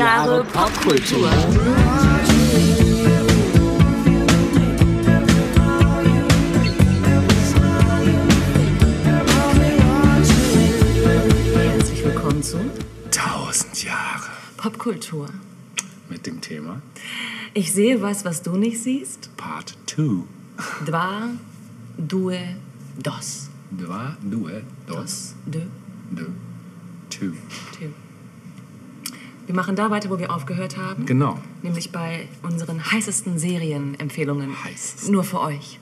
Jahre Popkultur. Herzlich willkommen zu 1000 Jahre Popkultur. mit dem Thema Ich sehe was, was du nicht siehst. Part 2. Dva, due, dos. Dva, due, dos, De, de, two. two. Wir machen da weiter, wo wir aufgehört haben. Genau. Nämlich bei unseren heißesten Serienempfehlungen. Heiß. Nur für euch.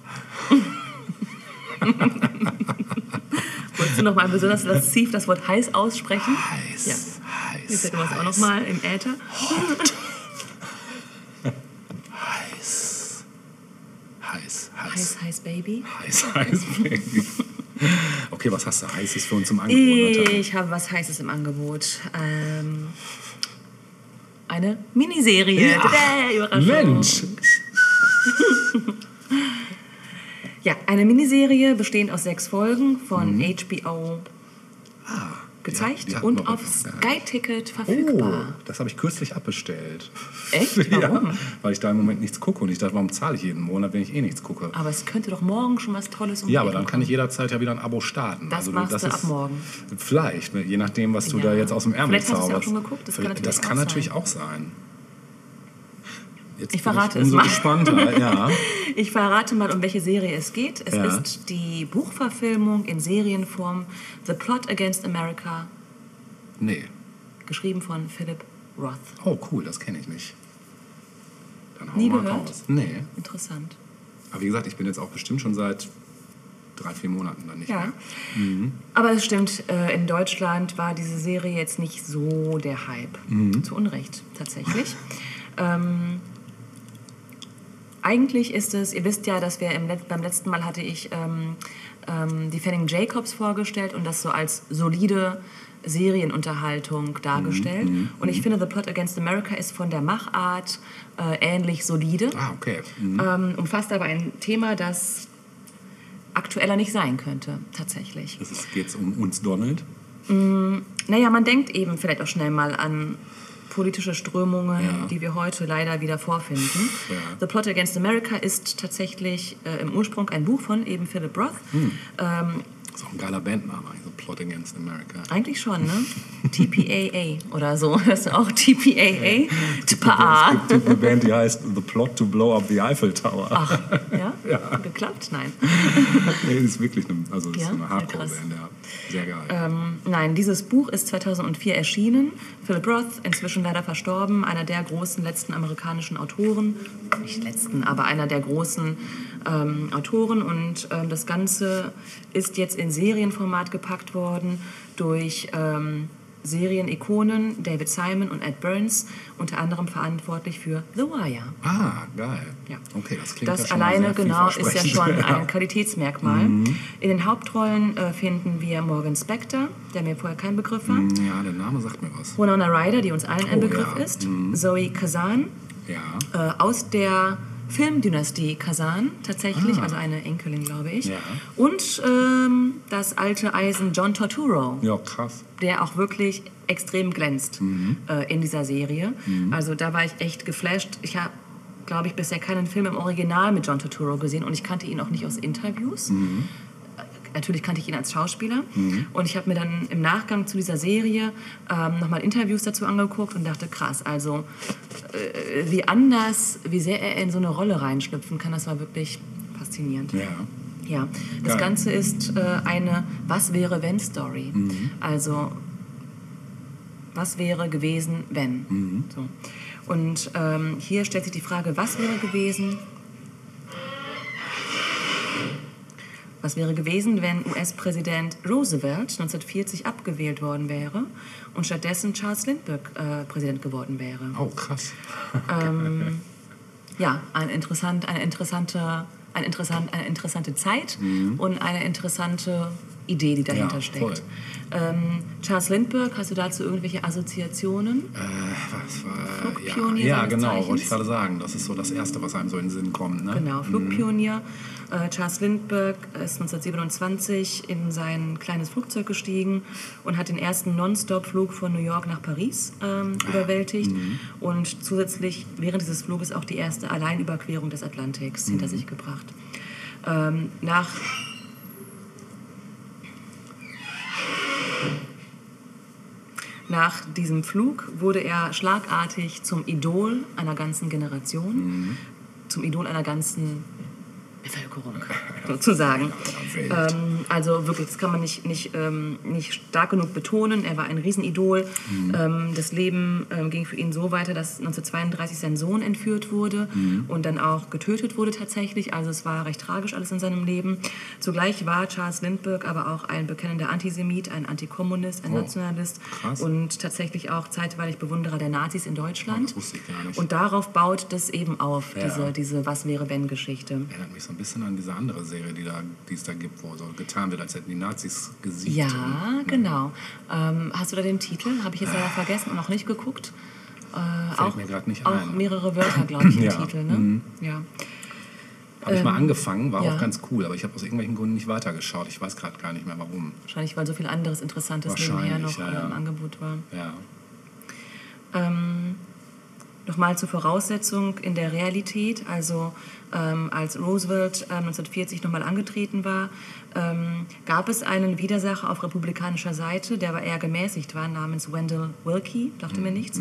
Wolltest du noch mal besonders lasziv das Wort heiß aussprechen? Heiß, Ja. heiß, Jetzt hätten wir es auch noch heiß, mal im Äther. heiß, heiß, heiß, Heiß, heiß, Baby. heiß, heiß, Baby. Okay, was hast du Heißes für uns im Angebot? Ich habe was Heißes im Angebot. Ähm, eine Miniserie. Ja. Überraschung. Mensch! Ja, eine Miniserie bestehend aus sechs Folgen von Mhm. HBO Ah, gezeigt hatten und auf heute noch. Sky Ticket Oh, verfügbar. das habe ich kürzlich abbestellt. Echt? Ja, Warum? weil ich da im Moment nichts gucke und ich dachte, warum zahle ich jeden Monat, wenn ich eh nichts gucke? Aber es könnte doch morgen schon was Tolles um Ja, aber dann kann ich jederzeit ja wieder ein Abo starten. Das machst du ab morgen. Vielleicht, ne, je nachdem, was du Ja. da jetzt aus dem Ärmel Vielleicht hast du es ja auch zauberst. schon geguckt, das kann natürlich das auch kann natürlich sein. auch sein. Jetzt Ich bin verrate ich es mal. gespannter, ja. Ich verrate mal, um welche Serie es geht. Es Ja. ist die Buchverfilmung in Serienform The Plot Against America, Nee. geschrieben von Philip Roth. Oh, cool, das kenne ich nicht. Dann hau Nie mal gehört? raus. Nee. Interessant. Aber wie gesagt, ich bin jetzt auch bestimmt schon seit drei, vier Monaten dann nicht Ja. mehr. Aber es stimmt, äh, in Deutschland war diese Serie jetzt nicht so der Hype. Zu Unrecht, tatsächlich. ähm, eigentlich ist es, ihr wisst ja, dass wir im, beim letzten Mal hatte ich ähm, ähm, die Fanning Jacobs vorgestellt und das so als solide Serienunterhaltung dargestellt. Und ich finde, The Plot Against America ist von der Machart äh, ähnlich solide. Ah, okay. Mhm. Ähm, umfasst aber ein Thema, das aktueller nicht sein könnte, tatsächlich. Ist, geht's um uns Donald. Naja, man denkt eben vielleicht auch schnell mal an politische Strömungen, Ja. die wir heute leider wieder vorfinden. Ja. The Plot Against America ist tatsächlich äh, im Ursprung ein Buch von eben Philip Roth. Hm. Ähm, auch ein geiler Bandname, also Plot Against America. eigentlich schon, ne? TPAA oder so. Das ist auch TPAA. Es TPA. gibt eine Band, die heißt The Plot to Blow Up the Eiffel Tower. Ach, ja? Geklappt? Nein. Nee, das ist wirklich eine, also Ja? eine Ja, Hardcore-Band, ja. Sehr geil. Ähm, nein, dieses Buch ist 2004 erschienen. Philip Roth, inzwischen leider verstorben, einer der großen letzten amerikanischen Autoren, nicht letzten, aber einer der großen ähm, Autoren. Und ähm, das Ganze ist jetzt in Serienformat gepackt worden durch ähm, Serienikonen David Simon und Ed Burns, unter anderem verantwortlich für The Wire. ah, geil. Ja. Okay, das klingt Das ja schon alleine genau ist ja schon ein Qualitätsmerkmal. In den Hauptrollen äh, finden wir Morgan Spector, der mir vorher kein Begriff war. Ja, der Name sagt mir was. Winona Ryder, die uns allen ein Oh, Begriff ja. ist. Zoe Kazan Ja. äh, aus der Filmdynastie Kazan tatsächlich, Ah. also eine Enkelin, glaube ich. Ja. Und ähm, das alte Eisen John Torturo, Ja, krass. der auch wirklich extrem glänzt Mhm. äh, in dieser Serie. Also da war ich echt geflasht. Ich habe, glaube ich, bisher keinen Film im Original mit John Turturro gesehen und ich kannte ihn auch nicht aus Interviews. Mhm. Natürlich kannte ich ihn als Schauspieler und ich habe mir dann im Nachgang zu dieser Serie ähm, nochmal Interviews dazu angeguckt und dachte, krass, also äh, wie anders, wie sehr er in so eine Rolle reinschlüpfen kann, das war wirklich faszinierend. Ja. Ja, das Geil. Ganze ist äh, eine Was wäre wenn Story. Also was wäre gewesen, wenn. So. Und ähm, hier stellt sich die Frage, was wäre gewesen, was wäre gewesen, wenn US-Präsident Roosevelt 1940 abgewählt worden wäre und stattdessen Charles Lindbergh äh, Präsident geworden wäre. Oh, krass. Ähm, ja, ein interessant, eine, interessante, ein interessant, eine interessante Zeit und eine interessante Idee, die dahinter Ja, steckt. Ähm, Charles Lindbergh, hast du dazu irgendwelche Assoziationen? Äh, was war, Flugpionier ja, ja genau, Zeichens. wollte ich gerade sagen. Das ist so das Erste, was einem so in den Sinn kommt. Ne? Genau, Flugpionier. Äh, Charles Lindbergh ist 1927 in sein kleines Flugzeug gestiegen und hat den ersten Non-Stop-Flug von New York nach Paris ähm, überwältigt und zusätzlich während dieses Fluges auch die erste Alleinüberquerung des Atlantiks hinter sich gebracht. Ähm, nach Nach diesem Flug wurde er schlagartig zum Idol einer ganzen Generation, zum Idol einer ganzen Bevölkerung, sozusagen. Ähm, also wirklich, das kann man nicht, nicht, ähm, nicht stark genug betonen. Er war ein Riesenidol. Ähm, das Leben ähm, ging für ihn so weiter, dass 1932 sein Sohn entführt wurde und dann auch getötet wurde tatsächlich. Also es war recht tragisch alles in seinem Leben. Zugleich war Charles Lindbergh aber auch ein bekennender Antisemit, ein Antikommunist, ein Oh, Nationalist krass. und tatsächlich auch zeitweilig Bewunderer der Nazis in Deutschland. Oh. Und darauf baut das eben auf, Ja. diese, diese Was-wäre-wenn-Geschichte. Erinnert mich so ein bisschen an diese andere Serie, die, da, die es da gibt, wo so getan wird, als hätten die Nazis gesiegt. Ja, Und, genau. Ähm, hast du da den Titel? Habe ich jetzt leider vergessen und noch nicht geguckt. Äh, Fällt mir grad nicht auch ein. mehrere Wörter, glaube ich, im Ja, Titel. Ne? mhm. Ja. Habe ich mal angefangen, war Ähm, ja. auch ganz cool, aber ich habe aus irgendwelchen Gründen nicht weitergeschaut. Ich weiß gerade gar nicht mehr warum. Wahrscheinlich, weil so viel anderes Interessantes nebenher noch ja, äh, ja. im Angebot war. Ja. Ähm, Nochmal zur Voraussetzung in der Realität, also ähm, als Roosevelt ähm, 1940 nochmal angetreten war, ähm, gab es einen Widersacher auf republikanischer Seite, der aber eher gemäßigt war, namens Wendell Wilkie, dachte mir nichts.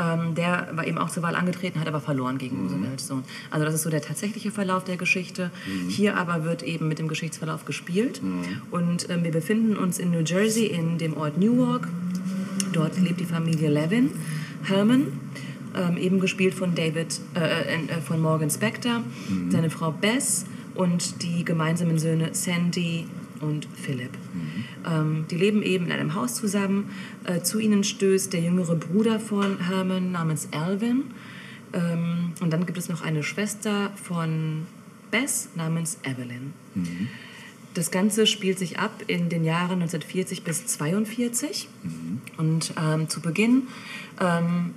Ähm, der war eben auch zur Wahl angetreten, hat aber verloren gegen Roosevelt. So. Also das ist so der tatsächliche Verlauf der Geschichte. Hier aber wird eben mit dem Geschichtsverlauf gespielt. Und ähm, wir befinden uns in New Jersey, in dem Ort Newark. Dort lebt die Familie Levin, Herman, ähm, eben gespielt von David, äh, äh, von Morgan Spector, seine Frau Bess und die gemeinsamen Söhne Sandy und Philip. Ähm, die leben eben in einem Haus zusammen. Äh, zu ihnen stößt der jüngere Bruder von Herman namens Alvin. Ähm, und dann gibt es noch eine Schwester von Bess namens Evelyn. Das Ganze spielt sich ab in den Jahren 1940 bis 1942. Und ähm, zu Beginn ähm,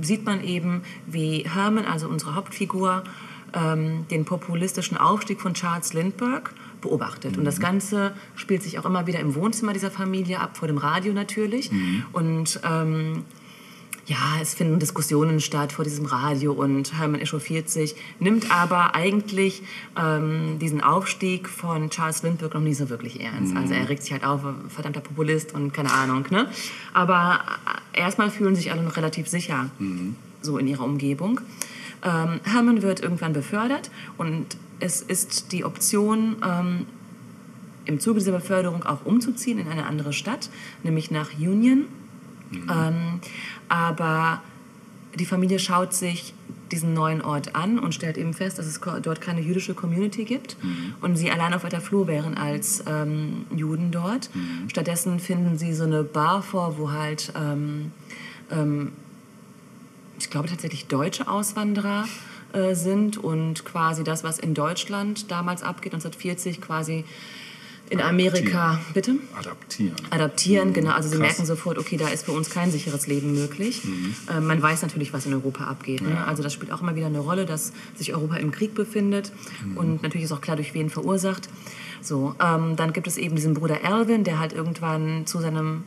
sieht man eben, wie Herman, also unsere Hauptfigur, ähm, den populistischen Aufstieg von Charles Lindbergh beobachtet. Und das Ganze spielt sich auch immer wieder im Wohnzimmer dieser Familie ab, vor dem Radio natürlich. Und ähm, ja, es finden Diskussionen statt vor diesem Radio und Hermann echauffiert sich, nimmt aber eigentlich ähm, diesen Aufstieg von Charles Lindbergh noch nie so wirklich ernst. Also er regt sich halt auf, verdammter Populist und keine Ahnung. Ne? Aber äh, erstmal fühlen sich alle noch relativ sicher so in ihrer Umgebung. Ähm, Hermann wird irgendwann befördert und es ist die Option, ähm, im Zuge dieser Beförderung auch umzuziehen in eine andere Stadt, nämlich nach Union. Ähm, aber die Familie schaut sich diesen neuen Ort an und stellt eben fest, dass es dort keine jüdische Community gibt und sie allein auf weiter Flur wären als ähm, Juden dort. Stattdessen finden sie so eine Bar vor, wo halt, ähm, ähm, ich glaube tatsächlich deutsche Auswanderer äh, sind und quasi das, was in Deutschland damals abgeht, 1940 quasi in Amerika, bitte? Adaptieren. adaptieren, genau. Also sie Krass. merken sofort, okay, da ist für uns kein sicheres Leben möglich. Ähm, man weiß natürlich, was in Europa abgeht. Ne? Ja. Also das spielt auch immer wieder eine Rolle, dass sich Europa im Krieg befindet und natürlich ist auch klar, durch wen verursacht. So, ähm, dann gibt es eben diesen Bruder Alvin, der halt irgendwann zu seinem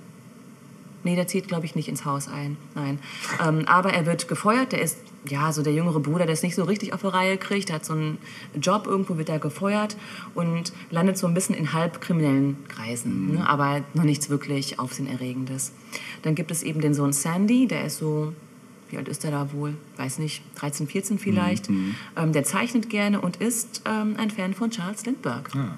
Nee, der zieht, glaube ich, nicht ins Haus ein. Nein. Ähm, aber er wird gefeuert. Der ist, ja, so der jüngere Bruder, der es nicht so richtig auf die Reihe kriegt. Der hat so einen Job, irgendwo wird er gefeuert und landet so ein bisschen in halbkriminellen Kreisen. Ne? Aber noch nichts wirklich Aufsehenerregendes. Dann gibt es eben den Sohn Sandy, der ist so, wie alt ist er da wohl? Weiß nicht, 13, 14 vielleicht. Ähm, der zeichnet gerne und ist ähm, ein Fan von Charles Lindbergh. Ah.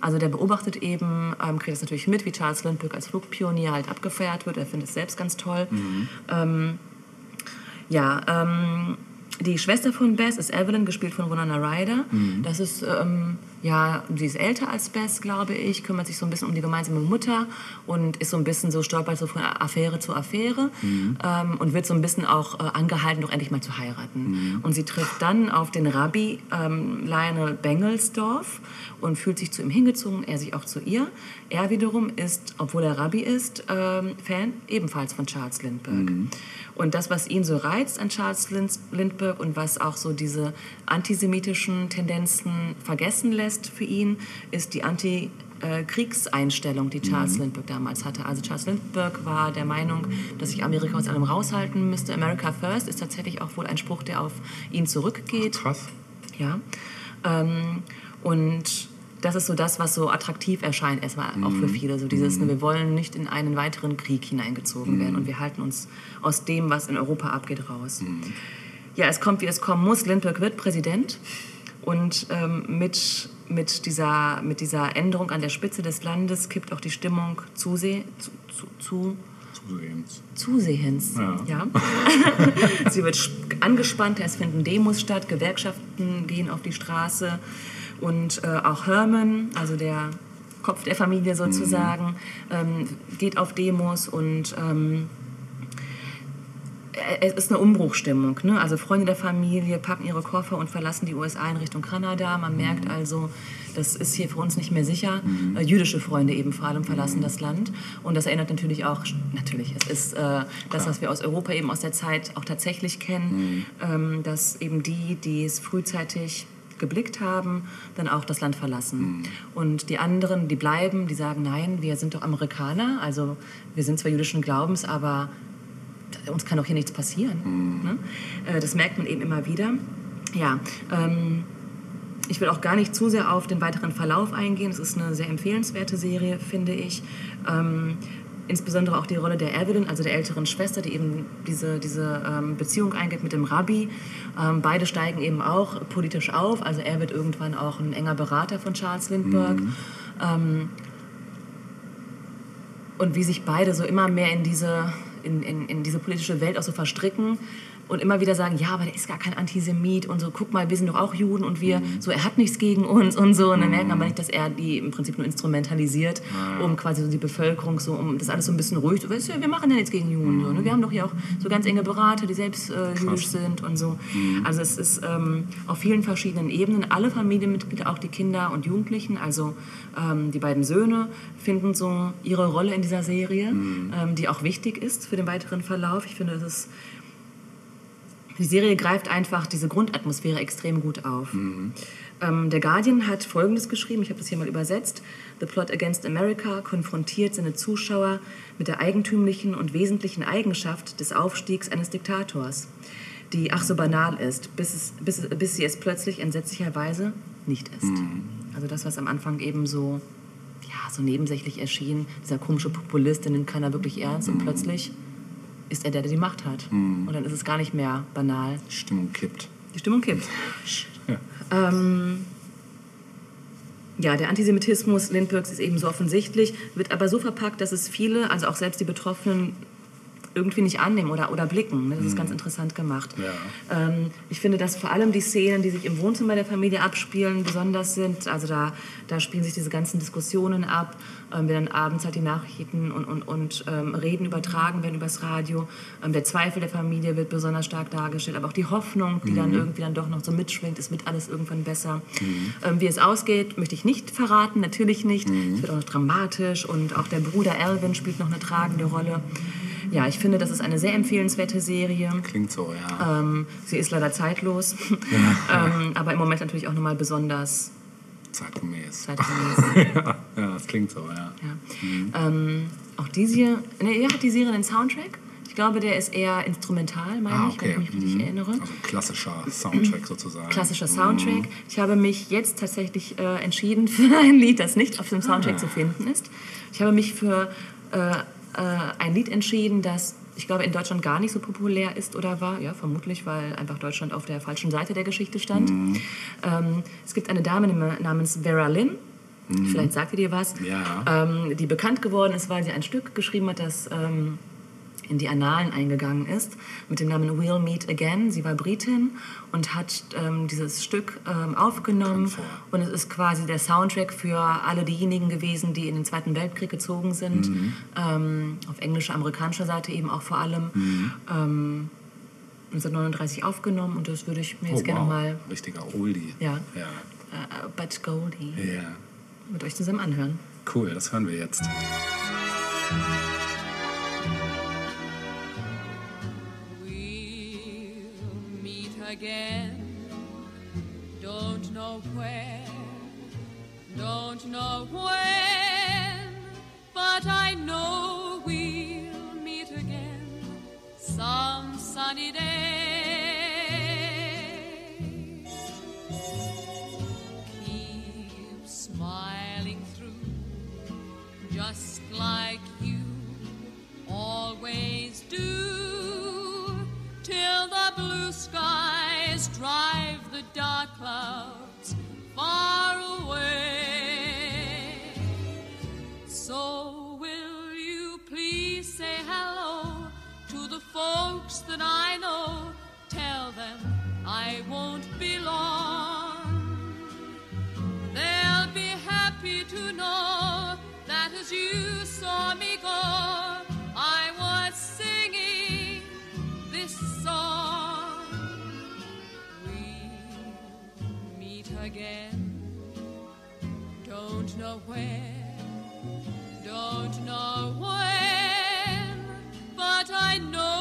Also der beobachtet eben, ähm, kriegt es natürlich mit, wie Charles Lindbergh als Flugpionier halt abgefeiert wird. Er findet es selbst ganz toll. Ähm, ja, ähm, die Schwester von Bess ist Evelyn, gespielt von Winona Ryder. Das ist ähm, ja, sie ist älter als Bess, glaube ich, kümmert sich so ein bisschen um die gemeinsame Mutter und ist so ein bisschen so stolpert so von Affäre zu Affäre ähm, und wird so ein bisschen auch äh, angehalten, doch endlich mal zu heiraten. Und sie trifft dann auf den Rabbi ähm, Lionel Bengelsdorf und fühlt sich zu ihm hingezogen, er sich auch zu ihr. Er wiederum ist, obwohl er Rabbi ist, ähm, Fan ebenfalls von Charles Lindbergh. Und das, was ihn so reizt an Charles Lind- Lindbergh und was auch so diese antisemitischen Tendenzen vergessen lässt für ihn, ist die Anti-Kriegseinstellung, die Charles Lindbergh damals hatte. Also Charles Lindbergh war der Meinung, dass sich Amerika aus allem raushalten müsste. America First ist tatsächlich auch wohl ein Spruch, der auf ihn zurückgeht. Krass. Ja. Ähm, und das ist so das, was so attraktiv erscheint, erstmal auch für viele. So dieses, ne, wir wollen nicht in einen weiteren Krieg hineingezogen werden und wir halten uns aus dem, was in Europa abgeht, raus. Ja, es kommt, wie es kommen muss. Lindbergh wird Präsident und ähm, mit, mit, dieser, mit dieser Änderung an der Spitze des Landes kippt auch die Stimmung zuseh, zu, zu, zu, Zusehends. zusehends. Ja. Ja. Sie wird sp- angespannter, es finden Demos statt, Gewerkschaften gehen auf die Straße und äh, auch Herman, also der Kopf der Familie sozusagen, ähm, geht auf Demos und ähm, äh, es ist eine Umbruchstimmung. Ne? Also Freunde der Familie packen ihre Koffer und verlassen die USA in Richtung Kanada. Man merkt also, das ist hier für uns nicht mehr sicher. Äh, jüdische Freunde eben vor allem verlassen das Land. Und das erinnert natürlich auch, natürlich, es ist äh, das, was wir aus Europa eben aus der Zeit auch tatsächlich kennen, ähm, dass eben die, die es frühzeitig geblickt haben, dann auch das Land verlassen. Und die anderen, die bleiben, die sagen, nein, wir sind doch Amerikaner, also wir sind zwar jüdischen Glaubens, aber uns kann doch hier nichts passieren. Ne? Äh, das merkt man eben immer wieder. Ja, ähm, ich will auch gar nicht zu sehr auf den weiteren Verlauf eingehen. Es ist eine sehr empfehlenswerte Serie, finde ich. Ähm, insbesondere auch die Rolle der Evelyn, also der älteren Schwester, die eben diese, diese ähm, Beziehung eingeht mit dem Rabbi. Ähm, beide steigen eben auch politisch auf. Also er wird irgendwann auch ein enger Berater von Charles Lindbergh. Ähm, und wie sich beide so immer mehr in diese, in, in, in diese politische Welt auch so verstricken und immer wieder sagen, ja, aber der ist gar kein Antisemit und so, guck mal, wir sind doch auch Juden und wir, so, er hat nichts gegen uns und so. Und dann merken aber nicht, dass er die im Prinzip nur instrumentalisiert, um quasi so die Bevölkerung so, um das alles so ein bisschen ruhig zu weißt du, wir machen ja nichts gegen Juden. So, ne? Wir haben doch hier auch so ganz enge Berater, die selbst äh, jüdisch sind und so. Also es ist ähm, auf vielen verschiedenen Ebenen, alle Familienmitglieder, auch die Kinder und Jugendlichen, also ähm, die beiden Söhne finden so ihre Rolle in dieser Serie, ähm, die auch wichtig ist für den weiteren Verlauf. Ich finde, es ist die Serie greift einfach diese Grundatmosphäre extrem gut auf. Ähm, der Guardian hat Folgendes geschrieben, ich habe das hier mal übersetzt. The Plot Against America konfrontiert seine Zuschauer mit der eigentümlichen und wesentlichen Eigenschaft des Aufstiegs eines Diktators, die ach so banal ist, bis, es, bis, bis sie es plötzlich entsetzlicherweise nicht ist. Also das, was am Anfang eben so, ja, so nebensächlich erschien, dieser komische Populist, den nimmt keiner wirklich ernst und plötzlich ist er der, der die Macht hat. Und dann ist es gar nicht mehr banal. Die Stimmung kippt. Die Stimmung kippt. Ja. Ähm, ja, der Antisemitismus Lindberghs ist eben so offensichtlich, wird aber so verpackt, dass es viele, also auch selbst die Betroffenen, irgendwie nicht annehmen oder, oder blicken. ne? Das ist ganz interessant gemacht. Ja. Ähm, ich finde, dass vor allem die Szenen, die sich im Wohnzimmer der Familie abspielen, besonders sind. Also da, da spielen sich diese ganzen Diskussionen ab, ähm, wenn dann abends halt die Nachrichten und, und, und ähm, Reden übertragen werden übers Radio. Ähm, der Zweifel der Familie wird besonders stark dargestellt, aber auch die Hoffnung, die dann irgendwie dann doch noch so mitschwingt, es wird alles irgendwann besser. Ähm, wie es ausgeht, möchte ich nicht verraten, natürlich nicht. Es wird auch noch dramatisch und auch der Bruder Alvin spielt noch eine tragende Rolle. Ja, ich finde, das ist eine sehr empfehlenswerte Serie. Klingt so, ja. Ähm, sie ist leider zeitlos, ähm, aber im Moment natürlich auch nochmal besonders Zeitgemäß. zeitgemäß. ja, ja, das klingt so, ja. Ja. Ähm, auch diese, ne, er hat die Serie einen Soundtrack. Ich glaube, der ist eher instrumental, meine Ah, ich, wenn okay. ich mich richtig Mhm. erinnere. Also klassischer Soundtrack sozusagen. Klassischer Soundtrack. Ich habe mich jetzt tatsächlich äh, entschieden für ein Lied, das nicht auf dem Soundtrack zu finden ist. Ich habe mich für äh, äh, ein Lied entschieden, das ich glaube in Deutschland gar nicht so populär ist oder war. Ja, vermutlich, weil einfach Deutschland auf der falschen Seite der Geschichte stand. Ähm, es gibt eine Dame namens Vera Lynn. Vielleicht sagt ihr dir was. Ja. Ähm, die bekannt geworden ist, weil sie ein Stück geschrieben hat, das ähm, in die Annalen eingegangen ist, mit dem Namen We'll Meet Again. Sie war Britin und hat ähm, dieses Stück ähm, aufgenommen. Und es ist quasi der Soundtrack für alle diejenigen gewesen, die in den Zweiten Weltkrieg gezogen sind. Ähm, auf englischer, amerikanischer Seite eben auch vor allem. Ähm, 1939 aufgenommen und das würde ich mir jetzt Oh, gerne wow. mal, Richtiger Oldie. ja, Ja. äh, But Goldie, ja. mit euch zusammen anhören. Cool, das hören wir jetzt. Again. Don't know where, don't know when, but I know we'll meet again some sunny day. Keep smiling through, just like you always do, till the blue skies drive the dark clouds far away. So will you please say hello to the folks that I know? Tell them I won't be long. They'll be happy to know that as you saw me go, again. Don't know where, don't know when, but I know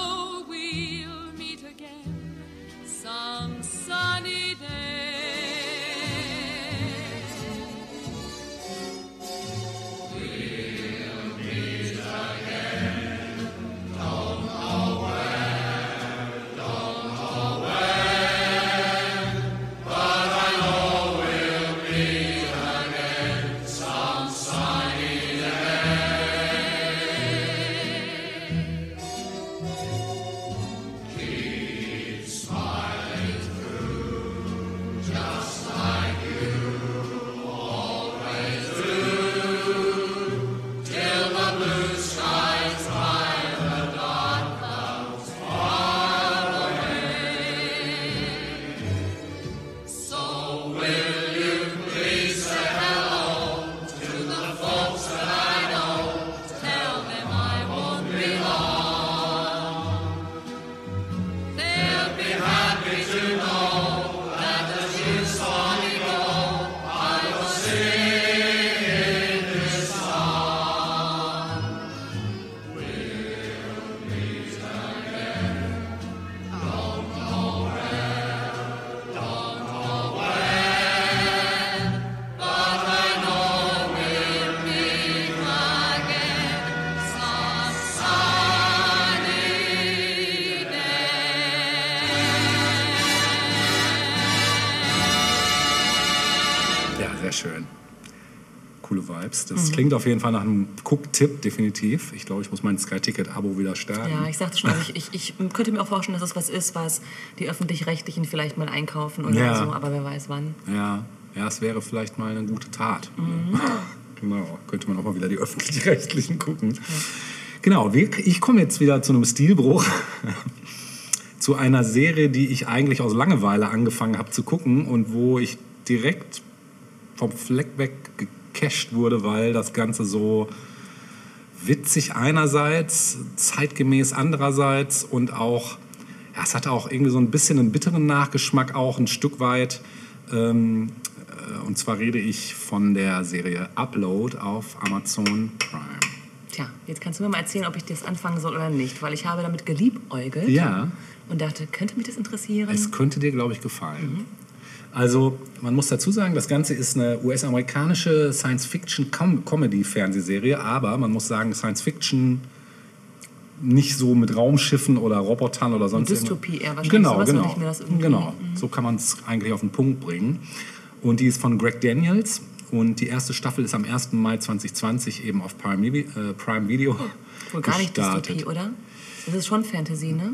klingt auf jeden Fall nach einem Cook-Tipp, definitiv. Ich glaube, ich muss mein Sky-Ticket-Abo wieder starten. Ja, ich sagte schon, also ich, ich, ich könnte mir auch vorstellen, dass es was ist, was die Öffentlich-Rechtlichen vielleicht mal einkaufen oder Ja. so, aber wer weiß wann. Ja, ja, es wäre vielleicht mal eine gute Tat. Genau, könnte man auch mal wieder die öffentlich-rechtlichen gucken. Genau, wir, ich komme jetzt wieder zu einem Stilbruch. zu einer Serie, die ich eigentlich aus Langeweile angefangen habe zu gucken und wo ich direkt vom Fleck weg gecasht wurde, weil das Ganze so witzig einerseits, zeitgemäß andererseits und auch, ja, es hatte auch irgendwie so ein bisschen einen bitteren Nachgeschmack auch ein Stück weit. Ähm, äh, und zwar rede ich von der Serie Upload auf Amazon Prime. Tja, jetzt kannst du mir mal erzählen, ob ich das anfangen soll oder nicht, weil ich habe damit geliebäugelt Ja. und dachte, könnte mich das interessieren? Es könnte dir, glaube ich, gefallen. Also, man muss dazu sagen, das Ganze ist eine US-amerikanische Science-Fiction-Comedy-Fernsehserie, aber man muss sagen, Science-Fiction nicht so mit Raumschiffen oder Robotern oder sonst Dystopie irgendwas. eher wahrscheinlich. Genau, genau. würde ich mir das irgendwie- genau. So kann man es eigentlich auf den Punkt bringen. Und die ist von Greg Daniels und die erste Staffel ist am 1. Mai 2020 eben auf Prime, Vi- äh, Prime Video Wohl gar nicht gestartet. Dystopie, oder? Das ist schon Fantasy, ne?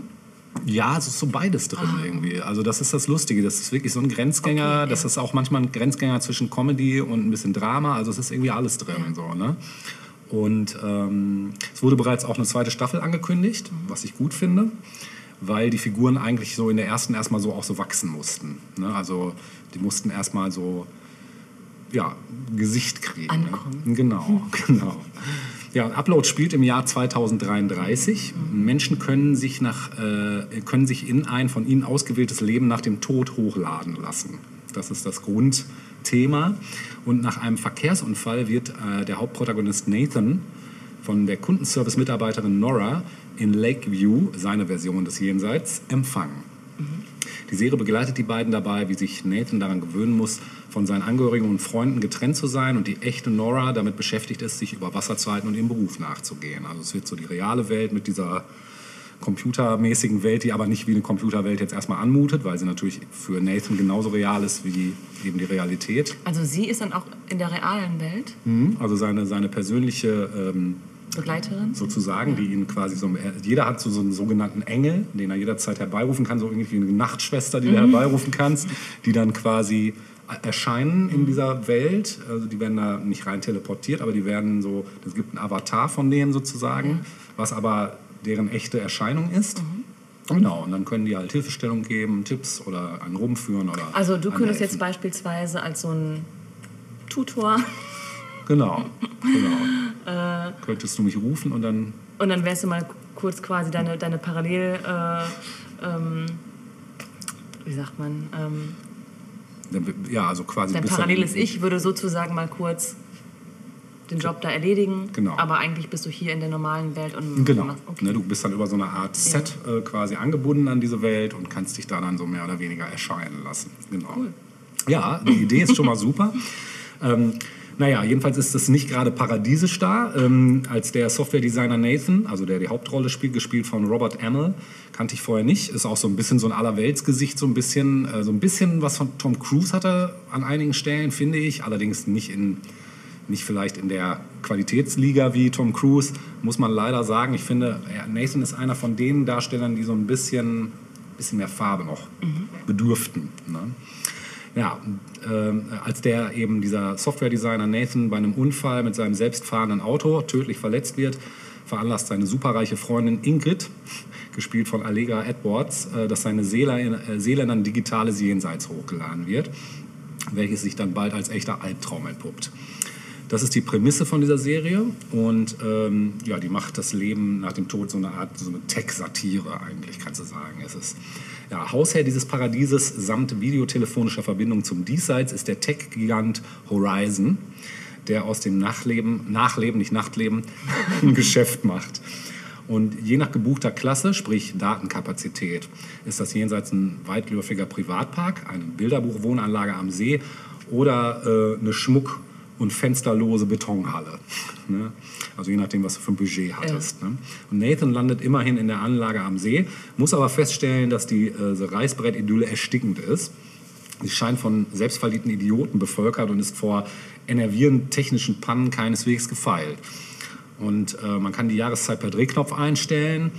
Ja, es ist so beides drin irgendwie. Also das ist das Lustige. Das ist wirklich so ein Grenzgänger. Okay, Das ja. ist auch manchmal ein Grenzgänger zwischen Comedy und ein bisschen Drama. Also es ist irgendwie alles drin. So, ne? Und ähm, es wurde bereits auch eine zweite Staffel angekündigt, was ich gut finde, weil die Figuren eigentlich so in der ersten erstmal so auch so wachsen mussten. Ne? Also die mussten erstmal so ja, Gesicht kriegen. Ankommen. Ne? Genau, genau. Ja, Upload spielt im Jahr 2033. Menschen können sich, nach, äh, können sich in ein von ihnen ausgewähltes Leben nach dem Tod hochladen lassen. Das ist das Grundthema. Und nach einem Verkehrsunfall wird äh, der Hauptprotagonist Nathan von der Kundenservice-Mitarbeiterin Nora in Lakeview, seine Version des Jenseits, empfangen. Die Serie begleitet die beiden dabei, wie sich Nathan daran gewöhnen muss, von seinen Angehörigen und Freunden getrennt zu sein und die echte Nora damit beschäftigt ist, sich über Wasser zu halten und ihrem Beruf nachzugehen. Also es wird so die reale Welt mit dieser computermäßigen Welt, die aber nicht wie eine Computerwelt jetzt erstmal anmutet, weil sie natürlich für Nathan genauso real ist wie eben die Realität. Also sie ist dann auch in der realen Welt Mhm. Also seine, seine persönliche ähm, Begleiterin. sozusagen, die ihn quasi so, jeder hat so, so einen sogenannten Engel, den er jederzeit herbeirufen kann, so irgendwie eine Nachtschwester, die du herbeirufen kannst, die dann quasi erscheinen in dieser Welt. Also die werden da nicht rein teleportiert, aber die werden so, es gibt einen Avatar von denen sozusagen, was aber deren echte Erscheinung ist. Genau, und dann können die halt Hilfestellung geben, Tipps oder einen rumführen oder. Also du könntest jetzt beispielsweise als so ein Tutor Genau, genau. Könntest du mich rufen und dann und dann wärst du mal kurz quasi deine, deine Parallel... Äh, ähm, wie sagt man? Ähm, ja, also quasi dein paralleles Ich würde sozusagen mal kurz den Job da erledigen. Genau. Aber eigentlich bist du hier in der normalen Welt und Genau. okay. Ne, du bist dann über so eine Art Set äh, quasi angebunden an diese Welt und kannst dich da dann so mehr oder weniger erscheinen lassen. Genau. Ja, die Idee ist schon mal super. Ähm, naja, jedenfalls ist es nicht gerade paradiesisch da. Ähm, als der Software-Designer Nathan, also der die Hauptrolle spielt, gespielt von Robert Amell, kannte ich vorher nicht. Ist auch so ein bisschen so ein Allerweltsgesicht, so ein bisschen, äh, so ein bisschen was von Tom Cruise hat er an einigen Stellen, finde ich. Allerdings nicht in nicht vielleicht in der Qualitätsliga wie Tom Cruise, muss man leider sagen. Ich finde, Nathan ist einer von den Darstellern, die so ein bisschen, bisschen mehr Farbe noch bedürften. Ne? Ja, als der eben dieser Software-Designer Nathan bei einem Unfall mit seinem selbstfahrenden Auto tödlich verletzt wird, veranlasst seine superreiche Freundin Ingrid, gespielt von Allegra Edwards, äh, dass seine Seele äh, Seele in ein digitales Jenseits hochgeladen wird, welches sich dann bald als echter Albtraum entpuppt. Das ist die Prämisse von dieser Serie und ähm, ja, die macht das Leben nach dem Tod so eine Art so eine Tech-Satire eigentlich, kannst du sagen. Es ist ja, Hausherr dieses Paradieses samt videotelefonischer Verbindung zum Diesseits ist der Tech-Gigant Horizon, der aus dem Nachleben, Nachleben, nicht Nachtleben, ein Geschäft macht. Und je nach gebuchter Klasse, sprich Datenkapazität, ist das jenseits ein weitläufiger Privatpark, eine Bilderbuchwohnanlage am See oder äh, eine Schmuck- und fensterlose Betonhalle. Ne? Also je nachdem, was du für ein Budget hattest. Ne? Und Nathan landet immerhin in der Anlage am See, muss aber feststellen, dass die äh, Reißbrett-Idylle erstickend ist. Sie scheint von selbstverliebten Idioten bevölkert und ist vor enervierenden technischen Pannen keineswegs gefeilt. Und äh, man kann die Jahreszeit per Drehknopf einstellen.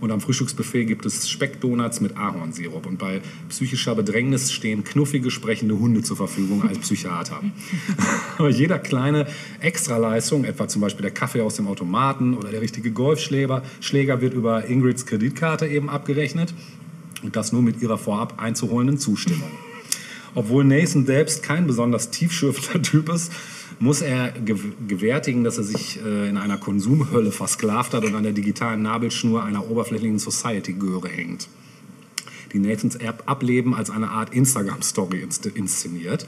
Und am Frühstücksbuffet gibt es Speckdonuts mit Ahornsirup. Und bei psychischer Bedrängnis stehen knuffige, sprechende Hunde zur Verfügung als Psychiater. Aber jeder kleine Extraleistung, etwa zum Beispiel der Kaffee aus dem Automaten oder der richtige Golfschläger, Schläger wird über Ingrids Kreditkarte eben abgerechnet. Und das nur mit ihrer vorab einzuholenden Zustimmung. Obwohl Nathan selbst kein besonders tiefschürfender Typ ist, muss er gew gewärtigen, dass er sich äh, in einer Konsumhölle versklavt hat und an der digitalen Nabelschnur einer oberflächlichen Society-Göre hängt, die Nathans Ableben als eine Art Instagram-Story inst- inszeniert.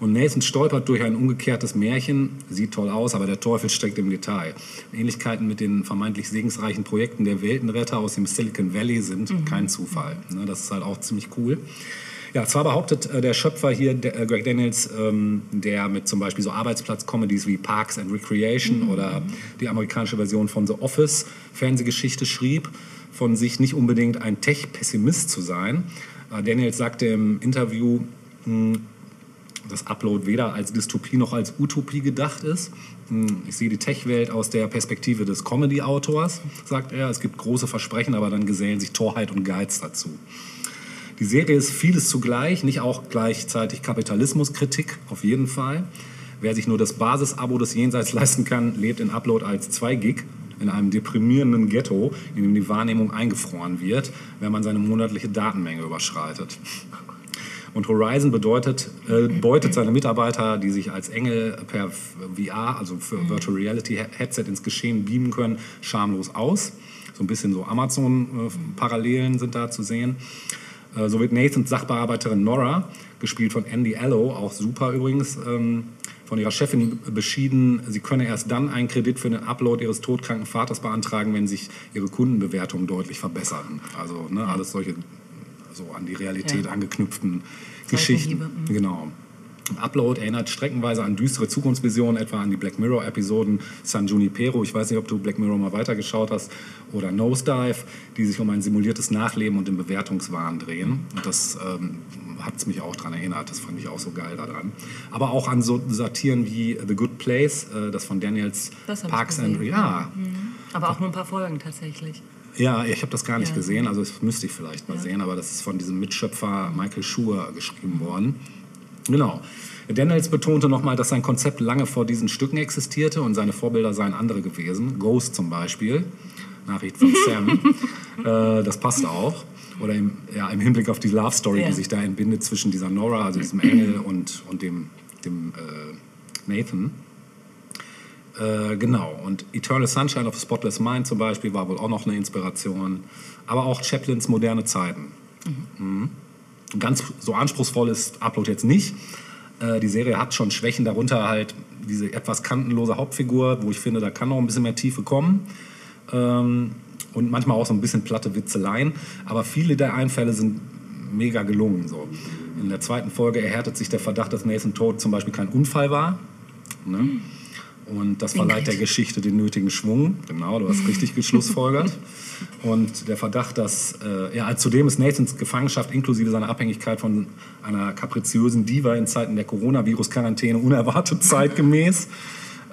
Und Nathan stolpert durch ein umgekehrtes Märchen, sieht toll aus, aber der Teufel steckt im Detail. Ähnlichkeiten mit den vermeintlich segensreichen Projekten der Weltenretter aus dem Silicon Valley sind kein Zufall. Ne, das ist halt auch ziemlich cool. Ja, zwar behauptet äh, der Schöpfer hier, der, äh, Greg Daniels, ähm, der mit zum Beispiel so Arbeitsplatz-Comedies wie Parks and Recreation oder die amerikanische Version von The Office Fernsehgeschichte schrieb, von sich nicht unbedingt ein Tech-Pessimist zu sein. Äh, Daniels sagte im Interview, mh, dass Upload weder als Dystopie noch als Utopie gedacht ist. Hm, Ich sehe die Tech-Welt aus der Perspektive des Comedy-Autors, sagt er. Es gibt große Versprechen, aber dann gesellen sich Torheit und Geiz dazu. Die Serie ist vieles zugleich, nicht auch gleichzeitig Kapitalismuskritik, auf jeden Fall. Wer sich nur das Basisabo des Jenseits leisten kann, lebt in Upload als 2 Gig in einem deprimierenden Ghetto, in dem die Wahrnehmung eingefroren wird, wenn man seine monatliche Datenmenge überschreitet. Und Horizon bedeutet, äh, beutet seine Mitarbeiter, die sich als Engel per VR, also für Virtual Reality Headset ins Geschehen beamen können, schamlos aus. So ein bisschen so Amazon-Parallelen sind da zu sehen. Äh, so wird Nathans Sachbearbeiterin Nora, gespielt von Andy Allo, auch super übrigens, ähm, von ihrer Chefin beschieden, sie könne erst dann einen Kredit für den Upload ihres todkranken Vaters beantragen, wenn sich ihre Kundenbewertungen deutlich verbessern. Also ne, alles solche so an die Realität Ja. angeknüpften Geschichten. Mhm. Genau. Upload erinnert streckenweise an düstere Zukunftsvisionen, etwa an die Black Mirror-Episoden San Junipero, ich weiß nicht, ob du Black Mirror mal weitergeschaut hast, oder Nosedive, die sich um ein simuliertes Nachleben und den Bewertungswahn drehen. Und das ähm, hat es mich auch daran erinnert, das fand ich auch so geil daran. Aber auch an so Satiren wie The Good Place, äh, das von Daniels Das Parks and... gesehen. Ja, Aber auch nur ein paar Folgen tatsächlich. ja, ich habe das gar nicht Ja. gesehen, also das müsste ich vielleicht mal sehen, aber das ist von diesem Mitschöpfer Michael Schur geschrieben worden. Genau. Daniels betonte nochmal, dass sein Konzept lange vor diesen Stücken existierte und seine Vorbilder seien andere gewesen. Ghost zum Beispiel, Nachricht von Sam. äh, das passt auch. Oder im, ja, im Hinblick auf die Love Story, Ja. die sich da entbindet zwischen dieser Nora, also diesem Engel, und, und dem, dem äh, Nathan. Äh, genau, und Eternal Sunshine of a Spotless Mind zum Beispiel war wohl auch noch eine Inspiration. Aber auch Chaplins moderne Zeiten. Mhm. Ganz so anspruchsvoll ist Upload jetzt nicht. Äh, die Serie hat schon Schwächen, darunter halt diese etwas kantenlose Hauptfigur, wo ich finde, da kann noch ein bisschen mehr Tiefe kommen. Ähm, und manchmal auch so ein bisschen platte Witzeleien. Aber viele der Einfälle sind mega gelungen. So. In der zweiten Folge erhärtet sich der Verdacht, dass Nathan Todd zum Beispiel kein Unfall war. Ne? Und das verleiht der Geschichte den nötigen Schwung. Genau, du hast richtig geschlussfolgert. Und der Verdacht, dass, äh, ja, zudem ist Nathans Gefangenschaft inklusive seiner Abhängigkeit von einer kapriziösen Diva in Zeiten der Coronavirus-Quarantäne unerwartet zeitgemäß.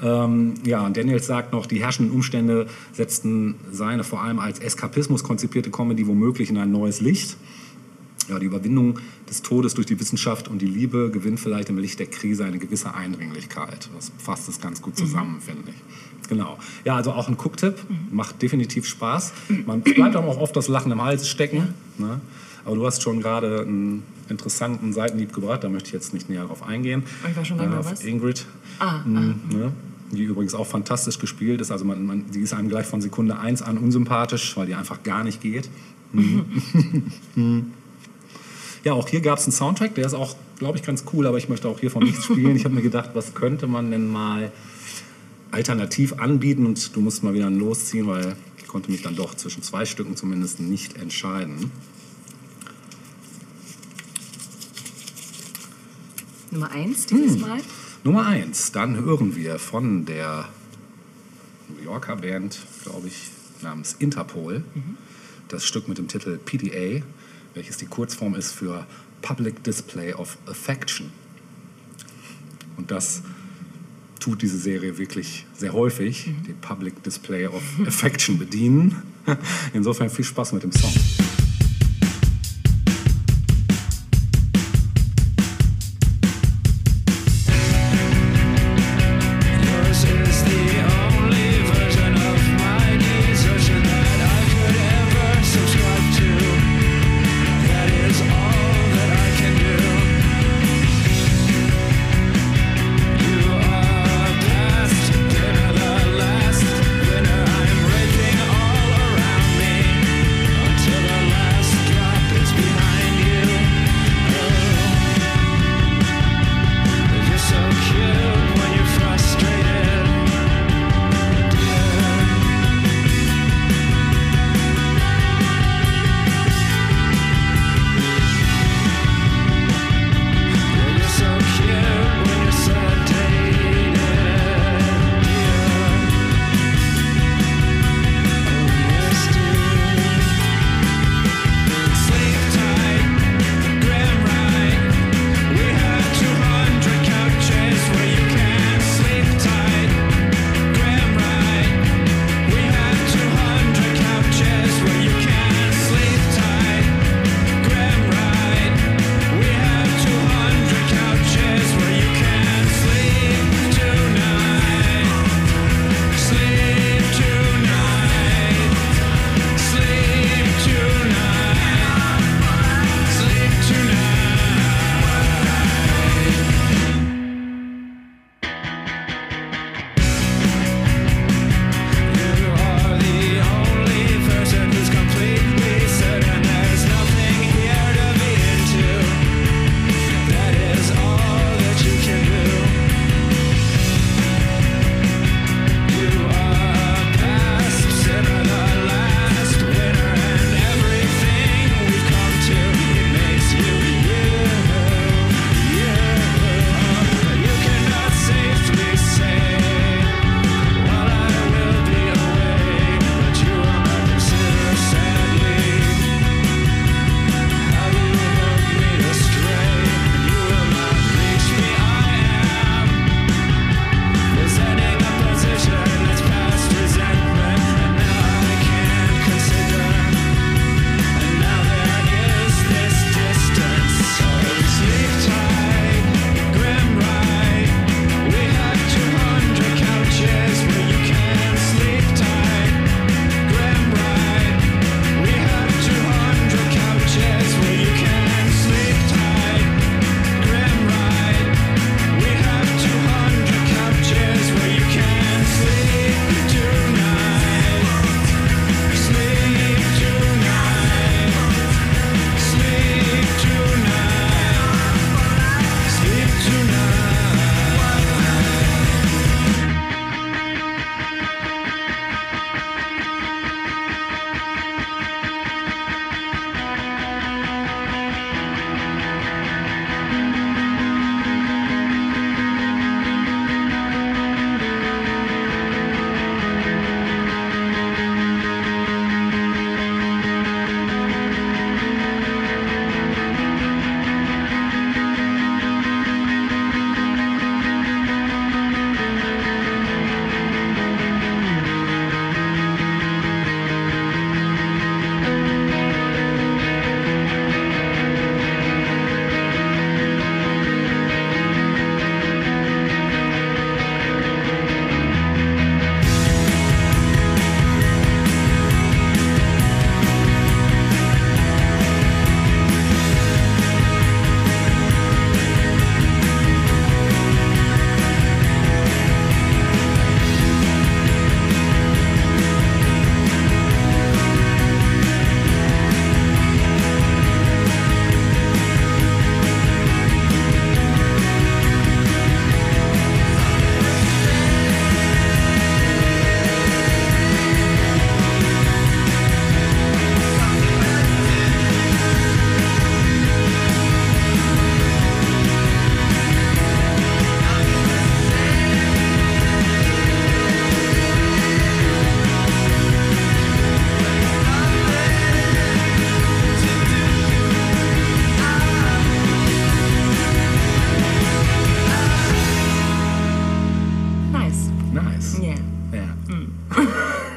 Ähm, ja, und Daniels sagt noch, die herrschenden Umstände setzten seine vor allem als Eskapismus konzipierte Comedy womöglich in ein neues Licht. Ja, die Überwindung des Todes durch die Wissenschaft und die Liebe gewinnt vielleicht im Licht der Krise eine gewisse Eindringlichkeit. Das fasst es ganz gut zusammen, finde ich. Genau. Ja, also auch ein Cooktipp. Macht definitiv Spaß. Man es bleibt aber auch oft das Lachen im Hals stecken. Ne? Aber du hast schon gerade einen interessanten Seitenhieb gebracht. Da möchte ich jetzt nicht näher drauf eingehen. Ich war schon beim auf was? Ingrid. Ah, Mm, ne? Die übrigens auch fantastisch gespielt ist. Also man, man, die ist einem gleich von Sekunde 1 an unsympathisch, weil die einfach gar nicht geht. Mhm. Ja, auch hier gab es einen Soundtrack, der ist auch, glaube ich, ganz cool, aber ich möchte auch hiervon nichts spielen. Ich habe mir gedacht, was könnte man denn mal alternativ anbieten und du musst mal wieder Losziehen, weil ich konnte mich dann doch zwischen zwei Stücken zumindest nicht entscheiden. Nummer eins dieses Hm. Mal. Nummer eins, dann hören wir von der New Yorker Band, glaube ich, namens Interpol, das Stück mit dem Titel PDA, welches die Kurzform ist für Public Display of Affection. Und das tut diese Serie wirklich sehr häufig, die Public Display of Affection bedienen. Insofern viel Spaß mit dem Song.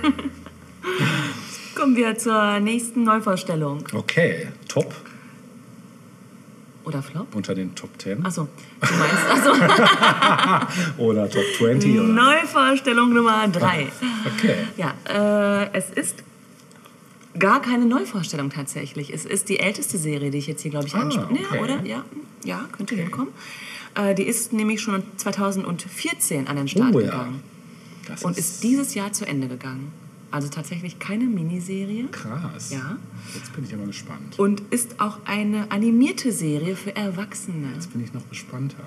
Kommen wir zur nächsten Neuvorstellung. Okay, top Oder Flop? unter den Top 10 Achso, du meinst, achso, oder Top 20 oder? Neuvorstellung Nummer drei. Okay. Ja, äh, es ist gar keine Neuvorstellung tatsächlich. Es ist die älteste Serie, die ich jetzt hier, glaube ich, Ah, anspreche. okay. Ja, oder? Ja, ja könnte hinkommen. Äh, die ist nämlich schon 2014 an den Start Oh ja. Das und ist dieses Jahr zu Ende gegangen. Also tatsächlich keine Miniserie. krass. Ja. Jetzt bin ich aber gespannt. Und ist auch eine animierte Serie für Erwachsene. Jetzt bin ich noch gespannter.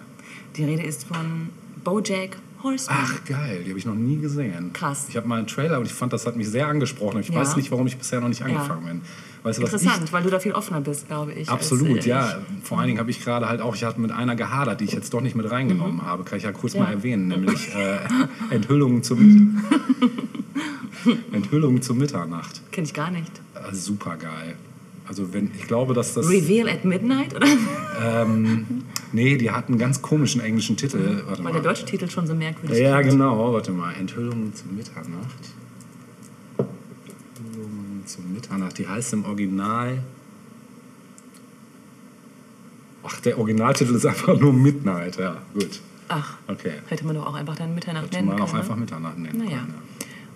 Die Rede ist von Bojack Horseman. Ach geil, die habe ich noch nie gesehen. Krass. Ich habe mal einen Trailer und ich fand, das hat mich sehr angesprochen. Ich Ja. weiß nicht, warum ich bisher noch nicht angefangen bin. Weißt du, Interessant, weil du da viel offener bist, glaube ich. ich als, Absolut, äh, ja. Vor allen Dingen habe ich gerade halt auch, ich hatte mit einer gehadert, die ich jetzt doch nicht mit reingenommen habe. Kann ich ja kurz Mhm. Ja. mal erwähnen, nämlich äh, Enthüllungen zum Enthüllungen zur Mitternacht. Ich. Kenn ich gar nicht. Äh, super geil. Also wenn ich glaube, dass das Reveal at Midnight, oder? nee, die hat einen ganz komischen englischen Titel. Warte Weil mal. der deutsche Titel schon so merkwürdig Ja, genau. Warte mal. Enthüllungen zur Mitternacht. Zur Mitternacht. Die heißt im Original. Ach, der Originaltitel ist einfach nur Midnight. Ja, gut. Ach, Okay. hätte man doch auch einfach dann Mitternacht Hätte nennen man können. auch ne? einfach Mitternacht nennen Naja. können.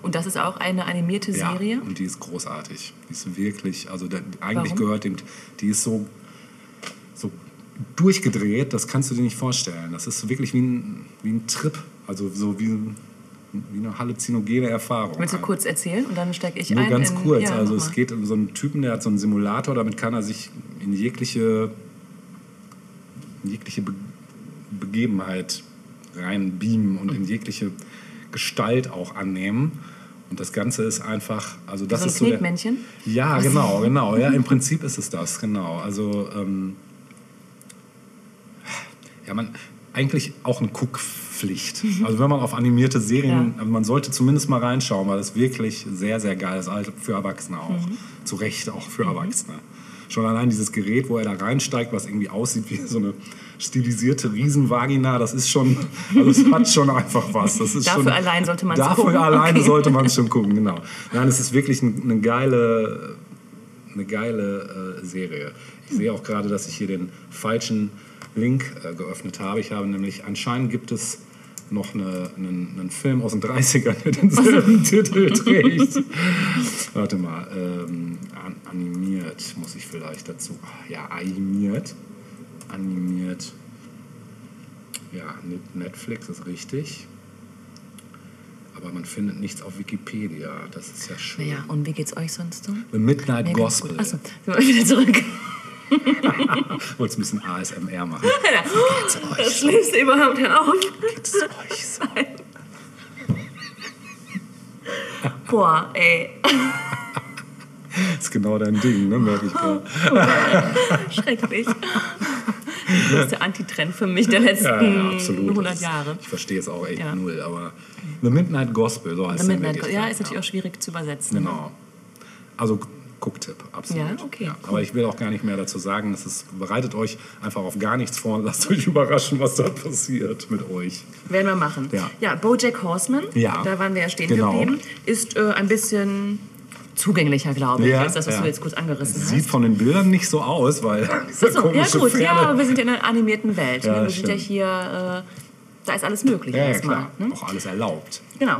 Und das ist auch eine animierte Ja. Serie. ja, und die ist großartig. Die ist wirklich, also der, eigentlich Warum? gehört dem, die ist so, so durchgedreht, das kannst du dir nicht vorstellen. Das ist wirklich wie ein, wie ein Trip, also so wie, wie eine halluzinogene Erfahrung. Willst du kurz erzählen und dann stecke ich Nur ein? ganz in, kurz. Ja, also es geht um so einen Typen, der hat so einen Simulator, damit kann er sich in jegliche, in jegliche Be Begebenheit rein beamen und in jegliche Gestalt auch annehmen. Und das Ganze ist einfach, also das so ein ist so der? Ja, genau, genau. Ja, im Prinzip ist es das, genau. Also ähm, ja, man eigentlich auch eine Guckpflicht. Also wenn man auf animierte Serien, Ja. man sollte zumindest mal reinschauen, weil das wirklich sehr, sehr geil ist, für Erwachsene auch. Mhm. Zu Recht auch für Erwachsene. Schon allein dieses Gerät, wo er da reinsteigt, was irgendwie aussieht wie so eine stilisierte Riesenvagina, das ist schon, also es hat schon einfach was. Das ist Dafür schon, allein sollte man's Dafür gucken, alleine okay. sollte man es schon gucken, genau. Nein, es ist wirklich ein- eine geile, eine geile äh, Serie. Ich sehe auch gerade, dass ich hier den falschen Link äh, geöffnet habe. Ich habe nämlich, anscheinend gibt es noch eine, einen, einen Film aus den 30ern, der denselben Titel trägt. Warte mal, ähm, an, animiert muss ich vielleicht dazu. Ja, animiert. Animiert. Ja, Net- Netflix ist richtig. Aber man findet nichts auf Wikipedia. Das ist ja schön. Naja, und wie geht's euch sonst so? The Midnight Ja, ganz Gospel. Achso, sind wir wieder zurück. Wolltest ein bisschen ASMR machen. Das Schlimmste überhaupt, hör auf. Geht's euch so? Boah, ey, ist genau dein Ding, ne? merke ich gerade. schrecklich. Das ist der Antitrend für mich der letzten Ja, ja, absolut. 100 Das- Jahre. Ich verstehe es auch echt Ja. null, aber The Midnight Gospel, so heißt The der Midnight wirklich ja, ist natürlich auch schwierig zu übersetzen. Genau. Also Gucktipp, absolut. Ja, okay, Aber ich will auch gar nicht mehr dazu sagen. Es ist, bereitet euch einfach auf gar nichts vor und lasst euch überraschen, was da passiert mit euch. Werden wir machen. Ja. Bojack Horseman, Ja. da waren wir ja stehen Genau. geblieben, ist äh, ein bisschen zugänglicher, glaube ich, als das, was ja. du jetzt kurz angerissen Sieht hast. von den Bildern nicht so aus, weil diese Achso, ja komische gut, Pferde... ja, aber wir sind ja in einer animierten Welt. Ja, ne? Wir sind ja stimmt. hier, äh, da ist alles möglich ja, ja, erstmal. Ne? Auch alles erlaubt. Genau.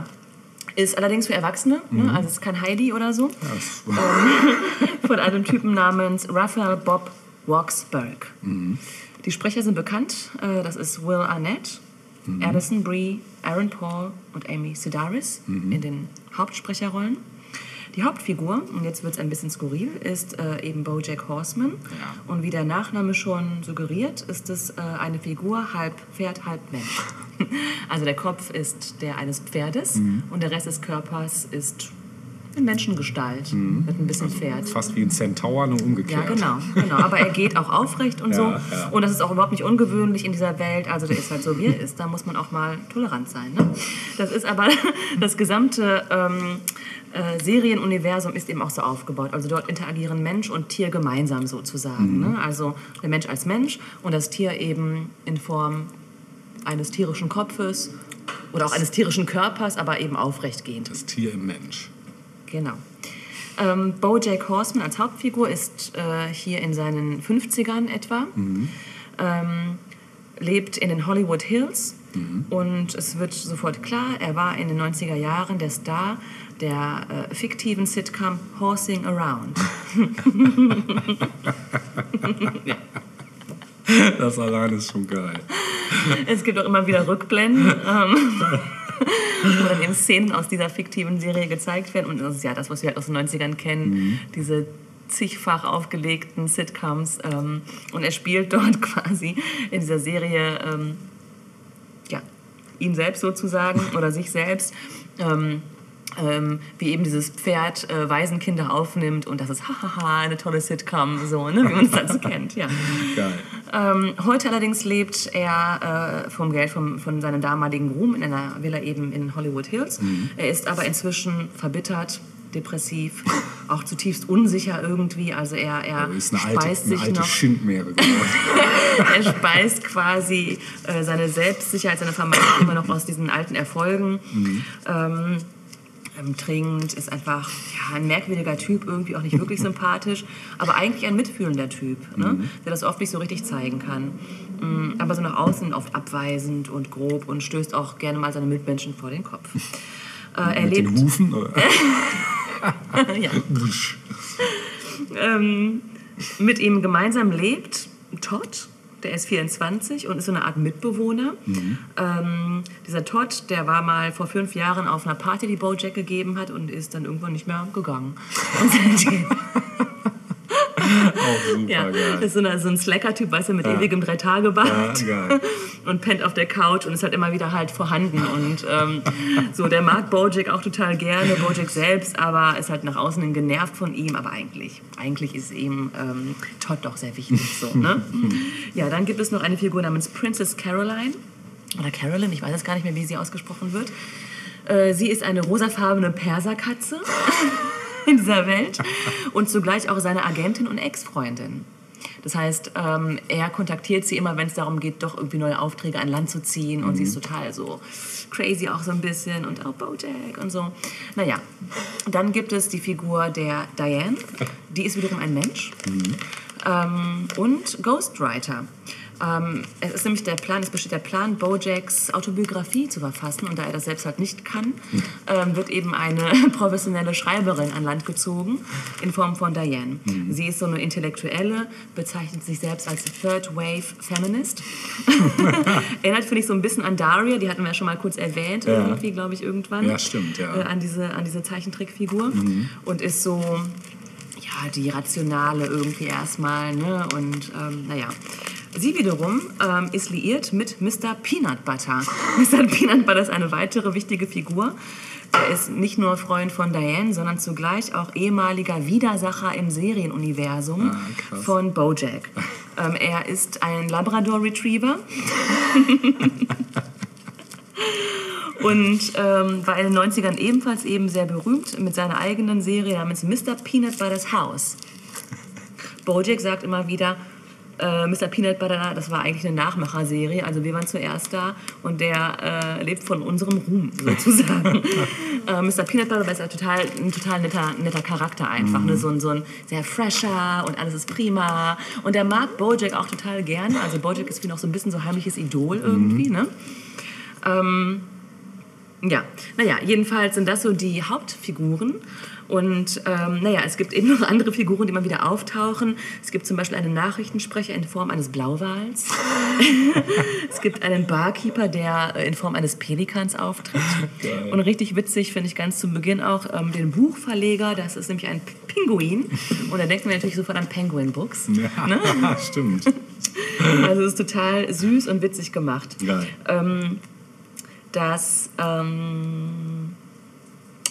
Ist allerdings für Erwachsene, Mhm. ne? also es ist kein Heidi oder so, das- von einem Typen namens Raphael Bob Roxburgh. Mhm. Die Sprecher sind bekannt, äh, das ist Will Arnett, Mhm. Addison Brie, Aaron Paul und Amy Sedaris Mhm. in den Hauptsprecherrollen. Die Hauptfigur, und jetzt wird es ein bisschen skurril, ist äh, eben Bojack Horseman. Ja. Und wie der Nachname schon suggeriert, ist es äh, eine Figur halb Pferd, halb Mensch. Also der Kopf ist der eines Pferdes Mhm. und der Rest des Körpers ist in Menschengestalt mit ein bisschen Pferd. Fast wie ein Centaur, nur Ja, umgekehrt. genau, genau. Aber er geht auch aufrecht und so. Ja, ja. Und das ist auch überhaupt nicht ungewöhnlich in dieser Welt. Also der ist halt so, wie er ist. Da muss man auch mal tolerant sein. Ne? Das ist aber das gesamte ähm, äh, Serienuniversum ist eben auch so aufgebaut. Also dort interagieren Mensch und Tier gemeinsam sozusagen. Mhm. Ne? Also der Mensch als Mensch und das Tier eben in Form eines tierischen Kopfes oder auch eines tierischen Körpers, aber eben aufrechtgehend. Das Tier im Mensch. Genau. Ähm, Bojack Horseman als Hauptfigur ist äh, hier in seinen 50ern etwa. Ähm, lebt in den Hollywood Hills und es wird sofort klar, er war in den 90er Jahren der Star der äh, fiktiven Sitcom Horsing Around. Das allein ist schon geil. Es gibt auch immer wieder Rückblenden, ähm, wo dann eben Szenen aus dieser fiktiven Serie gezeigt werden. Und das ist ja das, was wir halt aus den 90ern kennen, diese zigfach aufgelegten Sitcoms. Ähm, und er spielt dort quasi in dieser Serie ähm, ja, ihn selbst sozusagen oder sich selbst. Ähm, ähm, wie eben dieses Pferd äh, Waisenkinder aufnimmt und das ist hahaha eine tolle Sitcom, so, ne, wie man es so kennt. Ja. Geil. Ähm, heute allerdings lebt er äh, vom Geld vom, von seinem damaligen Ruhm in einer Villa eben in Hollywood Hills. Er ist aber inzwischen verbittert, depressiv, auch zutiefst unsicher irgendwie. Also er, er ist eine speist alte, eine sich alte noch, Schindmeere er speist quasi äh, seine Selbstsicherheit, seine Vermeidung immer noch aus diesen alten Erfolgen. Ähm, ähm, trinkt, ist einfach ja, ein merkwürdiger Typ, irgendwie auch nicht wirklich sympathisch, aber eigentlich ein mitfühlender Typ, ne? der das oft nicht so richtig zeigen kann. Mm, Aber so nach außen oft abweisend und grob und stößt auch gerne mal seine Mitmenschen vor den Kopf. Äh, er Mit den lebt, Hufen. oder? ja, ähm, mit ihm gemeinsam lebt Todd, der ist 24 und ist so eine Art Mitbewohner. Ähm, dieser Todd, der war mal vor fünf Jahren auf einer Party, die Bojack gegeben hat und ist dann irgendwann nicht mehr gegangen. Und seitdem- Auch super ja, geil. ist so, eine, so ein Slacker-Typ, weißt du, mit ewigem Drei-Tage-Bart. Ja, geil. und pennt auf der Couch und ist halt immer wieder halt vorhanden. Und ähm, so, der mag Bojack auch total gerne, Bojack selbst, aber ist halt nach außen hin genervt von ihm. Aber eigentlich, eigentlich ist ihm ähm, Todd doch sehr wichtig. So, ne? Ja, dann gibt es noch eine Figur namens Princess Caroline. Oder Carolyn, ich weiß jetzt gar nicht mehr, wie sie ausgesprochen wird. Äh, sie ist eine rosafarbene Perserkatze in dieser Welt und zugleich auch seine Agentin und Ex-Freundin. Das heißt, ähm, er kontaktiert sie immer, wenn es darum geht, doch irgendwie neue Aufträge an Land zu ziehen. Und sie ist total so crazy auch so ein bisschen und auch Bojack und so. Naja, dann gibt es die Figur der Diane. Die ist wiederum ein Mensch. Ähm, und Ghostwriter. Ähm, es ist nämlich der Plan, es besteht der Plan, Bojacks Autobiografie zu verfassen und da er das selbst halt nicht kann, ähm, wird eben eine professionelle Schreiberin an Land gezogen in Form von Diane. Sie ist so eine Intellektuelle, bezeichnet sich selbst als Third Wave Feminist. Erinnert, finde ich, so ein bisschen an Daria, die hatten wir ja schon mal kurz erwähnt, Ja. irgendwie, glaube ich, irgendwann. Ja, stimmt, ja. Äh, an, diese, an diese Zeichentrickfigur. Und ist so, ja, die Rationale irgendwie erstmal, ne? Und ähm, naja. Sie wiederum ähm, ist liiert mit Mr. Peanut Butter. Mr. Peanut Butter ist eine weitere wichtige Figur. Er ist nicht nur Freund von Diane, sondern zugleich auch ehemaliger Widersacher im Serienuniversum Ah, von Bojack. Ähm, er ist ein Labrador Retriever und ähm, war in den 90ern ebenfalls eben sehr berühmt mit seiner eigenen Serie namens Mr. Peanut Butter's House. Bojack sagt immer wieder, äh, Mr. Peanut Butter, das war eigentlich eine Nachmacherserie, also wir waren zuerst da und der äh, lebt von unserem Ruhm sozusagen. äh, Mr. Peanut Butter ist ja total, ein total netter, netter Charakter einfach, ne? so, ein, so ein sehr fresher und alles ist prima und der mag Bojack auch total gerne, also Bojack ist wie noch so ein bisschen so heimliches Idol irgendwie, ne? Ähm, ja, naja, jedenfalls sind das so die Hauptfiguren. Und ähm, naja, es gibt eben noch andere Figuren, die immer wieder auftauchen. Es gibt zum Beispiel einen Nachrichtensprecher in Form eines Blauwals. es gibt einen Barkeeper, der äh, in Form eines Pelikans auftritt. Und richtig witzig finde ich ganz zu Beginn auch ähm, den Buchverleger. Das ist nämlich ein Pinguin. Und da denken wir natürlich sofort an Penguin Books. Ja, Ne? stimmt. Also es ist total süß und witzig gemacht. Geil. Ähm, das ähm,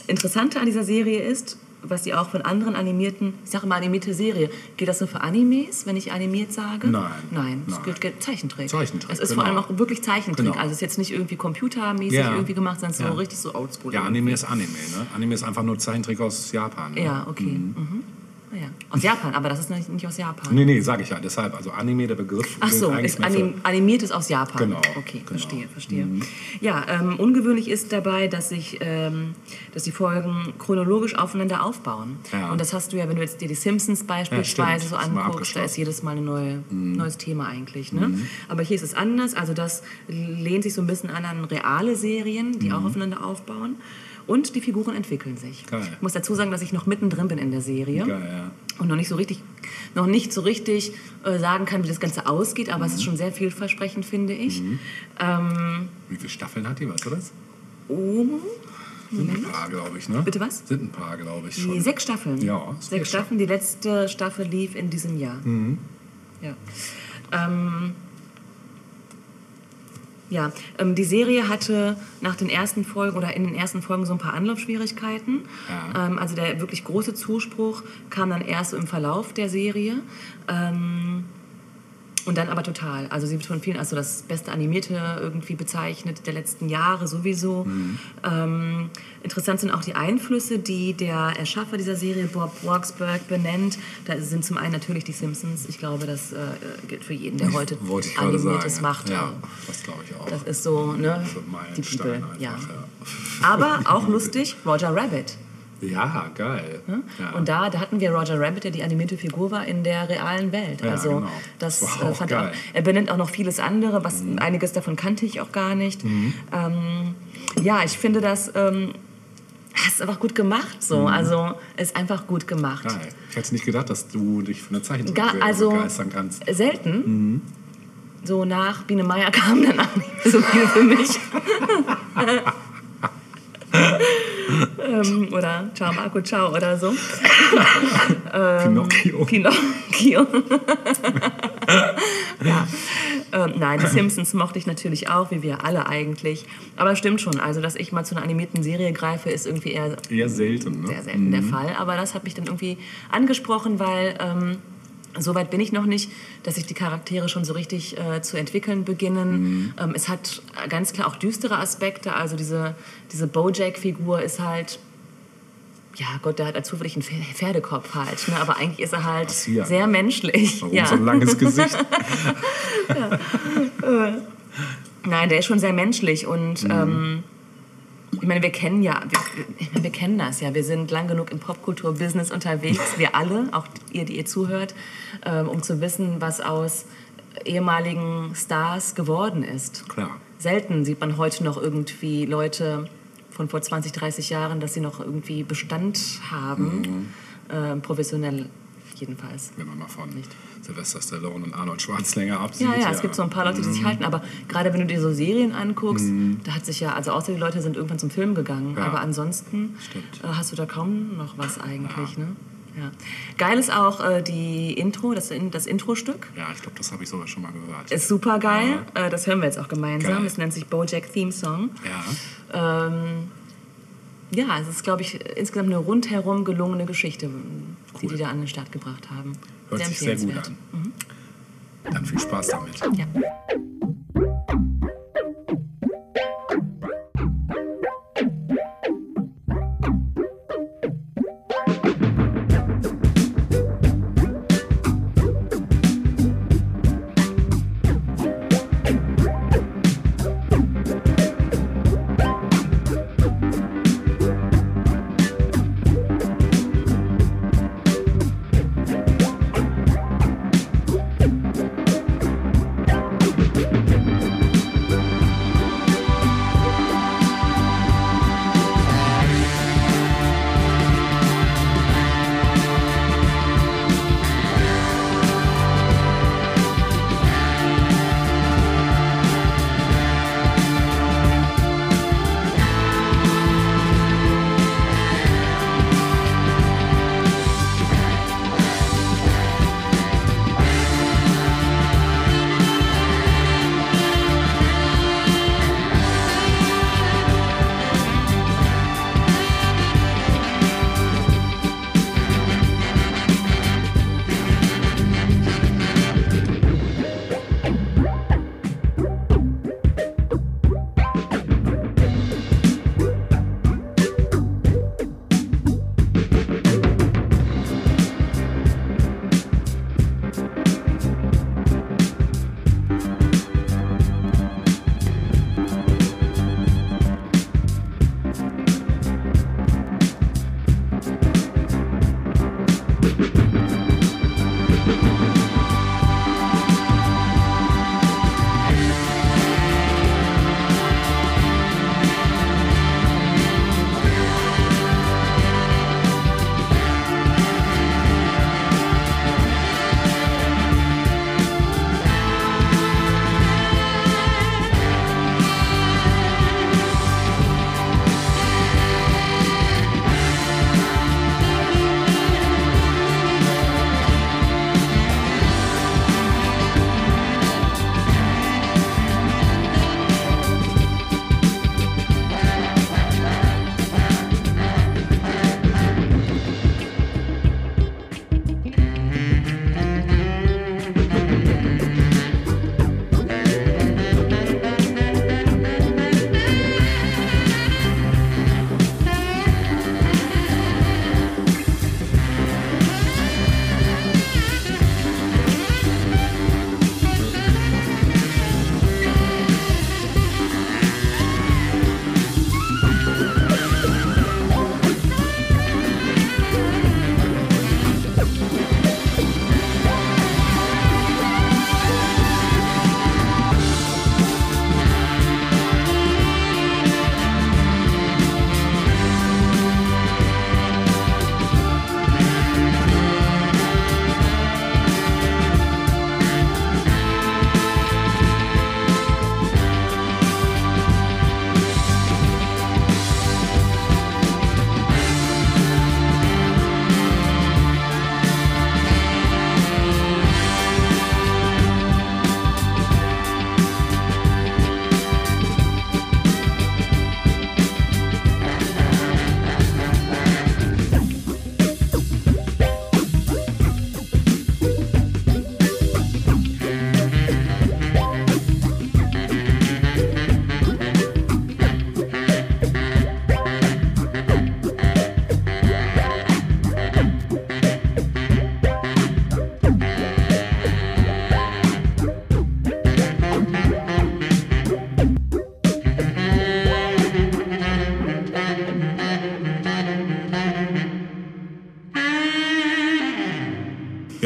Interessante an dieser Serie ist, was sie auch von anderen animierten, ich sage immer animierte Serie, geht das nur für Animes, wenn ich animiert sage? Nein. Nein, es gilt, gilt Zeichentrick. Zeichentrick, Es ist genau. vor allem auch wirklich Zeichentrick. Genau. Also es ist jetzt nicht irgendwie computermäßig Ja. irgendwie gemacht, sondern so Ja. richtig so oldschool. Ja, Anime ist Anime, ne? Anime ist einfach nur Zeichentrick aus Japan. Ne? Ja, okay. Mhm. Naja, aus Japan, aber das ist nicht, nicht aus Japan. Nee, nee, sage ich ja. Deshalb, also Anime, der Begriff. Ach so, ist für- anim animiert ist aus Japan. Genau, Okay, genau. verstehe, verstehe. Ja, ähm, ungewöhnlich ist dabei, dass sich, ähm, dass die Folgen chronologisch aufeinander aufbauen. Ja. Und das hast du ja, wenn du jetzt dir die Simpsons beispielsweise stimmt. so anguckst, da ist jedes Mal ein neue, neues Thema eigentlich. Ne? Aber hier ist es anders. Also das lehnt sich so ein bisschen an an reale Serien, die auch aufeinander aufbauen. Und die Figuren entwickeln sich. Geil. Ich muss dazu sagen, dass ich noch mittendrin bin in der Serie Geil, ja. und noch nicht so richtig, noch nicht so richtig äh, sagen kann, wie das Ganze ausgeht, aber es ist schon sehr vielversprechend, finde ich. Ähm, Wie viele Staffeln hat die, weißt du das? oh, Sind ein paar, glaube ich, ne? Bitte was? Sind ein paar, glaube ich die schon. sechs Staffeln. Ja, sechs Staffeln. Die letzte Staffel lief in diesem Jahr. Mhm. Ja. Ähm, ja, ähm, die Serie hatte nach den ersten Folgen oder in den ersten Folgen so ein paar Anlaufschwierigkeiten. Ja. Ähm, also der wirklich große Zuspruch kam dann erst im Verlauf der Serie. Ähm, und dann aber total. Also sie wird von vielen als so das beste Animierte irgendwie bezeichnet, der letzten Jahre sowieso. Ähm, interessant sind auch die Einflüsse, die der Erschaffer dieser Serie, Bob Waksberg, benennt. Da sind zum einen natürlich die Simpsons. Ich glaube, das äh, gilt für jeden, der heute Animiertes sagen. macht. Ja, das glaube ich auch. Das ist so, ne? So ein Die einfach, ja. ja. Aber auch lustig, Roger Rabbit. Ja, geil. Ja. Und da, da hatten wir Roger Rabbit, der die animierte Figur war in der realen Welt. Ja, also genau. das äh, auch fand er, geil. Mhm. er benennt auch noch vieles andere, was einiges davon kannte ich auch gar nicht. Ähm, ja, ich finde das ähm, ist einfach gut gemacht. So, also ist einfach gut gemacht. Mhm. Geil. Ich hätte nicht gedacht, dass du dich für eine Zeichentrickserie also begeistern kannst. selten. Mhm. So nach Biene Meier kam dann auch nicht so viel für mich. ähm, oder Ciao Marco Ciao oder so. Pinocchio. Pinocchio. ja. Ähm, nein, die Simpsons mochte ich natürlich auch, wie wir alle eigentlich. Aber stimmt schon, also dass ich mal zu einer animierten Serie greife, ist irgendwie eher Eher selten, ne? sehr selten der Fall. Aber das hat mich dann irgendwie angesprochen, weil ähm, so weit bin ich noch nicht, dass sich die Charaktere schon so richtig äh, zu entwickeln beginnen. Ähm, es hat ganz klar auch düstere Aspekte. Also diese, diese Bojack-Figur ist halt ja, Gott, der hat als zufällig einen Pfer- Pferdekopf halt. Ne? Aber eigentlich ist er halt Passiert. sehr menschlich. Warum ja. so ein langes Gesicht? Nein, der ist schon sehr menschlich und Mhm. ähm, ich meine, wir kennen ja, wir, wir kennen das ja. Wir sind lang genug im Popkultur-Business unterwegs, wir alle, auch ihr, die ihr zuhört, ähm, um zu wissen, was aus ehemaligen Stars geworden ist. Klar. Selten sieht man heute noch irgendwie Leute von vor 20, 30 Jahren, dass sie noch irgendwie Bestand haben, ähm, professionell jedenfalls. Wenn man mal von Nicht. Sylvester Stallone und Arnold Schwarzenegger absieht. Ja, ja, es gibt so ein paar Leute, die sich halten, aber gerade wenn du dir so Serien anguckst, da hat sich ja, also außer die Leute sind irgendwann zum Film gegangen, Ja. aber ansonsten Stimmt. äh, hast du da kaum noch was eigentlich, ne? Ja. Geil ist auch äh, die Intro, das, das Intro-Stück. Ja, ich glaube, das habe ich sogar schon mal gehört. Ist super geil. Äh, das hören wir jetzt auch gemeinsam. Es nennt sich Bojack Theme Song. ja, Ähm, ja, es ist, glaube ich, insgesamt eine rundherum gelungene Geschichte, die Cool. die da an den Start gebracht haben. Hört sich sehr gut an. Dann viel Spaß damit. Ja.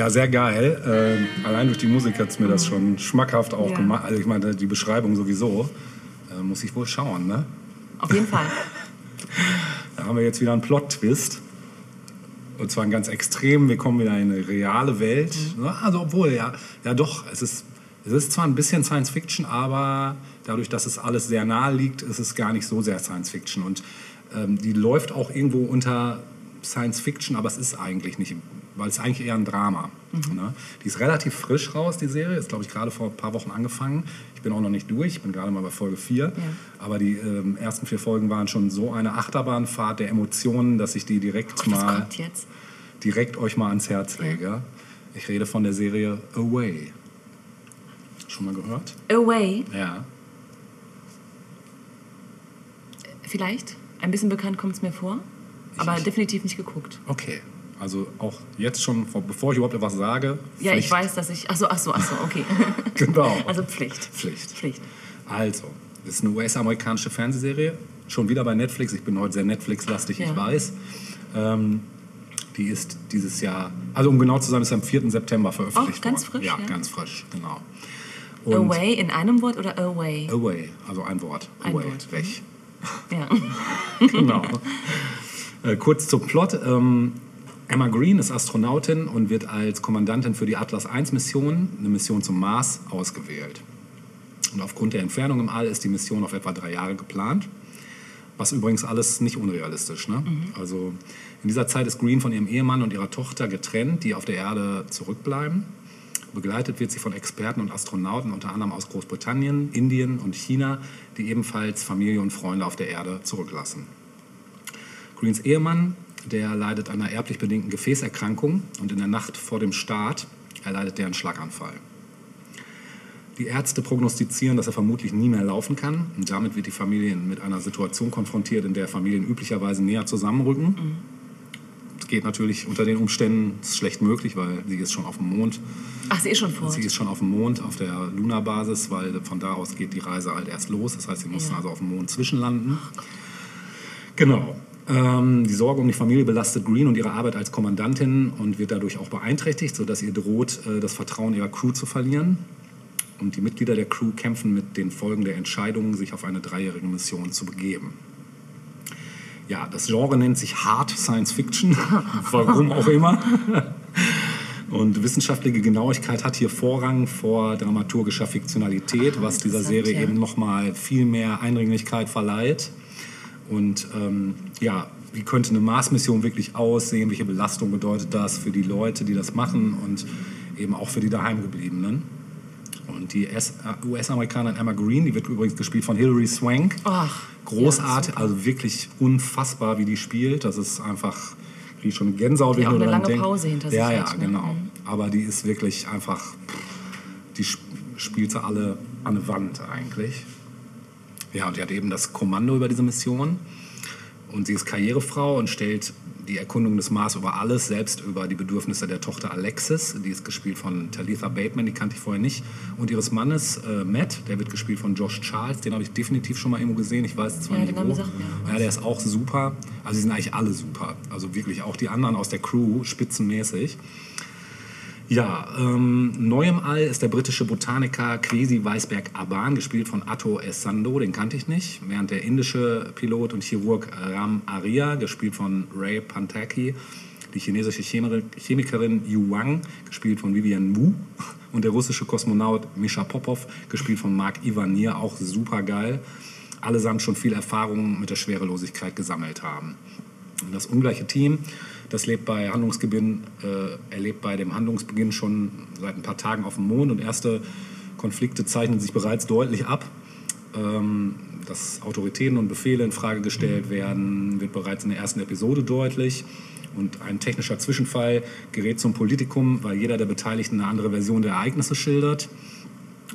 Ja, sehr geil. Ähm, allein durch die Musik hat es mir das schon schmackhaft auch Ja. gemacht. Also ich meine, die Beschreibung sowieso. Äh, muss ich wohl schauen, ne? Auf jeden Fall. Da haben wir jetzt wieder einen Plot-Twist. Und zwar einen ganz extrem. Wir kommen wieder in eine reale Welt. Ja, Also obwohl, ja, ja doch, es ist, es ist zwar ein bisschen Science Fiction, aber dadurch, dass es alles sehr nahe liegt, ist es gar nicht so sehr Science Fiction. Und ähm, die läuft auch irgendwo unter Science Fiction, aber es ist eigentlich nicht, weil es ist eigentlich eher ein Drama. Ne? Die ist relativ frisch raus, die Serie. Ist, glaube ich, gerade vor ein paar Wochen angefangen. Ich bin auch noch nicht durch, ich bin gerade mal bei Folge 4. Aber die ähm, ersten vier Folgen waren schon so eine Achterbahnfahrt der Emotionen, dass ich die direkt Was mal kommt jetzt? direkt euch mal ans Herz lege. Ich rede von der Serie Away. Schon mal gehört? Away, Ja. vielleicht. Ein bisschen bekannt kommt es mir vor. Aber Ich- definitiv nicht geguckt. Okay. Also auch jetzt schon, vor- bevor ich überhaupt etwas sage. Ja, ich Pflicht. weiß, dass ich. Achso, achso, achso, okay. Genau. Also Pflicht. Pflicht. Pflicht. Also, das ist eine US-amerikanische Fernsehserie. Schon wieder bei Netflix. Ich bin heute sehr Netflix-lastig, ich Ja. weiß. Ähm, die ist dieses Jahr, also um genau zu sein, ist am 4. September veröffentlicht Oh, ganz worden. frisch, Ja, ja. ganz frisch, genau. Und Away in einem Wort oder away? Away, also ein Wort. Ein Away, Wort. weg. Ja. genau. Äh, kurz zum Plot. Ähm, Emma Green ist Astronautin und wird als Kommandantin für die Atlas 1-Mission, eine Mission zum Mars, ausgewählt. Und aufgrund der Entfernung im All ist die Mission auf etwa drei Jahre geplant. Was übrigens alles nicht unrealistisch. Ne? Also in dieser Zeit ist Green von ihrem Ehemann und ihrer Tochter getrennt, die auf der Erde zurückbleiben. Begleitet wird sie von Experten und Astronauten, unter anderem aus Großbritannien, Indien und China, die ebenfalls Familie und Freunde auf der Erde zurücklassen. Greens Ehemann, der leidet an einer erblich bedingten Gefäßerkrankung und in der Nacht vor dem Start erleidet er einen Schlaganfall. Die Ärzte prognostizieren, dass er vermutlich nie mehr laufen kann. Und damit wird die Familie mit einer Situation konfrontiert, in der Familien üblicherweise näher zusammenrücken. Das geht natürlich unter den Umständen schlecht möglich, weil sie ist schon auf dem Mond. Ach, sie ist schon fort. Sie ist schon auf dem Mond, auf der Luna-Basis, weil von da aus geht die Reise halt erst los. Das heißt, sie mussten Ja. also auf dem Mond zwischenlanden. Genau. Ähm, die Sorge um die Familie belastet Green und ihre Arbeit als Kommandantin und wird dadurch auch beeinträchtigt, sodass ihr droht, äh, das Vertrauen ihrer Crew zu verlieren. Und die Mitglieder der Crew kämpfen mit den Folgen der Entscheidung, sich auf eine dreijährige Mission zu begeben. Ja, das Genre nennt sich Hard Science Fiction, warum auch immer. Und wissenschaftliche Genauigkeit hat hier Vorrang vor dramaturgischer Fiktionalität, was dieser Serie ja. eben nochmal viel mehr Eindringlichkeit verleiht. Und ähm, ja, wie könnte eine Mars-Mission wirklich aussehen? Welche Belastung bedeutet das für die Leute, die das machen und eben auch für die Daheimgebliebenen? Und die US-Amerikanerin Emma Green, die wird übrigens gespielt von Hilary Swank. Ach, Großartig, ja, also wirklich unfassbar, wie die spielt. Das ist einfach, kriege ich schon eine Gänsehaut, wenn ich nur eine lange denke. Pause hinter sich Ja, ja, hat, ne? genau. Mhm. Aber die ist wirklich einfach, die sp- spielt sie alle an der Wand eigentlich. Ja, und die hat eben das Kommando über diese Mission. Und sie ist Karrierefrau und stellt die Erkundung des Mars über alles, selbst über die Bedürfnisse der Tochter Alexis. Die ist gespielt von Talitha Bateman, die kannte ich vorher nicht. Und ihres Mannes äh, Matt, der wird gespielt von Josh Charles. Den habe ich definitiv schon mal irgendwo gesehen. Ich weiß zwar Ja, nicht wo. sagt mir auch Ja, der ist auch super. Also die sind eigentlich alle super. Also wirklich auch die anderen aus der Crew spitzenmäßig. Ja, ähm, neu im All ist der britische Botaniker Kwesi Weisberg Aban, gespielt von Atto S. Sando, den kannte ich nicht. Während der indische Pilot und Chirurg Ram Arya, gespielt von Ray Pantaki, die chinesische Chemi- Chemikerin Yu Wang, gespielt von Vivian Wu, und der russische Kosmonaut Misha Popov, gespielt von Mark Ivanir, auch super geil. Allesamt schon viel Erfahrung mit der Schwerelosigkeit gesammelt haben. Das ungleiche Team, das lebt bei Handlungsbeginn, äh, erlebt bei dem Handlungsbeginn schon seit ein paar Tagen auf dem Mond und erste Konflikte zeichnen sich bereits deutlich ab. Ähm, dass Autoritäten und Befehle in Frage gestellt werden, wird bereits in der ersten Episode deutlich. Und ein technischer Zwischenfall gerät zum Politikum, weil jeder der Beteiligten eine andere Version der Ereignisse schildert.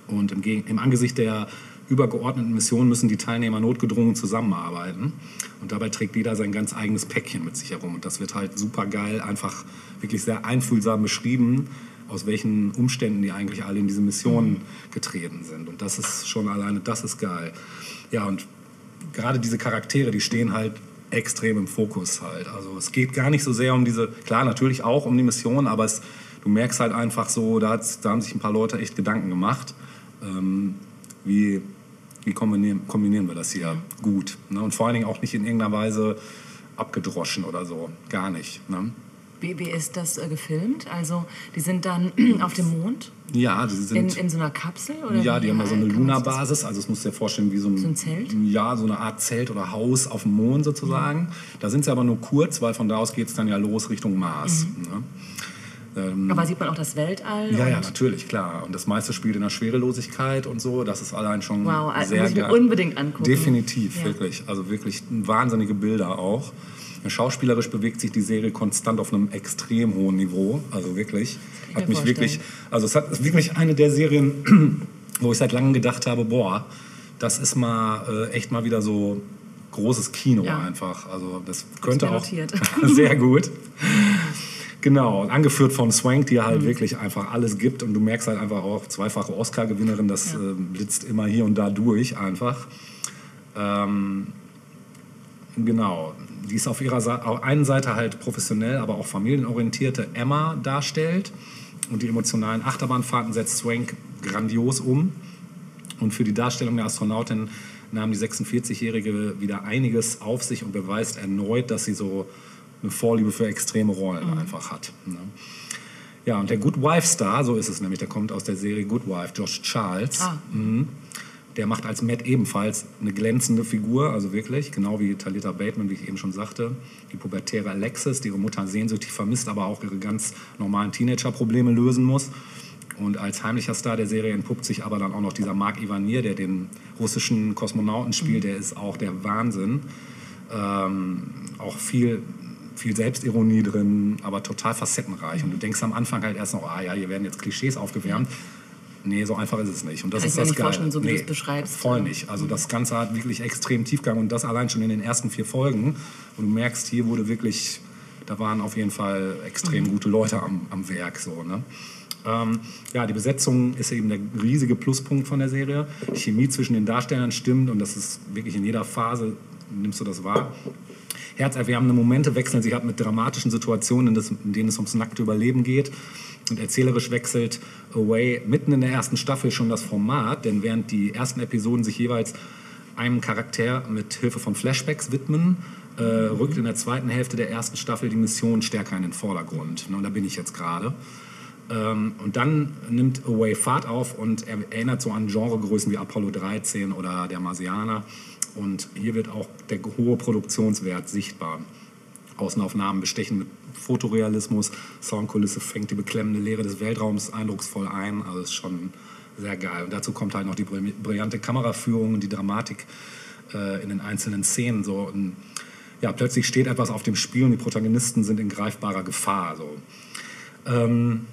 Und im, im Angesicht der übergeordneten Mission müssen die Teilnehmer notgedrungen zusammenarbeiten. Und dabei trägt jeder sein ganz eigenes Päckchen mit sich herum. Und das wird halt super geil, einfach wirklich sehr einfühlsam beschrieben, aus welchen Umständen die eigentlich alle in diese Mission getreten sind. Und das ist schon alleine, das ist geil. Ja, und gerade diese Charaktere, die stehen halt extrem im Fokus halt. Also es geht gar nicht so sehr um diese, klar natürlich auch um die Mission, aber es du merkst halt einfach so, da, da haben sich ein paar Leute echt Gedanken gemacht, ähm, wie, wie kombinieren, kombinieren wir das hier gut. Ne? Und vor allen Dingen auch nicht in irgendeiner Weise abgedroschen oder so, gar nicht. Ne? Wie, wie ist das äh, gefilmt? Also, die sind dann auf dem Mond Ja, die in, sind... in so einer Kapsel? Oder Ja, die haben da so eine sich das- Luna-Basis, also es musst du dir vorstellen wie so ein, So ein Zelt? Ja, so eine Art Zelt oder Haus auf dem Mond sozusagen. Da sind sie aber nur kurz, weil von da aus geht es dann ja los Richtung Mars. Ne? Ähm, Aber sieht man auch das Weltall? ja, ja, natürlich, klar. Und das meiste spielt in der Schwerelosigkeit und so. Das ist allein schon Wow, also sehr geil. unbedingt angucken. Definitiv, Ja. wirklich. Also wirklich wahnsinnige Bilder auch. Schauspielerisch bewegt sich die Serie konstant auf einem extrem hohen Niveau. Also wirklich. ich Hat mich vorstellen. wirklich. Also es hat ist wirklich eine der Serien, wo ich seit langem gedacht habe, boah, das ist mal äh, echt mal wieder so großes Kino Ja. einfach. Also das könnte auch sehr gut. Genau, angeführt von Swank, die Mhm. halt wirklich einfach alles gibt. Und du merkst halt einfach auch, zweifache Oscar-Gewinnerin, das Ja. äh, blitzt immer hier und da durch einfach. Ähm, genau, die ist auf ihrer Sa auf einen Seite halt professionell, aber auch familienorientierte Emma darstellt. Und die emotionalen Achterbahnfahrten setzt Swank grandios um. Und für die Darstellung der Astronautin nahm die 46-Jährige wieder einiges auf sich und beweist erneut, dass sie so eine Vorliebe für extreme Rollen einfach hat. Ne? Ja, und der Good Wife Star, so ist es nämlich, der kommt aus der Serie Good Wife, Josh Charles. Ah. Mhm. Der macht als Matt ebenfalls eine glänzende Figur, also wirklich, genau wie Talita Bateman, wie ich eben schon sagte. Die pubertäre Alexis, die ihre Mutter sehnsüchtig vermisst, aber auch ihre ganz normalen Teenager-Probleme lösen muss. Und als heimlicher Star der Serie entpuppt sich aber dann auch noch dieser Mark Ivanir, der den russischen Kosmonauten spielt. Der ist auch der Wahnsinn. Ähm, auch viel, viel Selbstironie drin, aber total facettenreich. Und du denkst am Anfang halt erst noch, ah ja, hier werden jetzt Klischees aufgewärmt. Nee, so einfach ist es nicht. Und das Kann ist ich mir das nicht Geile. vorstellen, so wie du nee, es beschreibst. Voll nicht. Also das Ganze hat wirklich extrem Tiefgang und das allein schon in den ersten vier Folgen. Und du merkst, hier wurde wirklich, da waren auf jeden Fall extrem Mhm. gute Leute am, am Werk. So, ne? Ähm, ja, die Besetzung ist eben der riesige Pluspunkt von der Serie. Die Chemie zwischen den Darstellern stimmt und das ist wirklich in jeder Phase, nimmst du das wahr. Herzerwärmende Momente wechseln sich ab mit dramatischen Situationen, in, denen es ums nackte Überleben geht. Und erzählerisch wechselt Away mitten in der ersten Staffel schon das Format, denn während die ersten Episoden sich jeweils einem Charakter mit Hilfe von Flashbacks widmen, äh, rückt in der zweiten Hälfte der ersten Staffel die Mission stärker in den Vordergrund. Und da bin ich jetzt gerade. Ähm, und dann nimmt Away Fahrt auf und er erinnert so an Genregrößen wie Apollo 13 oder der Marsianer. Und hier wird auch der hohe Produktionswert sichtbar. Außenaufnahmen bestechen mit Fotorealismus, Soundkulisse fängt die beklemmende Leere des Weltraums eindrucksvoll ein. Also ist schon sehr geil. Und dazu kommt halt noch die brill- brillante Kameraführung und die Dramatik äh, in den einzelnen Szenen. So. Und, ja, plötzlich steht etwas auf dem Spiel und die Protagonisten sind in greifbarer Gefahr. So. Ähm,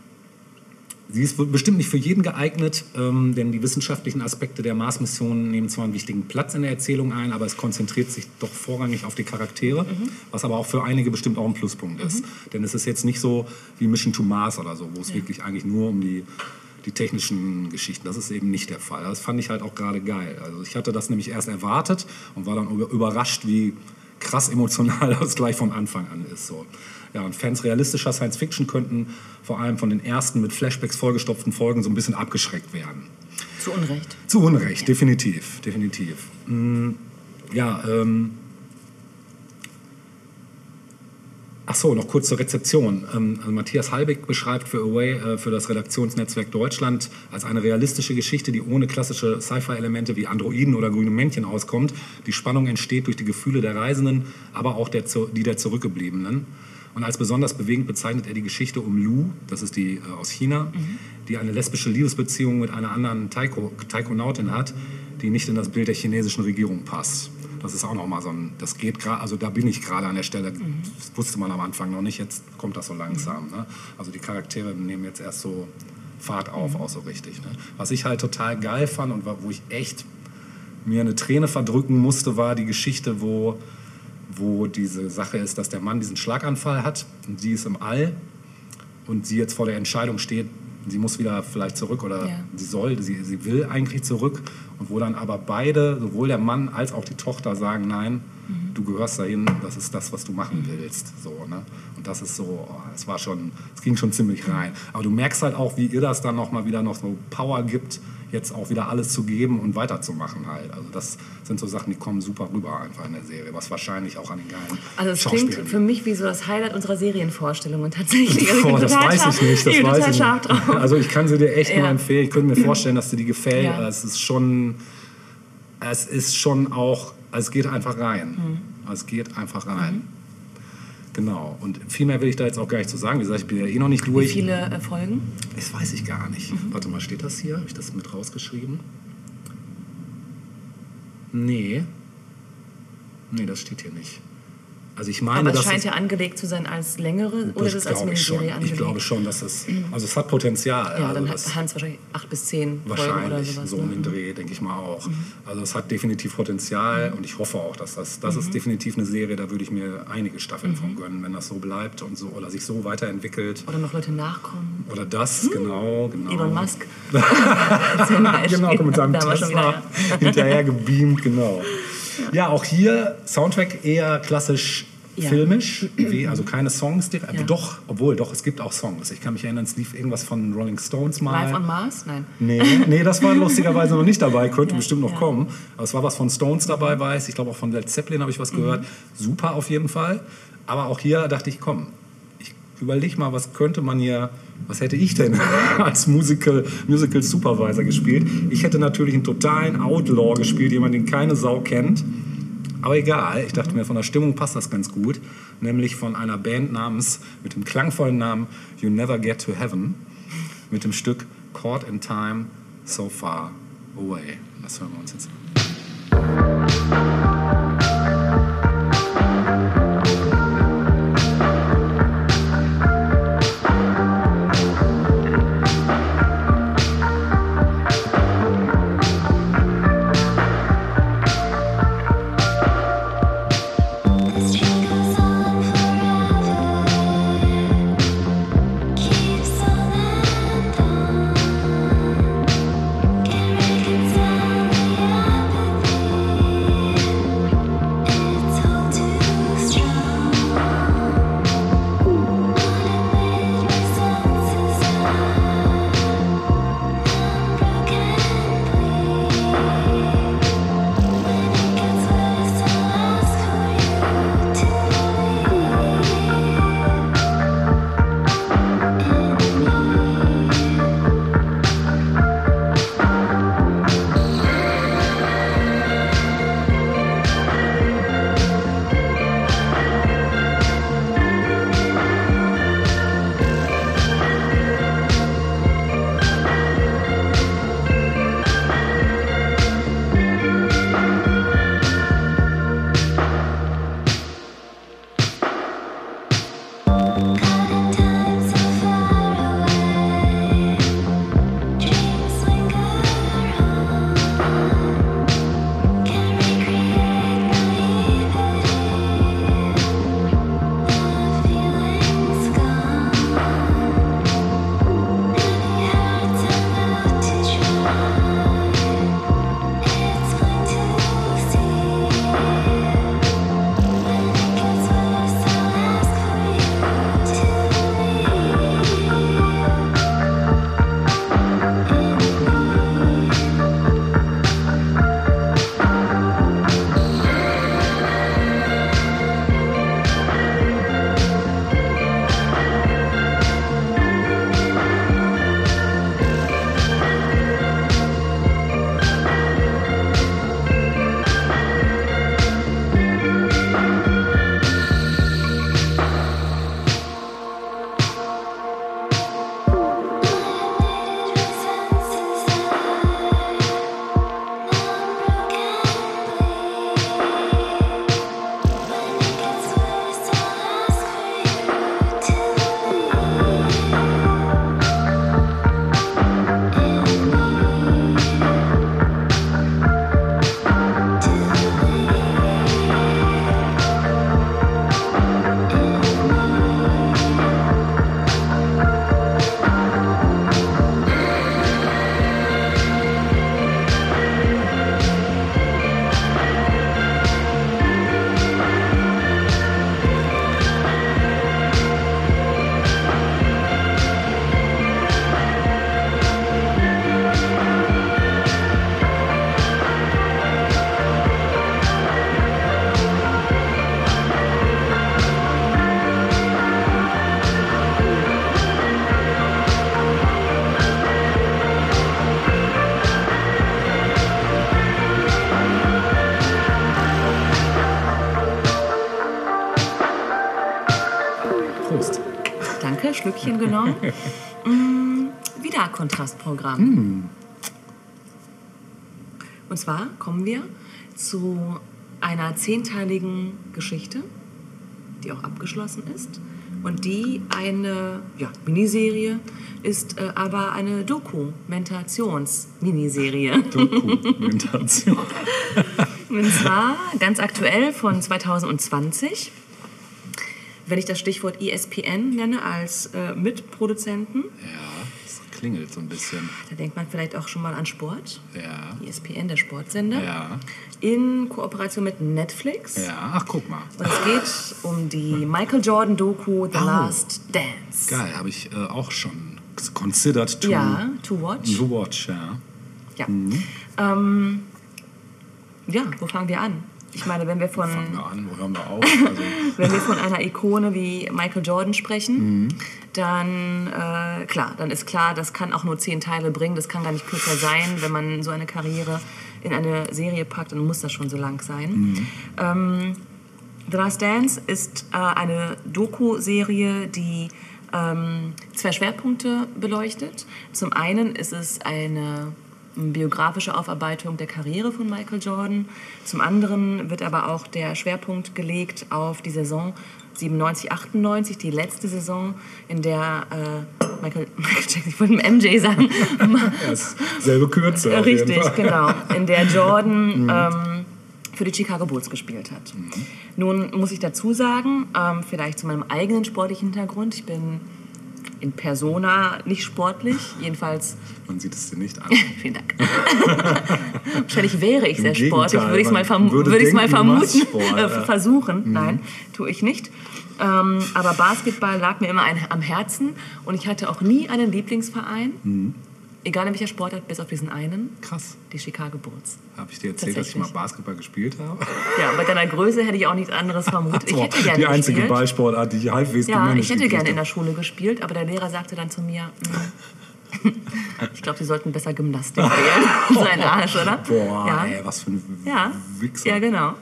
Sie ist bestimmt nicht für jeden geeignet, ähm, denn die wissenschaftlichen Aspekte der Mars-Mission nehmen zwar einen wichtigen Platz in der Erzählung ein, aber es konzentriert sich doch vorrangig auf die Charaktere, was aber auch für einige bestimmt auch ein Pluspunkt ist. Denn es ist jetzt nicht so wie Mission to Mars oder so, wo es wirklich eigentlich nur um die, die technischen Geschichten, das ist eben nicht der Fall. Das fand ich halt auch gerade geil. Also ich hatte das nämlich erst erwartet und war dann über- überrascht, wie krass emotional das gleich von Anfang an ist. So. Ja, und Fans realistischer Science Fiction könnten vor allem von den ersten mit Flashbacks vollgestopften Folgen so ein bisschen abgeschreckt werden. Zu Unrecht. Zu Unrecht, definitiv, definitiv. Mm, ja, ähm. Ach so, noch kurz zur Rezeption. Ähm, also Matthias Halbig beschreibt für Away, äh, für das Redaktionsnetzwerk Deutschland, als eine realistische Geschichte, die ohne klassische Sci-Fi-Elemente wie Androiden oder grüne Männchen auskommt. Die Spannung entsteht durch die Gefühle der Reisenden, aber auch der, die der Zurückgebliebenen. Und als besonders bewegend bezeichnet er die Geschichte um Lu, das ist die äh, aus China, die eine lesbische Liebesbeziehung mit einer anderen Taiko, Taikonautin hat, die nicht in das Bild der chinesischen Regierung passt. Das ist auch noch mal so ein, das geht gerade, also da bin ich gerade an der Stelle, das wusste man am Anfang noch nicht, jetzt kommt das so langsam. Ne? Also die Charaktere nehmen jetzt erst so Fahrt auf, auch so richtig. Ne? Was ich halt total geil fand und wo ich echt mir eine Träne verdrücken musste, war die Geschichte, wo, wo diese Sache ist, dass der Mann diesen Schlaganfall hat und sie ist im All und sie jetzt vor der Entscheidung steht, sie muss wieder vielleicht zurück oder Ja. sie soll, sie, sie will eigentlich zurück und wo dann aber beide, sowohl der Mann als auch die Tochter sagen, nein, du gehörst dahin, das ist das, was du machen willst. So, ne? Und das ist so, es war schon, es ging schon ziemlich rein. Aber du merkst halt auch, wie ihr das dann nochmal wieder noch so Power gibt, jetzt auch wieder alles zu geben und weiterzumachen halt. Also das sind so Sachen, die kommen super rüber einfach in der Serie, was wahrscheinlich auch an den geilen Also es klingt für mich wie so das Highlight unserer Serienvorstellungen tatsächlich. Also Oh, das weiß ich nicht. Das ich weiß ich nicht. drauf. Also ich kann sie dir echt Ja. nur empfehlen. Ich könnte mir vorstellen, dass dir die gefällt. Ja. Es ist schon, es ist schon auch, es geht einfach rein. Mhm. Es geht einfach rein. Genau. Und viel mehr will ich da jetzt auch gar nicht zu sagen. Wie gesagt, ich bin ja eh noch nicht Wie durch. viele äh, Folgen? Das weiß ich gar nicht. Mhm. Warte mal, steht das hier? Habe ich das mit rausgeschrieben? Nee. Nee, das steht hier nicht. Also ich meine, Aber es scheint ja angelegt zu sein als längere oder ist das es als ich. Miniserie Ich angelegt? glaube schon, dass es, also es hat Potenzial. Ja, also dann das, hat Hans wahrscheinlich acht bis zehn Folgen oder Wahrscheinlich, sowas. so um ne? den Dreh, denke ich mal auch. Also es hat definitiv Potenzial und ich hoffe auch, dass das, das ist definitiv eine Serie, da würde ich mir einige Staffeln von gönnen, wenn das so bleibt und so oder sich so weiterentwickelt. Oder noch Leute nachkommen. Oder das, genau, genau. Elon Musk. Genau, mit seinem Tesla wieder, hinterher gebeamt, genau. Ja, auch hier Soundtrack eher klassisch Ja. filmisch, wie, also keine Songs direkt. Ja. Doch, obwohl, doch, es gibt auch Songs. Ich kann mich erinnern, es lief irgendwas von Rolling Stones mal. Live on Mars? Nein. Nee, nee, das war lustigerweise noch nicht dabei, könnte Ja, bestimmt noch kommen. Aber es war was von Stones dabei, weiß ich. glaube auch von Led Zeppelin habe ich was gehört. Super auf jeden Fall. Aber auch hier dachte ich, komm, ich überlege mal, was könnte man hier, was hätte ich denn als Musical, Musical Supervisor gespielt? Ich hätte natürlich einen totalen Outlaw gespielt, jemanden, den keine Sau kennt. Aber egal, ich dachte mir, von der Stimmung passt das ganz gut. Nämlich von einer Band namens, mit dem klangvollen Namen You Never Get to Heaven, mit dem Stück Caught in Time, So Far Away. Das hören wir uns jetzt an. Schlückchen genommen. Mm, wieder Kontrastprogramm. Und zwar kommen wir zu einer zehnteiligen Geschichte, die auch abgeschlossen ist. Und die eine ja, Miniserie ist äh, aber eine Dokumentations-Miniserie. Dokumentation. Und zwar ganz aktuell von 2020. Wenn ich das Stichwort ESPN nenne als äh, Mitproduzenten, Ja, es klingelt so ein bisschen. da denkt man vielleicht auch schon mal an Sport. Ja. ESPN, der Sportsender. Ja. In Kooperation mit Netflix. Ja, ach guck mal. Und es geht um die Michael Jordan Doku The Oh. Last Dance. Geil, habe ich äh, auch schon considered to, Ja, to watch. to watch. Ja. Ja. Mhm. Ähm, ja, wo fangen wir an? Ich meine, wenn wir von Fangen wir an, wo hören wir auf? Also, Wenn wir von einer Ikone wie Michael Jordan sprechen, Mhm. dann äh, klar, dann ist klar, das kann auch nur zehn Teile bringen. Das kann gar nicht kürzer sein. Wenn man so eine Karriere in eine Serie packt, dann muss das schon so lang sein. Mhm. Ähm, The Last Dance ist äh, eine Doku-Serie, die ähm, zwei Schwerpunkte beleuchtet. Zum einen ist es eine biografische Aufarbeitung der Karriere von Michael Jordan. Zum anderen wird aber auch der Schwerpunkt gelegt auf die Saison 97, 98, die letzte Saison, in der äh, Michael, Michael Jackson, ich wollte MJ sagen, selbe Kürze. Richtig, genau. In der Jordan ähm, für die Chicago Bulls gespielt hat. Mhm. Nun muss ich dazu sagen, ähm, vielleicht zu meinem eigenen sportlichen Hintergrund, ich bin in Persona nicht sportlich, jedenfalls, Man sieht es dir nicht an. vielen Dank. Wahrscheinlich wäre ich Im sehr sportlich, würde ich es mal, verm würde mal denken, machst vermuten, Sport, äh, ja. Mhm. versuchen. Nein, tue ich nicht. Ähm, aber Basketball lag mir immer ein, am Herzen und ich hatte auch nie einen Lieblingsverein, Mhm. Egal in welcher Sportart, bis auf diesen einen, Krass. die Chicago Bulls. Habe ich dir erzählt, dass ich mal. Basketball gespielt habe? Ja, bei deiner Größe hätte ich auch nichts anderes vermutet. Ich hätte gerne die einzige gespielt. Ballsportart, die ich halbwegs Ja, ich hätte gerne in der Schule gespielt, aber der Lehrer sagte dann zu mir, "Mm, ich glaube, Sie sollten besser Gymnastik wählen. so ein Arsch, oder? Boah, ja. ey, was für ein Ja. Wichser. ja, genau.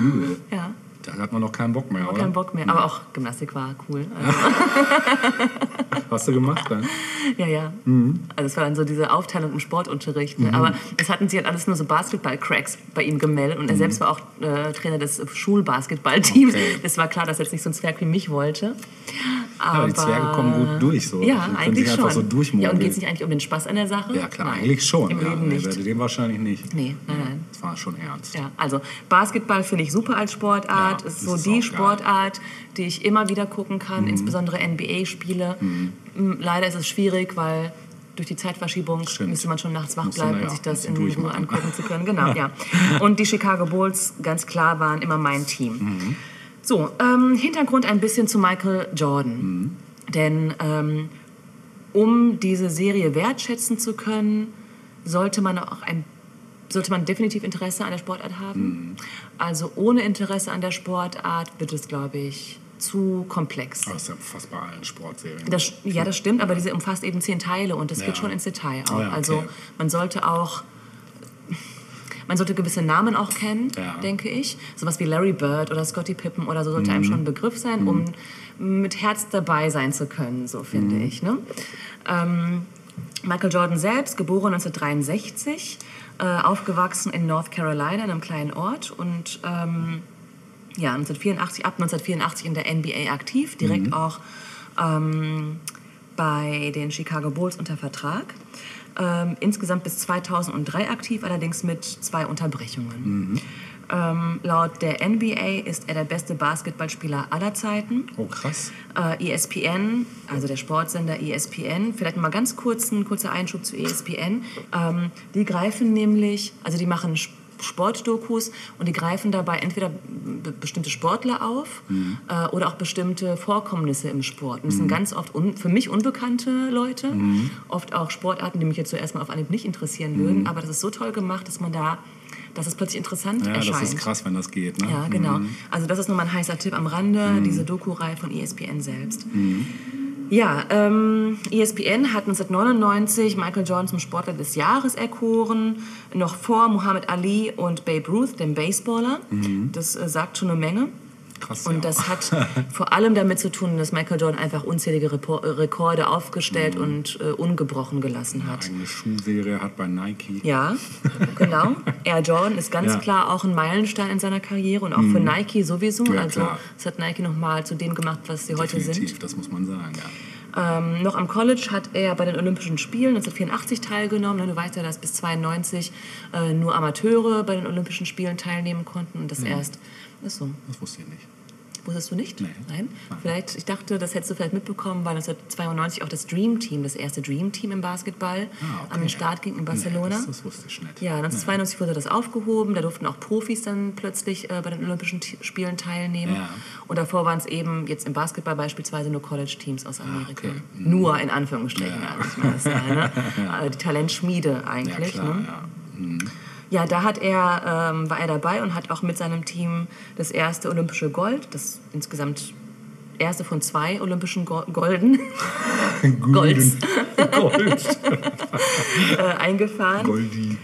Übel. Ja, Da hat man noch keinen Bock mehr, oder? keinen Bock mehr. Aber auch Gymnastik war cool. Also, Hast du gemacht dann? ja, ja. Mhm. Also es war dann so diese Aufteilung im Sportunterricht. Ne? Aber es hatten sich halt alles nur so Basketball-Cracks bei ihm gemeldet. Und er selbst war auch äh, Trainer des Schulbasketballteams. Mhm. Okay. Es war klar, dass er jetzt nicht so ein Zwerg wie mich wollte. Aber die Zwerge kommen gut durch so. Die Ja, können eigentlich sich schon. so ja, und geht es nicht eigentlich um den Spaß an der Sache? Ja, klar, Nein. eigentlich schon. Im ja, Leben nicht. Bei dem wahrscheinlich nicht. Nee, nein, nein. Das war schon ernst. Ja, also Basketball finde ich super als Sportart. Ja, ist das so ist die geil. Sportart, die ich immer wieder gucken kann, Mhm. insbesondere NBA-Spiele. Leider ist es schwierig, weil durch die Zeitverschiebung Stimmt. müsste man schon nachts wach bleiben, na um ja, sich das in Ruhe angucken zu können. Genau, ja. Und die Chicago Bulls, ganz klar, waren immer mein Team. Mhm. So, ähm, Hintergrund ein bisschen zu Michael Jordan. Mhm. Denn ähm, um diese Serie wertschätzen zu können, sollte man auch ein sollte man definitiv Interesse an der Sportart haben. Mhm. Also ohne Interesse an der Sportart wird es, glaube ich, zu komplex. Aber das ist ja fast bei allen Sportserien. Das, ja, das stimmt, aber diese umfasst eben zehn Teile und das Ja. geht schon ins Detail auch. Oh ja, okay. Also man sollte auch man sollte gewisse Namen auch kennen, Ja. denke ich. Sowas wie Larry Bird oder Scottie Pippen oder so sollte Mhm. einem schon ein Begriff sein, um mit Herz dabei sein zu können, so finde Mhm. ich. Ne? Ähm, Michael Jordan selbst, geboren 1963, äh, aufgewachsen in North Carolina, in einem kleinen Ort und ähm, ja, 1984, ab 1984 in der NBA aktiv, direkt auch ähm, bei den Chicago Bulls unter Vertrag. Ähm, insgesamt bis 2003 aktiv, allerdings mit zwei Unterbrechungen. Ähm, laut der NBA ist er der beste Basketballspieler aller Zeiten. oh, krass. Äh, ESPN, also der Sportsender ESPN, vielleicht mal ganz kurz ein kurzer Einschub zu ESPN. Ähm, die greifen nämlich, also die machen Sp- Sportdokus und die greifen dabei entweder be bestimmte Sportler auf äh, oder auch bestimmte Vorkommnisse im Sport. Und das sind ganz oft für mich unbekannte Leute, oft auch Sportarten, die mich jetzt so erstmal auf Anhieb nicht interessieren würden. Aber das ist so toll gemacht, dass man da, dass es plötzlich interessant Ja, erscheint. das ist krass, wenn das geht. Ne? Ja, genau. Also das ist nur mal ein heißer Tipp am Rande, diese Doku-Reihe von ESPN selbst. Ja, ähm, ESPN hat 1999 Michael Jordan zum Sportler des Jahres erkoren, noch vor Muhammad Ali und Babe Ruth, dem Baseballer. Das äh, sagt schon eine Menge. Krass, Und ja. das hat vor allem damit zu tun, dass Michael Jordan einfach unzählige Rekorde aufgestellt und äh, ungebrochen gelassen hat. Eigene Schuhserie hat bei Nike. Ja, genau. Air Jordan ist ganz Ja. klar auch ein Meilenstein in seiner Karriere und auch für Nike sowieso. Ja, also es hat Nike nochmal zu dem gemacht, was sie heute Definitiv, sind. das muss man sagen, ja. Ähm, noch am College hat er bei den Olympischen Spielen 1984 teilgenommen. Du weißt ja, dass bis 92 äh, nur Amateure bei den Olympischen Spielen teilnehmen konnten und das erst. Ist so. Das wusste ich nicht. Wusstest du nicht? Nee. Nein? Nein. Vielleicht, ich dachte, das hättest du vielleicht mitbekommen, weil 1992 auch das Dream Team, das erste Dream Team im Basketball, Ah, okay. an den Start ging in Barcelona. Nee, das, das wusste ich nicht. Ja, 1992 wurde das aufgehoben. Da durften auch Profis dann plötzlich äh, bei den Olympischen T Spielen teilnehmen. Ja. Und davor waren es eben jetzt im Basketball beispielsweise nur College-Teams aus Amerika. Ah, okay. Mhm. Nur in Anführungsstrichen. Ja. Also meine, ja, ne? Äh, Die Talentschmiede eigentlich. klar, ne? ja. Ja, da hat er, ähm, war er dabei und hat auch mit seinem Team das erste olympische Gold, das insgesamt erste von zwei olympischen Go Golden, Golds. Gold. äh, eingefahren. Goldi.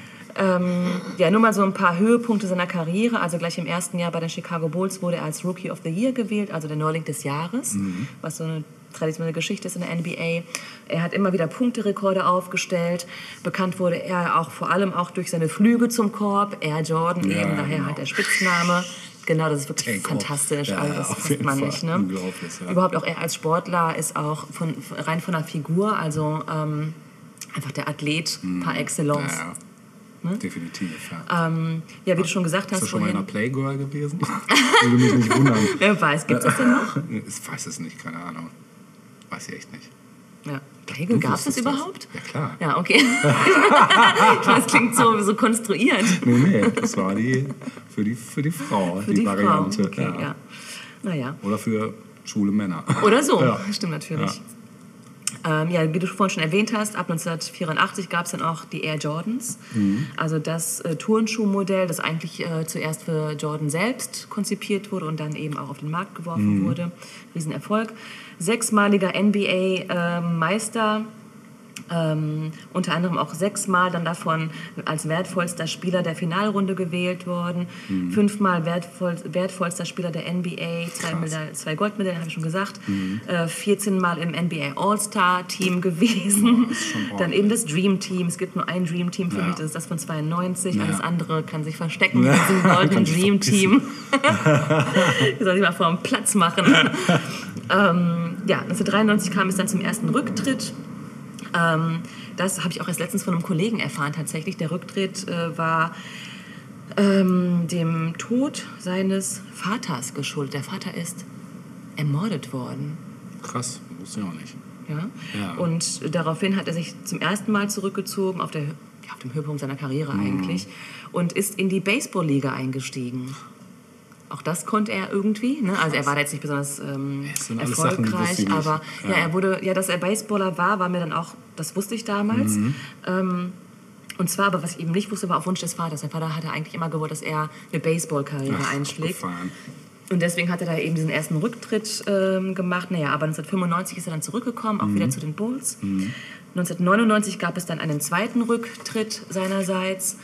Ja, nur mal so ein paar Höhepunkte seiner Karriere. Also gleich im ersten Jahr bei den Chicago Bulls wurde er als Rookie of the Year gewählt, also der Neuling des Jahres, was so eine traditionelle Geschichte ist in der NBA. Er hat immer wieder Punkterekorde aufgestellt. Bekannt wurde er auch vor allem auch durch seine Flüge zum Korb. Air Jordan Ja, eben, daher genau. halt der Spitzname. Genau, das ist wirklich Take fantastisch. Ja, also das fasst man Fall. nicht. Ne? Unglaublich, ja. Überhaupt auch er als Sportler ist auch von, rein von der Figur, also ähm, einfach der Athlet par excellence. Mhm. Ja, ja. Definitiv, ja. Ähm, ja, wie du schon gesagt Bist hast du schon mal in einer. Playgirl gewesen? Würde mich nicht wundern. Wer weiß, gibt es das denn noch? Ich weiß es nicht, keine Ahnung. Weiß ich echt nicht. Ja. Du gab es das überhaupt? Ja, klar. Ja, okay. ich das klingt so, so konstruiert. Nee, nee, das war die für die, für die Frau, Für die, die, Variante. Frau. Okay, ja. Naja. Oder für schwule Männer. Oder so, Ja. stimmt natürlich. Ähm, ja, wie du vorhin schon erwähnt hast, ab 1984 gab es dann auch die Air Jordans. Mhm. Also das äh, Turnschuhmodell, das eigentlich äh, zuerst für Jordan selbst konzipiert wurde und dann eben auch auf den Markt geworfen Mhm. wurde. Riesenerfolg. Sechsmaliger NBA-Meister. Ähm, unter anderem auch sechsmal dann davon als wertvollster Spieler der Finalrunde gewählt worden, Mhm. fünfmal wertvoll, wertvollster Spieler der NBA, zwei, Meda- zwei Goldmedaillen, habe ich schon gesagt, Mhm. äh, 14 Mal im NBA All-Star-Team gewesen, schon dann eben das Dream-Team, es gibt nur ein Dream-Team für Ja. mich, das ist das von 92, Ja. alles andere kann sich verstecken Ja. in diesem goldenen Kann sich Dream-Team. Ich soll sich mal vor dem Platz machen. ähm, ja, 1993 kam es dann zum ersten Rücktritt. Ähm, das habe ich auch erst letztens von einem Kollegen erfahren tatsächlich. Der Rücktritt äh, war ähm, dem Tod seines Vaters geschuldet. Der Vater ist ermordet worden. Krass, wusste ich auch nicht. Ja? Ja. Und daraufhin hat er sich zum ersten Mal zurückgezogen, auf, der, auf dem Höhepunkt seiner Karriere Mhm. eigentlich, und ist in die Baseballliga eingestiegen. Auch das konnte er irgendwie. Ne? Also er war da jetzt nicht besonders ähm, Sachen, erfolgreich, ich nicht. aber ja. Ja. er wurde, ja, dass er Baseballer war, war mir dann auch, das wusste ich damals. Mhm. Ähm, und zwar, aber was ich eben nicht wusste, war auf Wunsch des Vaters. Der Vater hatte eigentlich immer gewollt, dass er eine Baseballkarriere einschlägt. Und deswegen hat er da eben diesen ersten Rücktritt ähm, gemacht. Naja, aber 1995 ist er dann zurückgekommen, auch Mhm. wieder zu den Bulls. 1999 gab es dann einen zweiten Rücktritt seinerseits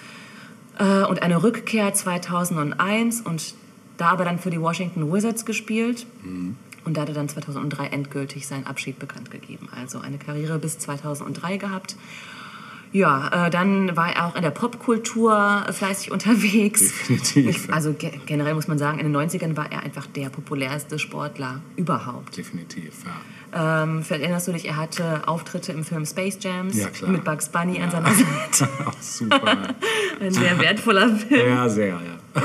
äh, und eine Rückkehr 2001 und da aber dann für die Washington Wizards gespielt. Mhm. Und da hat er dann 2003 endgültig seinen Abschied bekannt gegeben. Also eine Karriere bis 2003 gehabt. Ja, äh, dann war er auch in der Popkultur fleißig unterwegs. Definitiv. Ich, also ge generell muss man sagen, in den 90ern war er einfach der populärste Sportler überhaupt. Definitiv, ja. Ähm, vielleicht erinnerst du dich, er hatte Auftritte im Film Space Jams Ja, mit Bugs Bunny an seiner Seite. Ach, super. Ein sehr wertvoller Film. ja, sehr, ja.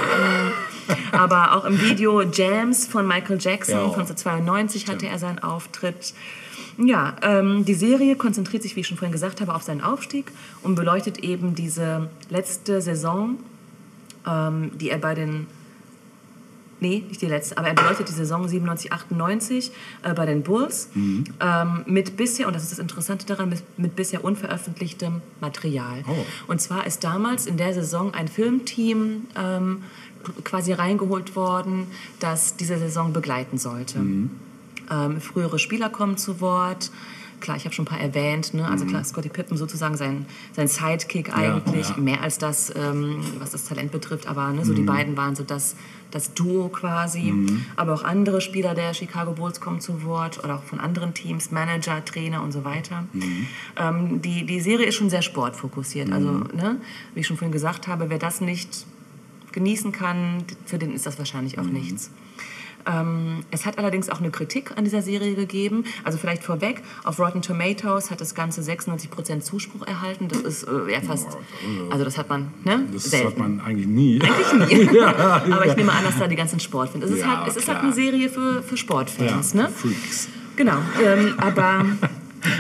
Aber auch im Video Jams von Michael Jackson Ja. von 1992 hatte er seinen Auftritt. Ja, ähm, die Serie konzentriert sich, wie ich schon vorhin gesagt habe, auf seinen Aufstieg und beleuchtet eben diese letzte Saison, ähm, die er bei den Nee, nicht die letzte, aber er beleuchtet die Saison 97, 98 äh, bei den Bulls Mhm. ähm, mit bisher, und das ist das Interessante daran, mit, mit bisher unveröffentlichtem Material. Oh. Und zwar ist damals in der Saison ein Filmteam ähm, quasi reingeholt worden, das diese Saison begleiten sollte. Ähm, frühere Spieler kommen zu Wort. klar, ich habe schon ein paar erwähnt, ne? also klar, Scottie Pippen sozusagen sein, sein Sidekick eigentlich, Mhm. ja. mehr als das, ähm, was das Talent betrifft, aber ne, so die beiden waren so das, das Duo quasi. Aber auch andere Spieler der Chicago Bulls kommen zu Wort oder auch von anderen Teams, Manager, Trainer und so weiter. Ähm, die, die Serie ist schon sehr sportfokussiert. Also, ne, wie ich schon vorhin gesagt habe, wer das nicht genießen kann, für den ist das wahrscheinlich auch nichts. Ähm, es hat allerdings auch eine Kritik an dieser Serie gegeben. Also vielleicht vorweg, auf Rotten Tomatoes hat das Ganze 96% Zuspruch erhalten. Das ist äh, ja fast, also das hat man ne? Das selten. hat man eigentlich nie. Aber ich nehme an, dass da die ganzen Sportfans. Es ist, Ja, halt, es ist halt eine Serie für, für Sportfans. ja, Ne? Freaks. Genau, ähm, aber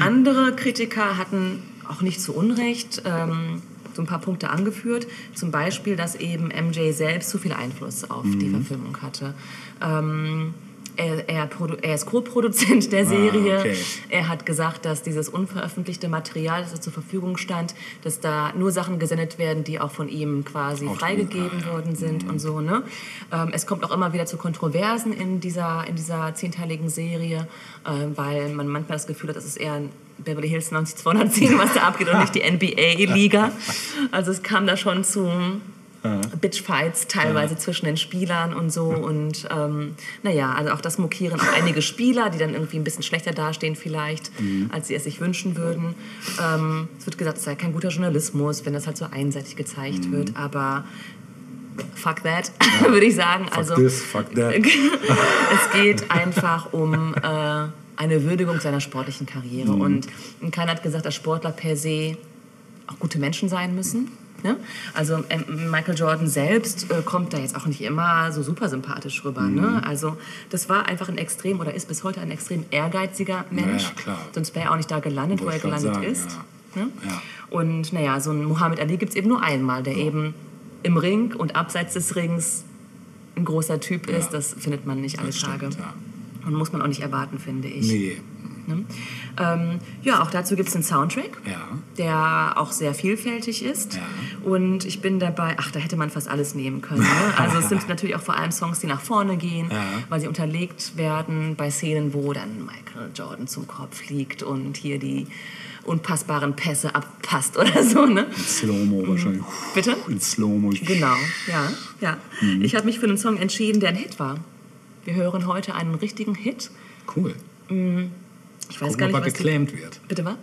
andere Kritiker hatten auch nicht zu Unrecht ähm, so ein paar Punkte angeführt. Zum Beispiel, dass eben MJ selbst zu viel Einfluss auf die Mhm. Verfilmung hatte. Ähm, er, er, er ist Co-Produzent der Serie. Ah, okay. Er hat gesagt, dass dieses unveröffentlichte Material, das er zur Verfügung stand, dass da nur Sachen gesendet werden, die auch von ihm quasi Autor- freigegeben ah, ja. worden sind und so. Ne? Ähm, es kommt auch immer wieder zu Kontroversen in dieser, in dieser zehnteiligen Serie, äh, weil man manchmal das Gefühl hat, das ist eher ein Beverly Hills 90210, was da abgeht und nicht die NBA-Liga. Also es kam da schon zu Bitchfights teilweise zwischen den Spielern und so. Und ähm, naja, also auch das mokieren auch einige Spieler, die dann irgendwie ein bisschen schlechter dastehen vielleicht, als sie es sich wünschen würden. Ähm, es wird gesagt, es sei kein guter Journalismus, wenn das halt so einseitig gezeigt wird, aber fuck that, würde ich sagen. Fuck also this, fuck that. es geht einfach um äh, eine Würdigung seiner sportlichen Karriere. Mhm. Und keiner hat gesagt, dass Sportler per se auch gute Menschen sein müssen. Ne? Also ähm, Michael Jordan selbst äh, kommt da jetzt auch nicht immer so super sympathisch rüber. Mhm. Ne? Also das war einfach ein extrem oder ist bis heute ein extrem ehrgeiziger Mensch. ja, klar. Sonst wäre er auch nicht da gelandet, wo er gelandet sagen, ist. ja. Ne? Ja. Und naja, so ein Muhammad Ali gibt es eben nur einmal, der eben im Ring und abseits des Rings ein großer Typ ist. Das findet man nicht alle Tage. stimmt, ja. Und muss man auch nicht erwarten, finde ich. Nee. Ne? Ähm, ja, auch dazu gibt es einen Soundtrack, Ja. der auch sehr vielfältig ist. Ja. Und ich bin dabei, ach, da hätte man fast alles nehmen können. Ne? Also es sind natürlich auch vor allem Songs, die nach vorne gehen, Ja. weil sie unterlegt werden bei Szenen, wo dann Michael Jordan zum Korb fliegt und hier die unpassbaren Pässe abpasst oder so. Ne? In Slow-Mo wahrscheinlich. Bitte? In Slow-Mo. Genau, ja. ja. Ich habe mich für einen Song entschieden, der ein Hit war. Wir hören heute einen richtigen Hit. Cool. Ich weiß Gucken, gar ob nicht, er was die- geclaimed wird. Bitte was?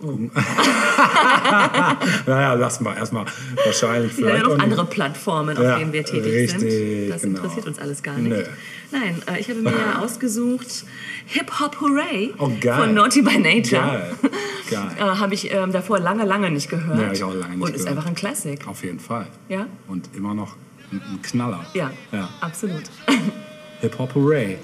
Naja, lassen wir erstmal. Wahrscheinlich Wir haben vielleicht noch andere Plattformen, auf Ja, denen wir tätig richtig, sind. Das genau. interessiert uns alles gar nicht. Nö. Nein, äh, ich habe mir ja ausgesucht Hip Hop Hooray Oh, von Naughty by Nature. Geil. Geil. Äh, habe ich ähm, davor lange, lange nicht gehört. Ja, ich auch lange nicht Und ist gehört. einfach ein Classic. Auf jeden Fall. Ja? Und immer noch ein, ein Knaller. Ja, ja. absolut. Hip-Hop Hooray.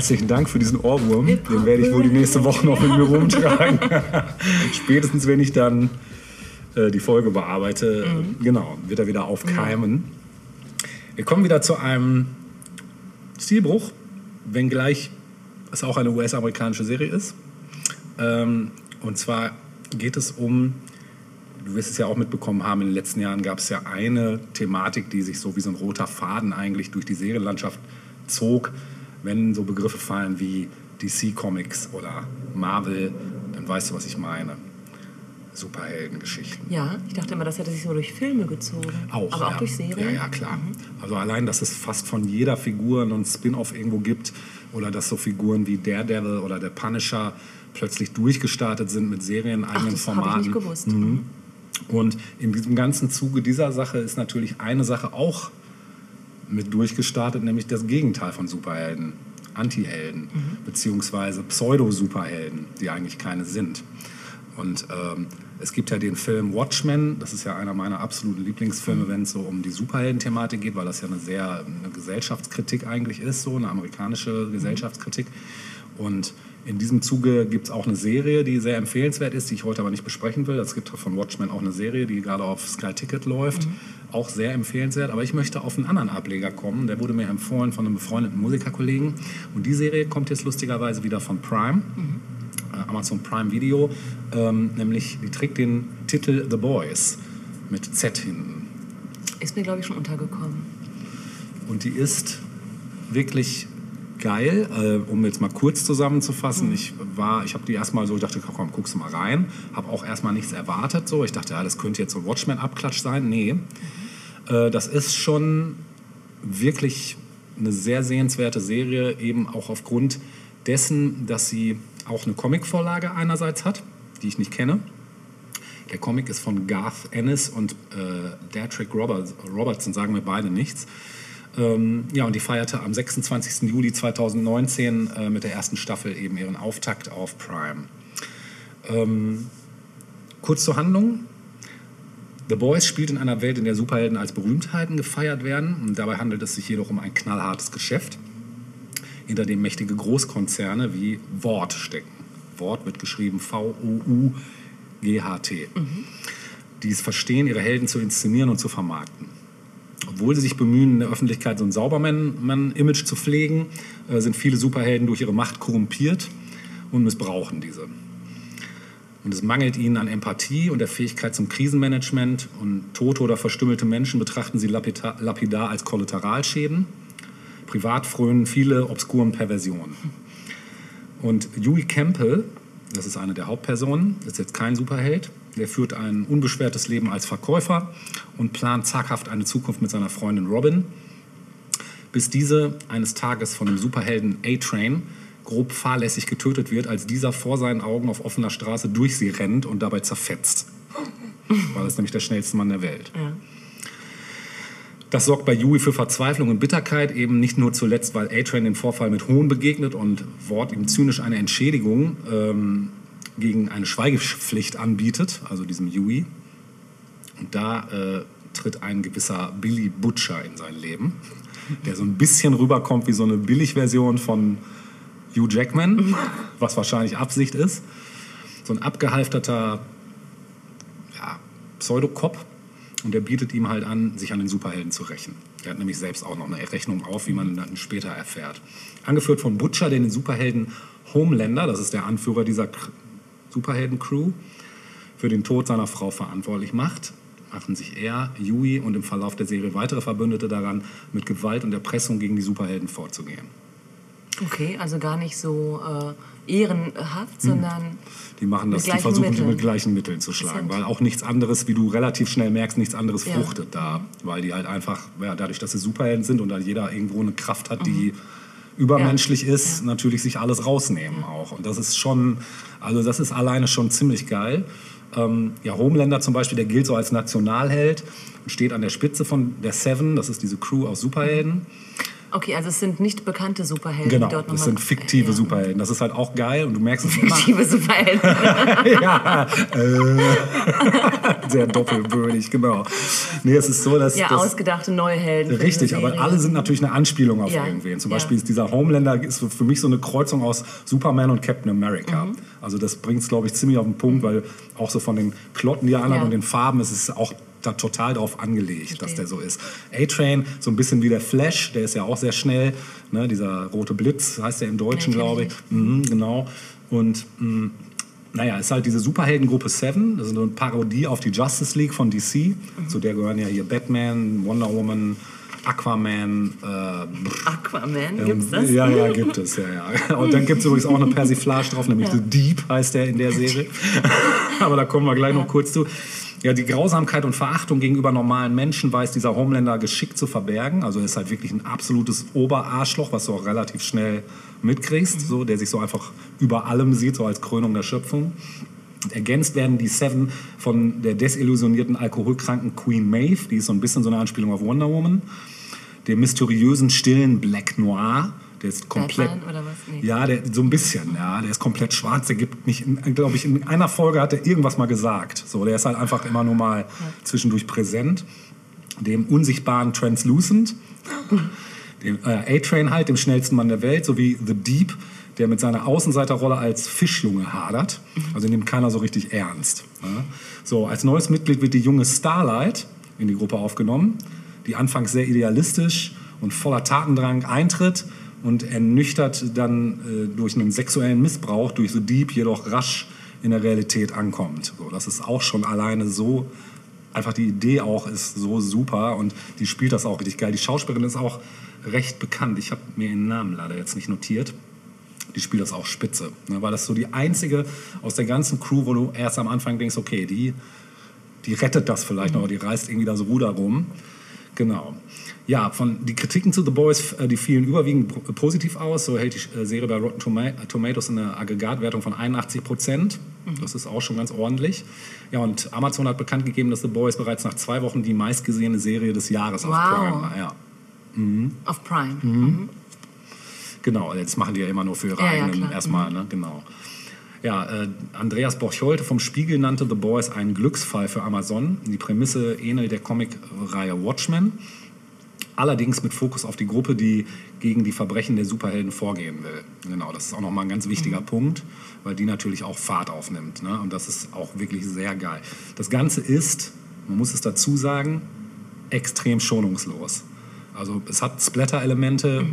Herzlichen Dank für diesen Ohrwurm. Den werde ich wohl die nächste Woche noch mit mir rumtragen. Spätestens, wenn ich dann äh, die Folge bearbeite, genau, wird er wieder aufkeimen. Wir kommen wieder zu einem Stilbruch, wenngleich es auch eine US-amerikanische Serie ist. Ähm, und zwar geht es um, du wirst es ja auch mitbekommen haben, in den letzten Jahren gab es ja eine Thematik, die sich so wie so ein roter Faden eigentlich durch die Serienlandschaft zog. Wenn so Begriffe fallen wie DC Comics oder Marvel, dann weißt du, was ich meine. Superheldengeschichten. Ja, ich dachte immer, das hätte sich so durch Filme gezogen. Auch, Aber auch ja. durch Serien. Ja, ja, klar. Also allein, dass es fast von jeder Figur einen Spin-off irgendwo gibt oder dass so Figuren wie Daredevil oder der Punisher plötzlich durchgestartet sind mit Serien, Ach, eigenen das habe ich Formaten. nicht gewusst. Mhm. Und in diesem ganzen Zuge dieser Sache ist natürlich eine Sache auch mit durchgestartet, nämlich das Gegenteil von Superhelden. Antihelden, beziehungsweise Pseudo-Superhelden, die eigentlich keine sind. Und ähm, es gibt ja den Film Watchmen, das ist ja einer meiner absoluten Lieblingsfilme, wenn es so um die Superhelden-Thematik geht, weil das ja eine sehr eine Gesellschaftskritik eigentlich ist, so eine amerikanische Gesellschaftskritik. Und in diesem Zuge gibt es auch eine Serie, die sehr empfehlenswert ist, die ich heute aber nicht besprechen will. Es gibt von Watchmen auch eine Serie, die gerade auf Sky Ticket läuft. Auch sehr empfehlenswert. Aber ich möchte auf einen anderen Ableger kommen. Der wurde mir empfohlen von einem befreundeten Musikerkollegen. Und die Serie kommt jetzt lustigerweise wieder von Prime. Äh, Amazon Prime Video, ähm, nämlich die trägt den Titel The Boys mit Z hinten. Ist mir, glaube ich, schon untergekommen. Und die ist wirklich geil, äh, um jetzt mal kurz zusammenzufassen. Ich war, ich habe die erstmal so, ich dachte, komm, guckst du mal rein. Habe auch erstmal nichts erwartet. So, ich dachte, ja, das könnte jetzt so ein Watchmen-Abklatsch sein. Nee, äh, das ist schon wirklich eine sehr sehenswerte Serie, eben auch aufgrund dessen, dass sie auch eine Comicvorlage einerseits hat, die ich nicht kenne. Der Comic ist von Garth Ennis und äh, Roberts, Robertson, sagen mir beide nichts. Ähm, ja, und die feierte am 26. Juli 2019 äh, mit der ersten Staffel eben ihren Auftakt auf Prime. Ähm, kurz zur Handlung. The Boys spielt in einer Welt, in der Superhelden als Berühmtheiten gefeiert werden. Und dabei handelt es sich jedoch um ein knallhartes Geschäft, hinter dem mächtige Großkonzerne wie Wort stecken. Wort wird geschrieben V-O-U-G-H-T. Die es verstehen, ihre Helden zu inszenieren und zu vermarkten. Obwohl sie sich bemühen, in der Öffentlichkeit so ein Saubermann-Image zu pflegen, äh, sind viele Superhelden durch ihre Macht korrumpiert und missbrauchen diese. Und es mangelt ihnen an Empathie und der Fähigkeit zum Krisenmanagement. Und tote oder verstümmelte Menschen betrachten sie lapida- lapidar als Kollateralschäden. Privat frönen viele obskuren Perversionen. Und Huey Campbell, das ist eine der Hauptpersonen, ist jetzt kein Superheld. Der führt ein unbeschwertes Leben als Verkäufer und plant zaghaft eine Zukunft mit seiner Freundin Robin, bis diese eines Tages von dem Superhelden A-Train grob fahrlässig getötet wird, als dieser vor seinen Augen auf offener Straße durch sie rennt und dabei zerfetzt. Weil er ist nämlich der schnellste Mann der Welt. Ja. Das sorgt bei Yui für Verzweiflung und Bitterkeit, eben nicht nur zuletzt, weil A-Train den Vorfall mit Hohn begegnet und Wort ihm zynisch eine Entschädigung ähm, gegen eine Schweigepflicht anbietet, also diesem Yui. Und da äh, tritt ein gewisser Billy Butcher in sein Leben, der so ein bisschen rüberkommt wie so eine Billigversion von Hugh Jackman, was wahrscheinlich Absicht ist. So ein abgehalfterter ja, Pseudokop und der bietet ihm halt an, sich an den Superhelden zu rächen. Er hat nämlich selbst auch noch eine Rechnung auf, wie man dann später erfährt. Angeführt von Butcher, der den Superhelden Homelander, das ist der Anführer dieser Superhelden-Crew, für den Tod seiner Frau verantwortlich macht, machen sich er, Yui und im Verlauf der Serie weitere Verbündete daran, mit Gewalt und Erpressung gegen die Superhelden vorzugehen. Okay, also gar nicht so äh, ehrenhaft, sondern Die machen das, Mit die versuchen die Mitteln. mit gleichen Mitteln zu schlagen, weil auch nichts anderes, wie du relativ schnell merkst, nichts anderes Ja. fruchtet da, weil die halt einfach, ja, dadurch, dass sie Superhelden sind und da jeder irgendwo eine Kraft hat, die übermenschlich ist, Ja. natürlich sich alles rausnehmen auch. Und das ist schon, also das ist alleine schon ziemlich geil. Ähm, ja, Homelander zum Beispiel, der gilt so als Nationalheld und steht an der Spitze von der Seven, das ist diese Crew aus Superhelden. Okay, also es sind nicht bekannte Superhelden, Genau, die dort das nochmal... sind fiktive ja. Superhelden. Das ist halt auch geil und du merkst es immer. Fiktive Superhelden. ja, äh, sehr doppelbödig, genau. Nee, es ist so, dass. ja, dass ausgedachte neue Helden. Richtig, aber alle sind natürlich eine Anspielung auf Ja, irgendwen. Zum ja. Beispiel ist dieser Homelander ist für mich so eine Kreuzung aus Superman und Captain America. Mhm. Also das bringt es, glaube ich, ziemlich auf den Punkt, weil auch so von den Klotten, die er anhat Ja. und den Farben ist es auch da total drauf angelegt, dass Verstehe. der so ist. A-Train, so ein bisschen wie der Flash, der ist ja auch sehr schnell. Ne? Dieser rote Blitz heißt der im Deutschen, Ja, glaube ich ich. Mhm, genau. Und mh, naja, ist halt diese Superheldengruppe Seven, das ist eine Parodie auf die Justice League von DC. Mhm. Zu der gehören ja hier Batman, Wonder Woman, Aquaman, äh, Aquaman, gibt's das? ja, ja, gibt es, ja, ja. Und dann gibt es übrigens auch eine Persiflage drauf, nämlich The Deep heißt der in der Serie. Aber da kommen wir gleich noch kurz zu. Ja, die Grausamkeit und Verachtung gegenüber normalen Menschen weiß dieser Homelander geschickt zu verbergen. Also er ist halt wirklich ein absolutes Oberarschloch, was du auch relativ schnell mitkriegst, so, der sich so einfach über allem sieht, so als Krönung der Schöpfung. Ergänzt werden die Seven von der desillusionierten, alkoholkranken Queen Maeve, die ist so ein bisschen so eine Anspielung auf Wonder Woman, dem mysteriösen, stillen Black Noir, der ist komplett... Batman oder was? Nee. Ja, der, so ein bisschen, ja. Der ist komplett schwarz. Der gibt nicht, glaube ich, in einer Folge hat er irgendwas mal gesagt. So, der ist halt einfach immer nur mal zwischendurch präsent. Dem unsichtbaren Translucent, dem äh, A-Train halt, dem schnellsten Mann der Welt, sowie The Deep, der mit seiner Außenseiterrolle als Fischjunge hadert. Also nimmt keiner so richtig ernst. Ja. So, als neues Mitglied wird die junge Starlight in die Gruppe aufgenommen, die anfangs sehr idealistisch und voller Tatendrang eintritt und ernüchtert dann äh, durch einen sexuellen Missbrauch durch The Deep jedoch rasch in der Realität ankommt. So, das ist auch schon alleine so, einfach die Idee auch ist so super und die spielt das auch richtig geil. Die Schauspielerin ist auch recht bekannt. Ich habe mir ihren Namen leider jetzt nicht notiert. Die spielt das auch spitze. Ne, weil das so die einzige aus der ganzen Crew, wo du erst am Anfang denkst, okay, die, die rettet das vielleicht noch, aber die reißt irgendwie das Ruder rum. Genau. Ja, von die Kritiken zu The Boys, äh, die fielen überwiegend po- positiv aus. So hält die äh, Serie bei Rotten Toma Tomatoes eine Aggregatwertung von 81 Prozent. Das ist auch schon ganz ordentlich. Ja, und Amazon hat bekannt gegeben, dass The Boys bereits nach zwei Wochen die meistgesehene Serie des Jahres auf Wow. Prime war. Ja. Auf Prime. Mhm. Genau, jetzt machen die ja immer nur für ihre Ja, ja, eigenen klar. erstmal, ne? Genau. Ja, äh, Andreas Borcholte vom Spiegel nannte The Boys einen Glücksfall für Amazon. Die Prämisse ähnelt der Comicreihe Watchmen. Allerdings mit Fokus auf die Gruppe, die gegen die Verbrechen der Superhelden vorgehen will. Genau, das ist auch nochmal ein ganz wichtiger Punkt, weil die natürlich auch Fahrt aufnimmt. Ne? Und das ist auch wirklich sehr geil. Das Ganze ist, man muss es dazu sagen, extrem schonungslos. Also es hat Splatter-Elemente,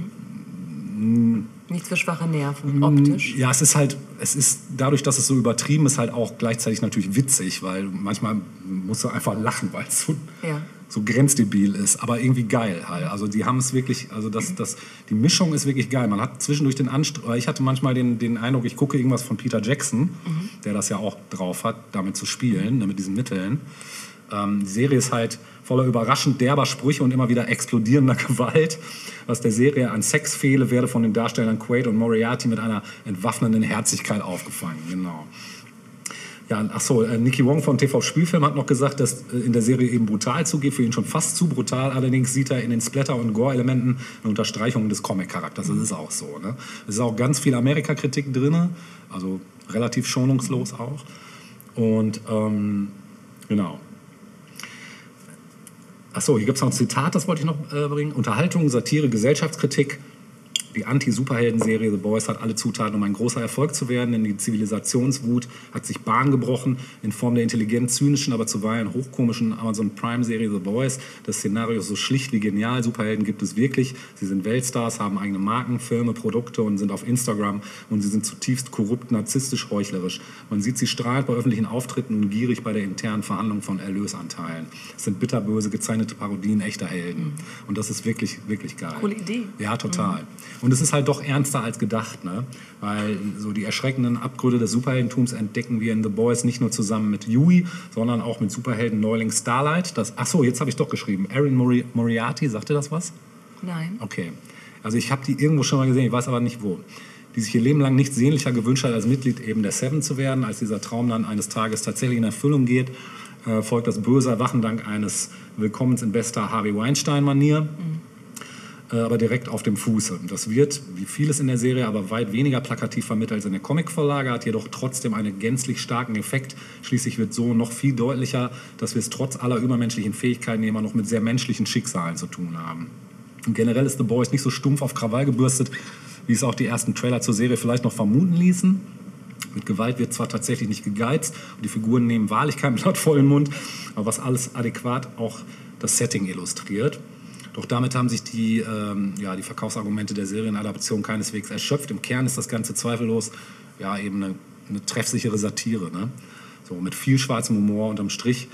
Nichts für schwache Nerven, optisch. ja, es ist halt, es ist dadurch, dass es so übertrieben ist, halt auch gleichzeitig natürlich witzig, weil manchmal musst du einfach lachen, weil es so, Ja. so grenzdebil ist, aber irgendwie geil halt. Also die haben es wirklich, also das, das, die Mischung ist wirklich geil. Man hat zwischendurch den Anspruch, ich hatte manchmal den, den Eindruck, ich gucke irgendwas von Peter Jackson, der das ja auch drauf hat, damit zu spielen, mit diesen Mitteln. Ähm, die Serie ist halt voller überraschend derber Sprüche und immer wieder explodierender Gewalt. Was der Serie an Sex fehle, werde von den Darstellern Quaid und Moriarty mit einer entwaffnenden Herzlichkeit aufgefangen. Genau. Ja, ach so, äh, Nicky Wong von TV Spielfilm hat noch gesagt, dass äh, in der Serie eben brutal zugeht, für ihn schon fast zu brutal. Allerdings sieht er in den Splatter- und Gore-Elementen eine Unterstreichung des Comic-Charakters. Das ist auch so. Ne? Es ist auch ganz viel Amerika-Kritik drin, also relativ schonungslos auch. Und ähm, genau. Achso, hier gibt es noch ein Zitat, das wollte ich noch äh, bringen. Unterhaltung, Satire, Gesellschaftskritik. Die Anti-Superhelden-Serie The Boys hat alle Zutaten, um ein großer Erfolg zu werden, denn die Zivilisationswut hat sich Bahn gebrochen in Form der intelligent zynischen, aber zuweilen hochkomischen Amazon Prime-Serie The Boys. Das Szenario ist so schlicht wie genial. Superhelden gibt es wirklich. Sie sind Weltstars, haben eigene Marken, Filme, Produkte und sind auf Instagram und sie sind zutiefst korrupt, narzisstisch, heuchlerisch. Man sieht sie strahlend bei öffentlichen Auftritten und gierig bei der internen Verhandlung von Erlösanteilen. Es sind bitterböse, gezeichnete Parodien echter Helden. Und das ist wirklich, wirklich geil. Coole Idee. Ja, total. Und es ist halt doch ernster als gedacht, ne? Weil so die erschreckenden Abgründe des Superheldentums entdecken wir in The Boys nicht nur zusammen mit Yui, sondern auch mit Superhelden Neuling Starlight. Das, ach so, jetzt habe ich doch geschrieben. Erin Mori Moriarty, sagte das was? Nein. Okay. Also ich habe die irgendwo schon mal gesehen, ich weiß aber nicht wo. Die sich ihr Leben lang nichts sehnlicher gewünscht hat, als Mitglied eben der Seven zu werden. Als dieser Traum dann eines Tages tatsächlich in Erfüllung geht, äh, folgt das böse Erwachen dank eines Willkommens in bester Harvey Weinstein-Manier. äh, aber direkt auf dem Fuße. Das wird, wie vieles in der Serie, aber weit weniger plakativ vermittelt als in der Comicvorlage, hat jedoch trotzdem einen gänzlich starken Effekt. Schließlich wird so noch viel deutlicher, dass wir es trotz aller übermenschlichen Fähigkeiten immer noch mit sehr menschlichen Schicksalen zu tun haben. Und generell ist The Boys nicht so stumpf auf Krawall gebürstet, wie es auch die ersten Trailer zur Serie vielleicht noch vermuten ließen. Mit Gewalt wird zwar tatsächlich nicht gegeizt und die Figuren nehmen wahrlich kein Blatt vor den Mund, aber was alles adäquat auch das Setting illustriert. Doch damit haben sich die, ähm, ja, die Verkaufsargumente der Serienadaption keineswegs erschöpft. Im Kern ist das Ganze zweifellos ja, eben eine, eine treffsichere Satire. Ne? So, mit viel schwarzem Humor unterm Strich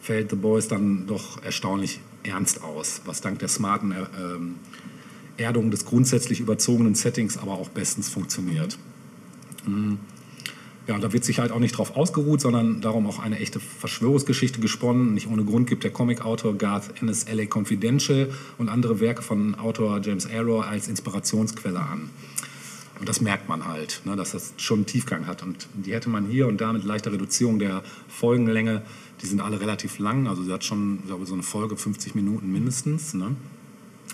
fällt The Boys dann doch erstaunlich ernst aus, was dank der smarten äh, ähm, Erdung des grundsätzlich überzogenen Settings aber auch bestens funktioniert. Ja, und da wird sich halt auch nicht drauf ausgeruht, sondern darum auch eine echte Verschwörungsgeschichte gesponnen. Nicht ohne Grund gibt der Comicautor Garth Ennis LA Confidential und andere Werke von Autor James Arrow als Inspirationsquelle an. Und das merkt man halt, ne, dass das schon einen Tiefgang hat. Und die hätte man hier und da mit leichter Reduzierung der Folgenlänge, die sind alle relativ lang, also sie hat schon ich glaube, so eine Folge 50 Minuten mindestens. Ne?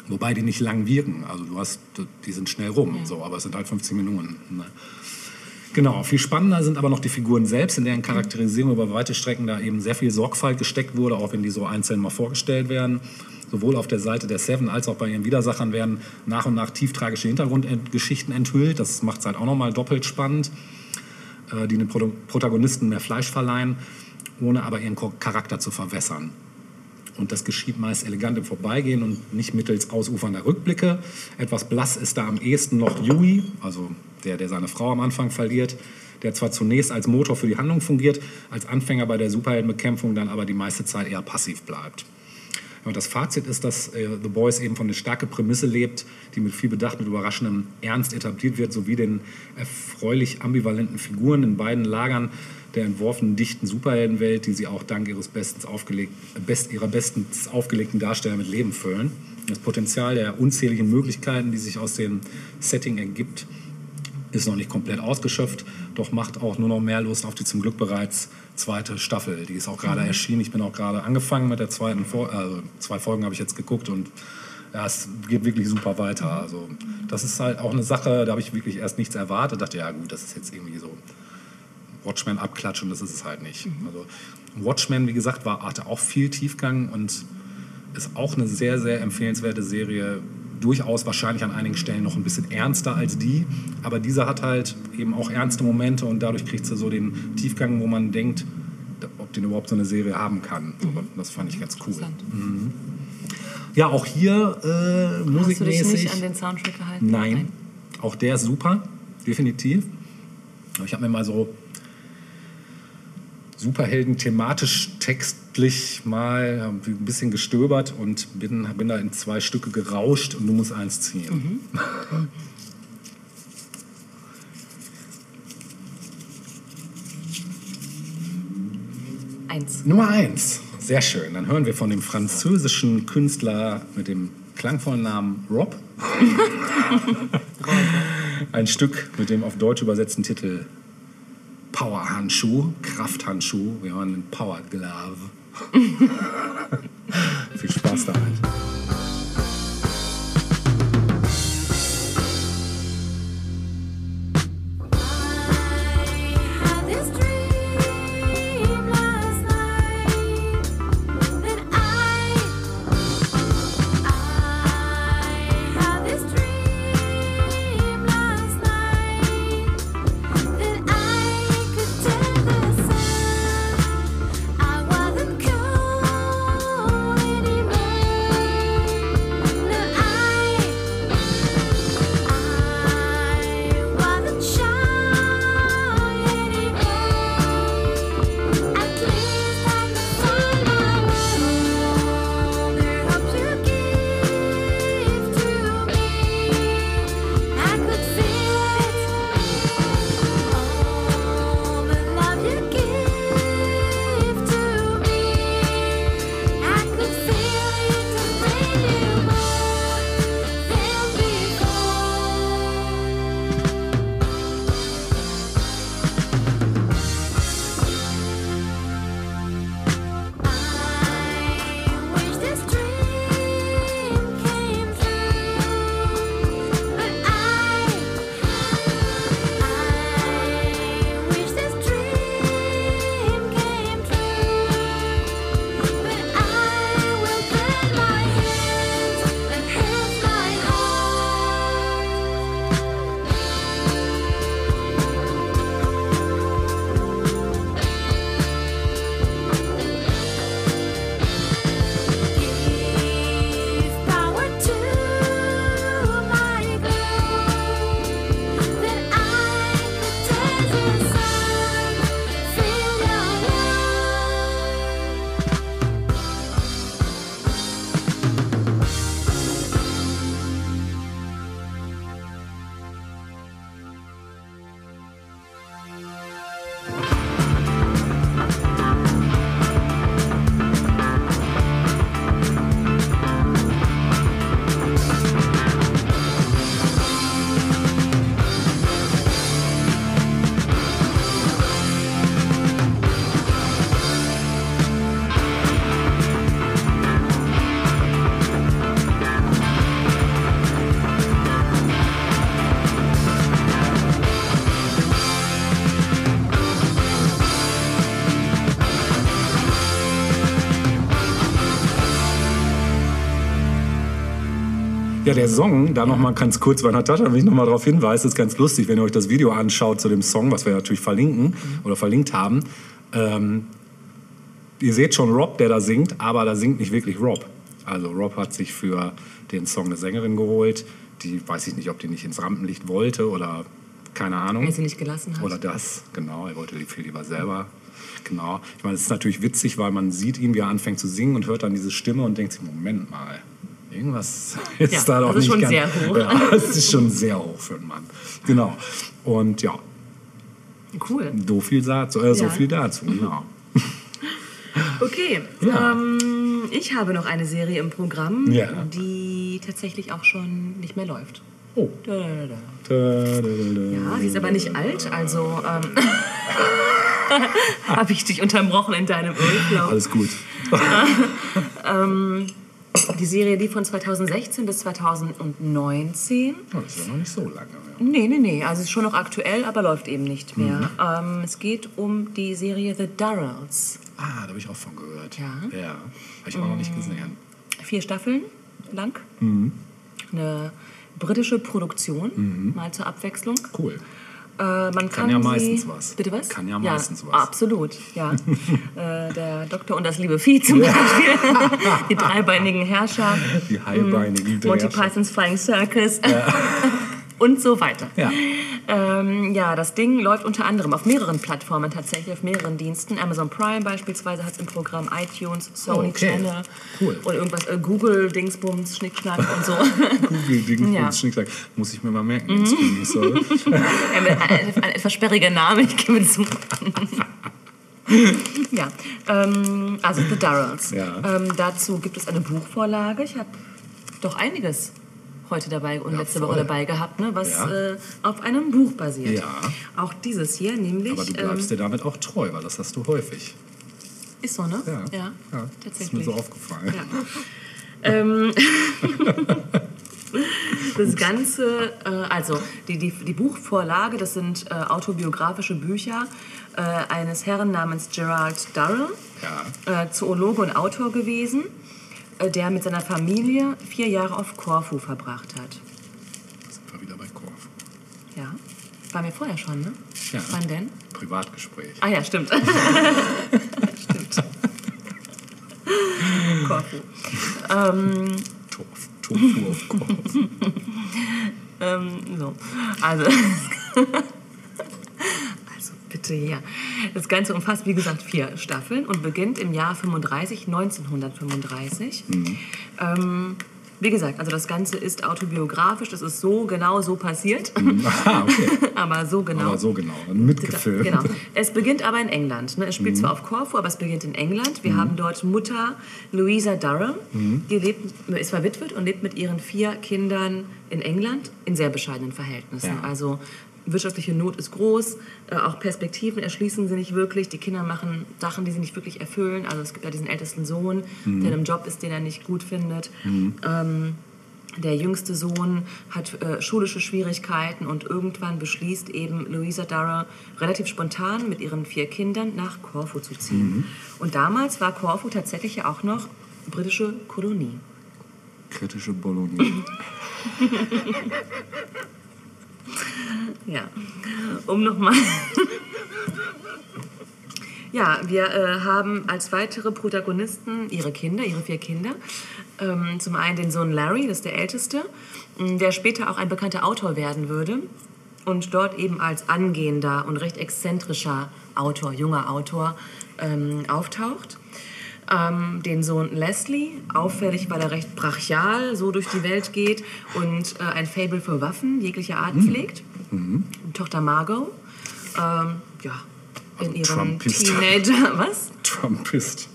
Wobei die nicht lang wirken, also du hast, die sind schnell rum, so, aber es sind halt 50 Minuten. Ne? Genau, viel spannender sind aber noch die Figuren selbst, in deren Charakterisierung über weite Strecken da eben sehr viel Sorgfalt gesteckt wurde, auch wenn die so einzeln mal vorgestellt werden. Sowohl auf der Seite der Seven als auch bei ihren Widersachern werden nach und nach tief tragische Hintergrundgeschichten enthüllt. Das macht es halt auch nochmal doppelt spannend, äh, die den Pro Protagonisten mehr Fleisch verleihen, ohne aber ihren Charakter zu verwässern. Und das geschieht meist elegant im Vorbeigehen und nicht mittels ausufernder Rückblicke. Etwas blass ist da am ehesten noch Yui, also der, der seine Frau am Anfang verliert, der zwar zunächst als Motor für die Handlung fungiert, als Anfänger bei der Superheldenbekämpfung dann aber die meiste Zeit eher passiv bleibt. Und das Fazit ist, dass äh, The Boys eben von der starken Prämisse lebt, die mit viel Bedacht, mit überraschendem Ernst etabliert wird, sowie den erfreulich ambivalenten Figuren in beiden Lagern der entworfenen dichten Superheldenwelt, die sie auch dank ihres bestens aufgelegt, best, ihrer bestens aufgelegten Darsteller mit Leben füllen. Das Potenzial der unzähligen Möglichkeiten, die sich aus dem Setting ergibt, ist noch nicht komplett ausgeschöpft, doch macht auch nur noch mehr Lust auf die zum Glück bereits zweite Staffel. Die ist auch gerade erschienen. Ich bin auch gerade angefangen mit der zweiten Folge. Also zwei Folgen habe ich jetzt geguckt und ja, es geht wirklich super weiter. Also das ist halt auch eine Sache, da habe ich wirklich erst nichts erwartet. Dachte, ja gut, das ist jetzt irgendwie so Watchmen abklatschen, das ist es halt nicht. Also Watchmen, wie gesagt, war, hatte auch viel Tiefgang und ist auch eine sehr, sehr empfehlenswerte Serie. Durchaus wahrscheinlich an einigen Stellen noch ein bisschen ernster als die, aber diese hat halt eben auch ernste Momente und dadurch kriegt sie so den Tiefgang, wo man denkt, ob den überhaupt so eine Serie haben kann. So, Das fand ich ganz cool. Interessant. Ja, auch hier äh, Hast du dich musikmäßig. nicht an den Soundtrack gehalten? Nein. Auch der ist super, definitiv. Ich habe mir mal so Superhelden thematisch textlich mal ein bisschen gestöbert und bin, bin da in zwei Stücke gerauscht und du musst eins ziehen. Eins. Nummer eins. Sehr schön. Dann hören wir von dem französischen Künstler mit dem klangvollen Namen Rob. Ein Stück mit dem auf Deutsch übersetzten Titel Power-Handschuh, Krafthandschuh. Wir hören den Power Glove. Viel Spaß damit. Der Song, da nochmal ganz kurz bei Natascha, wenn ich nochmal darauf hinweise, ist ganz lustig, wenn ihr euch das Video anschaut zu dem Song, was wir natürlich verlinken oder verlinkt haben. Ähm, ihr seht schon Rob, der da singt, aber da singt nicht wirklich Rob. Also Rob hat sich für den Song eine Sängerin geholt, die weiß ich nicht, ob die nicht ins Rampenlicht wollte oder keine Ahnung. Wer sie nicht gelassen hat. Oder das, genau. Er wollte die viel lieber selber. Genau. Ich meine, es ist natürlich witzig, weil man sieht ihn, wie er anfängt zu singen und hört dann diese Stimme und denkt sich, Moment mal, irgendwas ist Ja, da doch das ist nicht schon ganz... sehr hoch. Ja, das ist schon sehr hoch für einen Mann. Genau. Und ja, Cool. so viel dazu. Äh, so Ja. viel dazu genau. Okay, Ja. ähm, ich habe noch eine Serie im Programm, Ja. die tatsächlich auch schon nicht mehr läuft. Oh. Da, da, da, da. Da, da, da, da. Ja, sie ist aber nicht alt, also ähm, habe ich dich unterbrochen in deinem Urlaub. Alles gut. Die Serie lief von 2016 bis 2019. Oh, das ist ja noch nicht so lange mehr. Nee, nee, nee, also es ist schon noch aktuell, aber läuft eben nicht mehr. Ähm, es geht um die Serie The Durrells. Ah, da habe ich auch von gehört. Ja. Ja. Habe ich aber noch nicht gesehen. Vier Staffeln lang. Eine britische Produktion, mal zur Abwechslung. Cool. Äh, man kann, ja sie, meistens was. Bitte was? Kann ja meistens was. Absolut, ja. äh, der Doktor und das liebe Vieh zum Beispiel. Die dreibeinigen Herrscher. Die heilbeinigen Monty Drescher. Pythons Flying Circus. und so weiter. Ja. Ähm, ja, das Ding läuft unter anderem auf mehreren Plattformen tatsächlich, auf mehreren Diensten. Amazon Prime beispielsweise hat es im Programm iTunes, Sony okay. Channel Cool. und irgendwas, äh, Google, Dingsbums, Schnickschnack und so. Google Ding Ja. Schnickschnack. Muss ich mir mal merken, mit ein, ein etwas sperriger Name, ich gebe zu. ja, ähm, also The Durrells. Ja. Ähm, dazu gibt es eine Buchvorlage. Ich habe doch einiges heute dabei und Ja, letzte voll. Woche dabei gehabt, ne, was Ja. äh, auf einem Buch basiert. Ja. Auch dieses hier, nämlich. Aber du bleibst ähm, dir damit auch treu, weil das hast du häufig. ist so, ne? Ja. ja, ja. Das ist mir tatsächlich. so aufgefallen. Ähm, das Ganze, äh, also die, die, die Buchvorlage, das sind äh, autobiografische Bücher äh, eines Herrn namens Gerald Durrell, Ja. äh, Zoologe und Autor gewesen, der mit seiner Familie vier Jahre auf Korfu verbracht hat. Sind wir wieder bei Korfu. Ja, war mir vorher schon, ne? Ja. Wann denn? Privatgespräch. Ah ja, stimmt. stimmt. Korfu. Ähm, Torf, Tofu auf Korfu. Ähm, so. Also. bitte hier. Das Ganze umfasst, wie gesagt, vier Staffeln und beginnt im Jahr 35, 1935. Ähm, wie gesagt, also das Ganze ist autobiografisch, das ist so genau so passiert, Aha, okay. aber so genau. Aber so genau. Mitgefilmt. Genau. Es beginnt aber in England. Ne? Es spielt zwar auf Korfu, aber es beginnt in England. Wir haben dort Mutter Louisa Durham. Die lebt, ist verwitwet und lebt mit ihren vier Kindern in England in sehr bescheidenen Verhältnissen. Ja. Also wirtschaftliche Not ist groß, äh, auch Perspektiven erschließen sie nicht wirklich. Die Kinder machen Sachen, die sie nicht wirklich erfüllen. Also es gibt ja diesen ältesten Sohn, der in einem Job ist, den er nicht gut findet. Ähm, der jüngste Sohn hat äh, schulische Schwierigkeiten und irgendwann beschließt eben Louisa Durrell relativ spontan mit ihren vier Kindern nach Korfu zu ziehen. Und damals war Korfu tatsächlich ja auch noch britische Kolonie. Kritische Bologna. Ja, um nochmal. ja, wir äh, haben als weitere Protagonisten ihre Kinder, ihre vier Kinder. Ähm, zum einen den Sohn Larry, das ist der älteste, der später auch ein bekannter Autor werden würde und dort eben als angehender und recht exzentrischer Autor, junger Autor, ähm, auftaucht. Ähm, den Sohn Leslie, auffällig, weil er recht brachial so durch die Welt geht und äh, ein Fable für Waffen jeglicher Art pflegt. Und Tochter Margot, ähm, ja, in Also ihrem Trumpist. Teenager, was? Trumpist.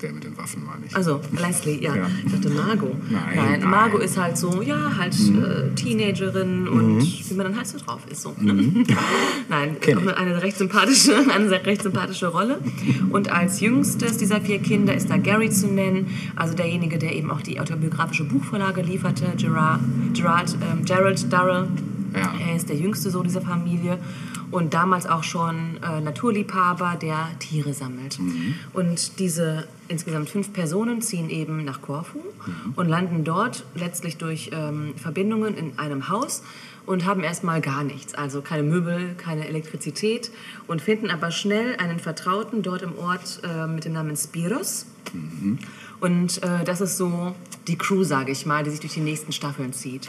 Der mit den Waffen, meine ich. Also Leslie, ja. Ja. Ich dachte Margot. Nein, nein, nein. Margot ist halt so, ja, halt äh, Teenagerin und wie man dann halt so drauf ist. So. ne? nein, eine, recht sympathische, eine sehr- recht sympathische Rolle. Und als jüngstes dieser vier Kinder ist da Gary zu nennen, also derjenige, der eben auch die autobiografische Buchvorlage lieferte, Gerard, Gerard, ähm, Gerald Durrell. Ja. Er ist der jüngste Sohn dieser Familie. Und damals auch schon äh, Naturliebhaber, der Tiere sammelt. Und diese insgesamt fünf Personen ziehen eben nach Korfu und landen dort letztlich durch ähm, Verbindungen in einem Haus und haben erstmal gar nichts, also keine Möbel, keine Elektrizität und finden aber schnell einen Vertrauten dort im Ort äh, mit dem Namen Spiros. Und äh, das ist so die Crew, sage ich mal, die sich durch die nächsten Staffeln zieht.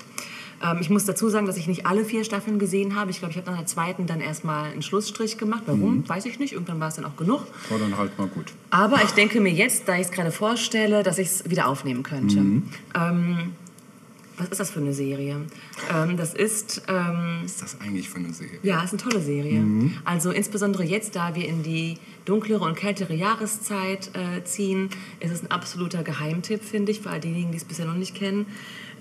Ähm, ich muss dazu sagen, dass ich nicht alle vier Staffeln gesehen habe. Ich glaube, ich habe nach der zweiten dann erstmal einen Schlussstrich gemacht. Warum? Weiß ich nicht. Irgendwann war es dann auch genug. War dann halt mal gut. Aber ich denke mir jetzt, da ich es gerade vorstelle, dass ich es wieder aufnehmen könnte. Ähm, was ist das für eine Serie? Ähm, das ist, ähm, Was ist das eigentlich für eine Serie? ja, ist eine tolle Serie. Also insbesondere jetzt, da wir in die dunklere und kältere Jahreszeit äh, ziehen, ist es ein absoluter Geheimtipp, finde ich, für all diejenigen, die es bisher noch nicht kennen.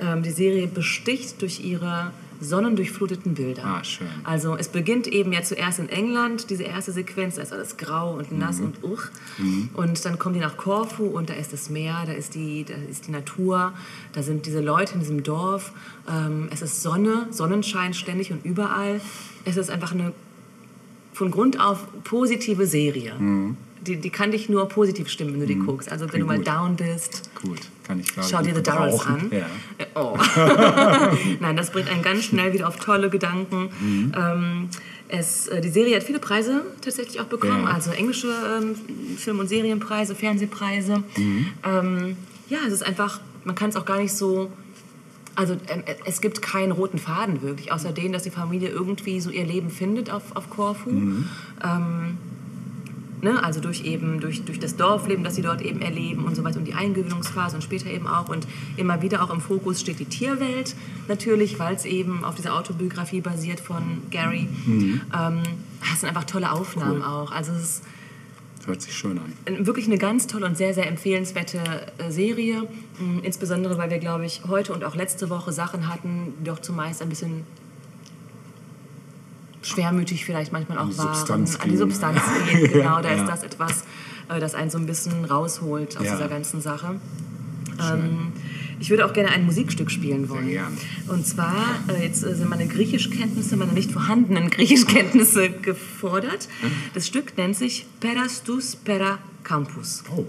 Ähm, die Serie besticht durch ihre sonnendurchfluteten Bilder. Ah, schön. Also es beginnt eben ja zuerst in England, diese erste Sequenz, da ist alles grau und nass und uch. Und dann kommen die nach Korfu und da ist das Meer, da ist die, da ist die Natur, da sind diese Leute in diesem Dorf. Ähm, es ist Sonne, Sonnenschein ständig und überall. Es ist einfach eine von Grund auf positive Serie. Die, die kann dich nur positiv stimmen, wenn du die guckst. Also wenn Klingt du mal gut. down bist, Gut, kann ich Schau dir The Durrells an. Ja. Äh, Oh. Nein, das bringt einen ganz schnell wieder auf tolle Gedanken. Ähm, es, äh, die Serie hat viele Preise tatsächlich auch bekommen, Ja. also englische ähm, Film- und Serienpreise, Fernsehpreise. Ähm, ja, es ist einfach, man kann es auch gar nicht so. Also ähm, es gibt keinen roten Faden wirklich, außer den, dass die Familie irgendwie so ihr Leben findet auf, auf Korfu. Ähm, Ne, also durch eben durch, durch das Dorfleben, das sie dort eben erleben und so weiter und die Eingewöhnungsphase und später eben auch und immer wieder auch im Fokus steht die Tierwelt natürlich, weil es eben auf dieser Autobiografie basiert von Gary. Ähm, das sind einfach tolle Aufnahmen auch. Also es ist Hört sich schön an. wirklich eine ganz tolle und sehr, sehr empfehlenswerte äh, Serie. Mm, Insbesondere, weil wir, glaube ich, heute und auch letzte Woche Sachen hatten, die doch zumeist ein bisschen schwermütig vielleicht manchmal auch An die waren. Substanz An die gehen. Substanz gehen, genau. Da ist das etwas, äh, das einen so ein bisschen rausholt aus dieser ganzen Sache. Ähm, ich würde auch gerne ein Musikstück spielen wollen. Und zwar, äh, jetzt äh, sind meine Griechischkenntnisse, meine nicht vorhandenen Griechischkenntnisse gefordert. Das Stück nennt sich Perastus Pera Campus Oh,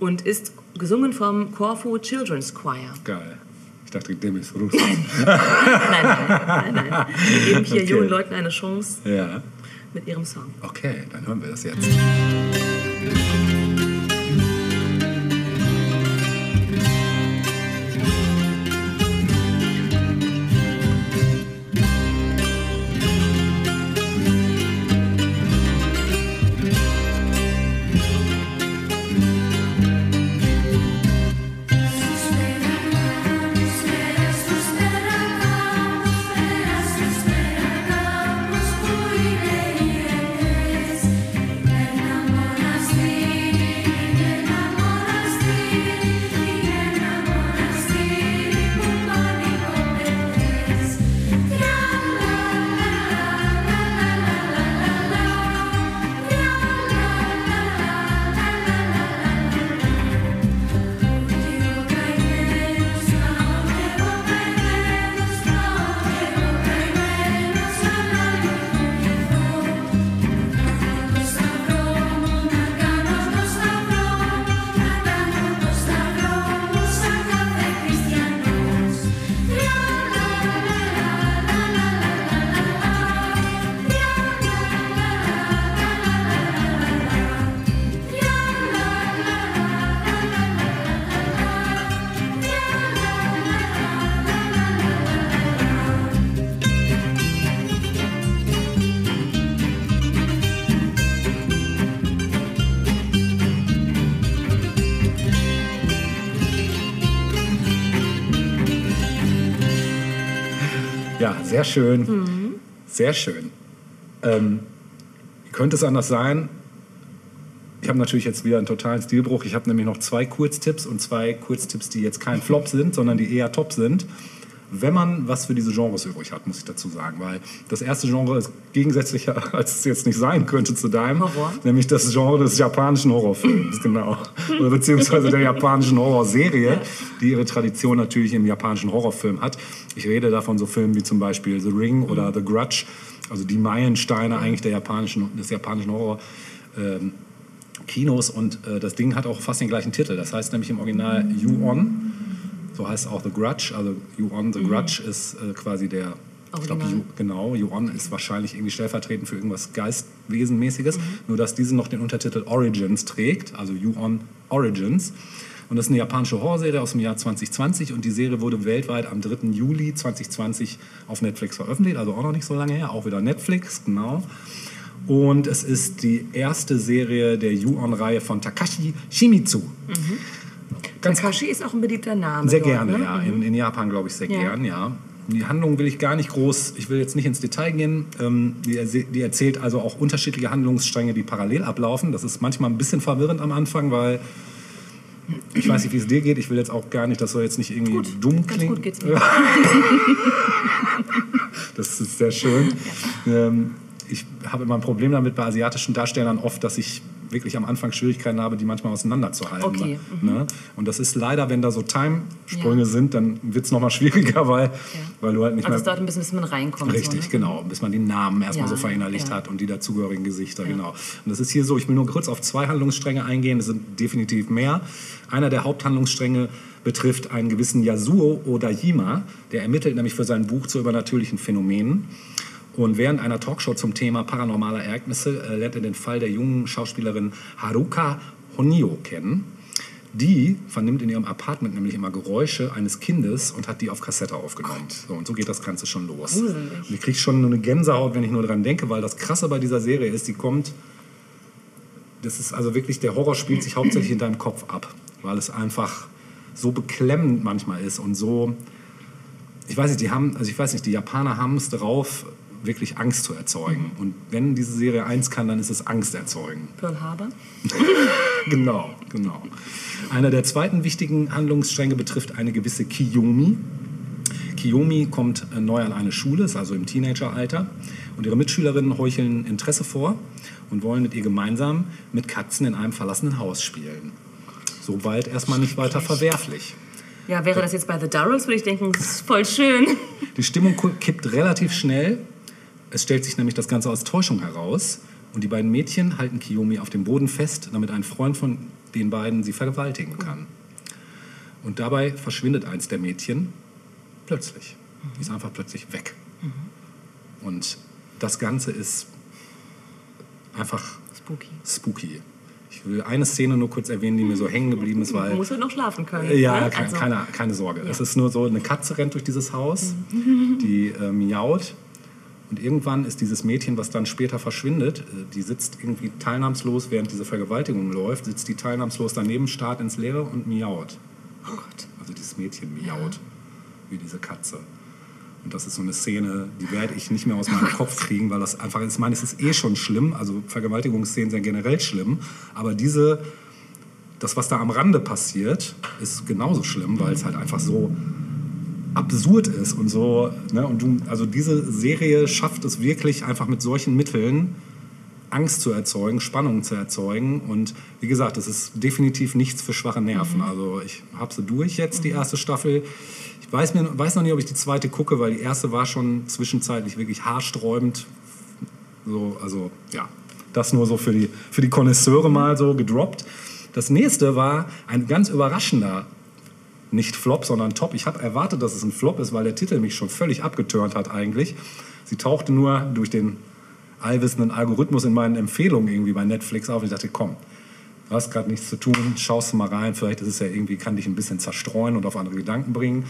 und ist gesungen vom Corfu Children's Choir. geil. Ich dachte, dem ist Russ. Nein, nein, nein, nein. Wir geben hier Okay. jungen Leuten eine Chance ja. mit ihrem Song. Okay, dann hören wir das jetzt. Schön. Sehr schön. Ähm, könnte es anders sein? Ich habe natürlich jetzt wieder einen totalen Stilbruch. Ich habe nämlich noch zwei Kurztipps und zwei Kurztipps, die jetzt kein Flop sind, sondern die eher top sind. Wenn man was für diese Genres übrig hat, muss ich dazu sagen. Weil das erste Genre ist gegensätzlicher, als es jetzt nicht sein könnte zu deinem. Horror. Nämlich das Genre des japanischen Horrorfilms, genau. Oder beziehungsweise der japanischen Horrorserie, die ihre Tradition natürlich im japanischen Horrorfilm hat. Ich rede da von so Filmen wie zum Beispiel The Ring oder The Grudge, also die Meilensteine eigentlich der japanischen, des japanischen Horror. Ähm, Kinos und äh, das Ding hat auch fast den gleichen Titel. Das heißt nämlich im Original You On. So heißt auch The Grudge. Also You On, The Grudge ist äh, quasi der. Ich glaube, Original. You, genau, You On ist wahrscheinlich irgendwie stellvertretend für irgendwas Geistwesenmäßiges. Nur, dass diese noch den Untertitel Origins trägt, also You On Origins. Und das ist eine japanische Horrorserie aus dem Jahr 2020 und die Serie wurde weltweit am 3. Juli 2020 auf Netflix veröffentlicht, also auch noch nicht so lange her, auch wieder Netflix, genau. Und es ist die erste Serie der Ju-On-Reihe von Takashi Shimizu. Ganz Takashi ist auch ein beliebter Name. sehr dort, gerne, ne? ja. In, in Japan glaube ich sehr Ja. gern, ja. Die Handlung will ich gar nicht groß, ich will jetzt nicht ins Detail gehen. Ähm, die, die erzählt also auch unterschiedliche Handlungsstränge, die parallel ablaufen. Das ist manchmal ein bisschen verwirrend am Anfang, weil ich weiß nicht, wie es dir geht. Ich will jetzt auch gar nicht, das soll jetzt nicht irgendwie Gut, dumm ganz klingen. gut geht's mir. Das ist sehr schön. Ähm, ich habe immer ein Problem damit bei asiatischen Darstellern oft, dass ich wirklich am Anfang Schwierigkeiten habe, die manchmal auseinanderzuhalten. Okay, mhm. Ne? Und das ist leider, wenn da so Timesprünge Ja. sind, dann wird es nochmal schwieriger, weil, weil du halt nicht Also es mehr... dauert ein bisschen, bis man reinkommt. Richtig, so, ne? genau. Bis man die Namen erstmal Ja, so verinnerlicht ja. hat und die dazugehörigen Gesichter, genau. Und das ist hier so, ich will nur kurz auf zwei Handlungsstränge eingehen, es sind definitiv mehr. Einer der Haupthandlungsstränge betrifft einen gewissen Yasuo Odajima, der ermittelt nämlich für sein Buch zu übernatürlichen Phänomenen. Und während einer Talkshow zum Thema paranormale Ereignisse äh, lernt er den Fall der jungen Schauspielerin Haruka Honio kennen. Die vernimmt in ihrem Apartment nämlich immer Geräusche eines Kindes und hat die auf Kassette aufgenommen. So, und so geht das Ganze schon los. Und ich kriege schon eine Gänsehaut, wenn ich nur dran denke, weil das Krasse bei dieser Serie ist, die kommt, das ist also wirklich, der Horror spielt sich hauptsächlich in deinem Kopf ab, weil es einfach so beklemmend manchmal ist und so, ich weiß nicht, die haben, also ich weiß nicht, die Japaner haben es drauf, wirklich Angst zu erzeugen. Und wenn diese Serie eins kann, dann ist es Angst erzeugen. Pearl Harbor. Genau, genau. Einer der zweiten wichtigen Handlungsstränge betrifft eine gewisse Kiyomi. Kiyomi kommt äh, neu an eine Schule, ist also im Teenageralter. Und ihre Mitschülerinnen heucheln Interesse vor und wollen mit ihr gemeinsam mit Katzen in einem verlassenen Haus spielen. Soweit erstmal nicht weiter verwerflich. Ja, wäre das jetzt bei The Durrells, würde ich denken, das ist voll schön. Die Stimmung kippt relativ schnell. Es stellt sich nämlich das Ganze als Täuschung heraus. Und die beiden Mädchen halten Kiyomi auf dem Boden fest, damit ein Freund von den beiden sie vergewaltigen kann. Und dabei verschwindet eins der Mädchen plötzlich. Die ist einfach plötzlich weg. Und das Ganze ist einfach Spooky. spooky. Ich will eine Szene nur kurz erwähnen, die mir so hängen geblieben ist, weil Man muss halt noch schlafen können. äh, Ja, ne? ke- Also, keine, keine Sorge. Es ist nur so, eine Katze rennt durch dieses Haus, die äh, miaut. Und irgendwann ist dieses Mädchen, was dann später verschwindet, äh, die sitzt irgendwie teilnahmslos, während diese Vergewaltigung läuft, sitzt die teilnahmslos daneben, starrt ins Leere und miaut. Oh Gott. Also dieses Mädchen miaut, wie diese Katze. Und das ist so eine Szene, die werde ich nicht mehr aus meinem Kopf kriegen, weil das einfach ist. Ich meine, es ist eh schon schlimm. Also Vergewaltigungsszenen sind generell schlimm. Aber diese, das, was da am Rande passiert, ist genauso schlimm, weil es halt einfach so absurd ist und so. Ne? Und du, also diese Serie schafft es wirklich einfach mit solchen Mitteln Angst zu erzeugen, Spannung zu erzeugen. Und wie gesagt, es ist definitiv nichts für schwache Nerven. Also ich habe sie durch jetzt, die erste Staffel. Ich weiß, mir, weiß noch nicht, ob ich die zweite gucke, weil die erste war schon zwischenzeitlich wirklich haarsträubend. So, also ja, das nur so für die, für die Konnoisseure mal so gedroppt. Das nächste war ein ganz überraschender nicht Flop, sondern Top. Ich habe erwartet, dass es ein Flop ist, weil der Titel mich schon völlig abgeturnt hat eigentlich. Sie tauchte nur durch den allwissenden Algorithmus in meinen Empfehlungen irgendwie bei Netflix auf. Ich dachte, komm, du hast gerade nichts zu tun, schaust mal rein. Vielleicht ist es ja irgendwie, kann dich ein bisschen zerstreuen und auf andere Gedanken bringen.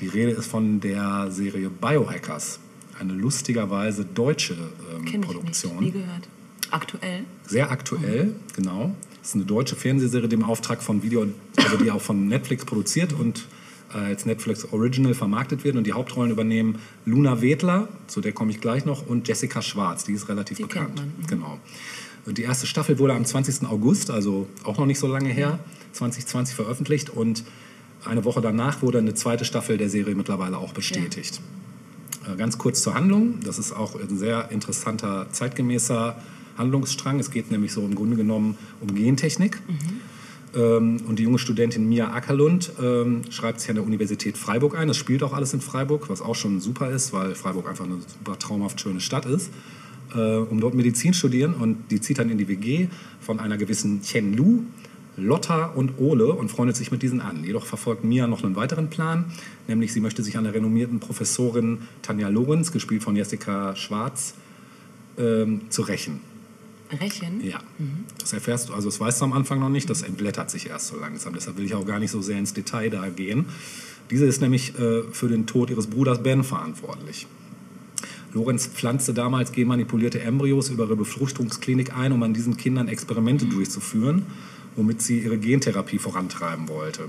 Die Rede ist von der Serie Biohackers. Eine lustigerweise deutsche ähm, Kenn ich Produktion. nicht. Nie gehört. Aktuell. Sehr aktuell, genau. Das ist eine deutsche Fernsehserie, die im Auftrag von Video, also die auch von Netflix produziert und äh, als Netflix Original vermarktet wird. Und die Hauptrollen übernehmen Luna Wedler, zu der komme ich gleich noch, und Jessica Schwarz, die ist relativ Die bekannt. mhm. Genau. Und die erste Staffel wurde am 20. August, also auch noch nicht so lange her, 2020 veröffentlicht und eine Woche danach wurde eine zweite Staffel der Serie mittlerweile auch bestätigt. Äh, Ganz kurz zur Handlung. Das ist auch ein sehr interessanter, zeitgemäßer Handlungsstrang. Es geht nämlich so im Grunde genommen um Gentechnik. Ähm, und die junge Studentin Mia Ackerlund ähm, schreibt sich an der Universität Freiburg ein. Das spielt auch alles in Freiburg, was auch schon super ist, weil Freiburg einfach eine super traumhaft schöne Stadt ist. Äh, um dort Medizin studieren und die zieht dann in die WG von einer gewissen Chen Lu, Lotta und Ole und freundet sich mit diesen an. Jedoch verfolgt Mia noch einen weiteren Plan, nämlich sie möchte sich an der renommierten Professorin Tanja Lorenz, gespielt von Jessica Schwarz, ähm, zu rächen. Rechen? Ja, das erfährst du, also das weißt du am Anfang noch nicht, das entblättert sich erst so langsam. Deshalb will ich auch gar nicht so sehr ins Detail da gehen. Diese ist nämlich äh, für den Tod ihres Bruders Ben verantwortlich. Lorenz pflanzte damals genmanipulierte Embryos über ihre Befruchtungsklinik ein, um an diesen Kindern Experimente durchzuführen, womit sie ihre Gentherapie vorantreiben wollte.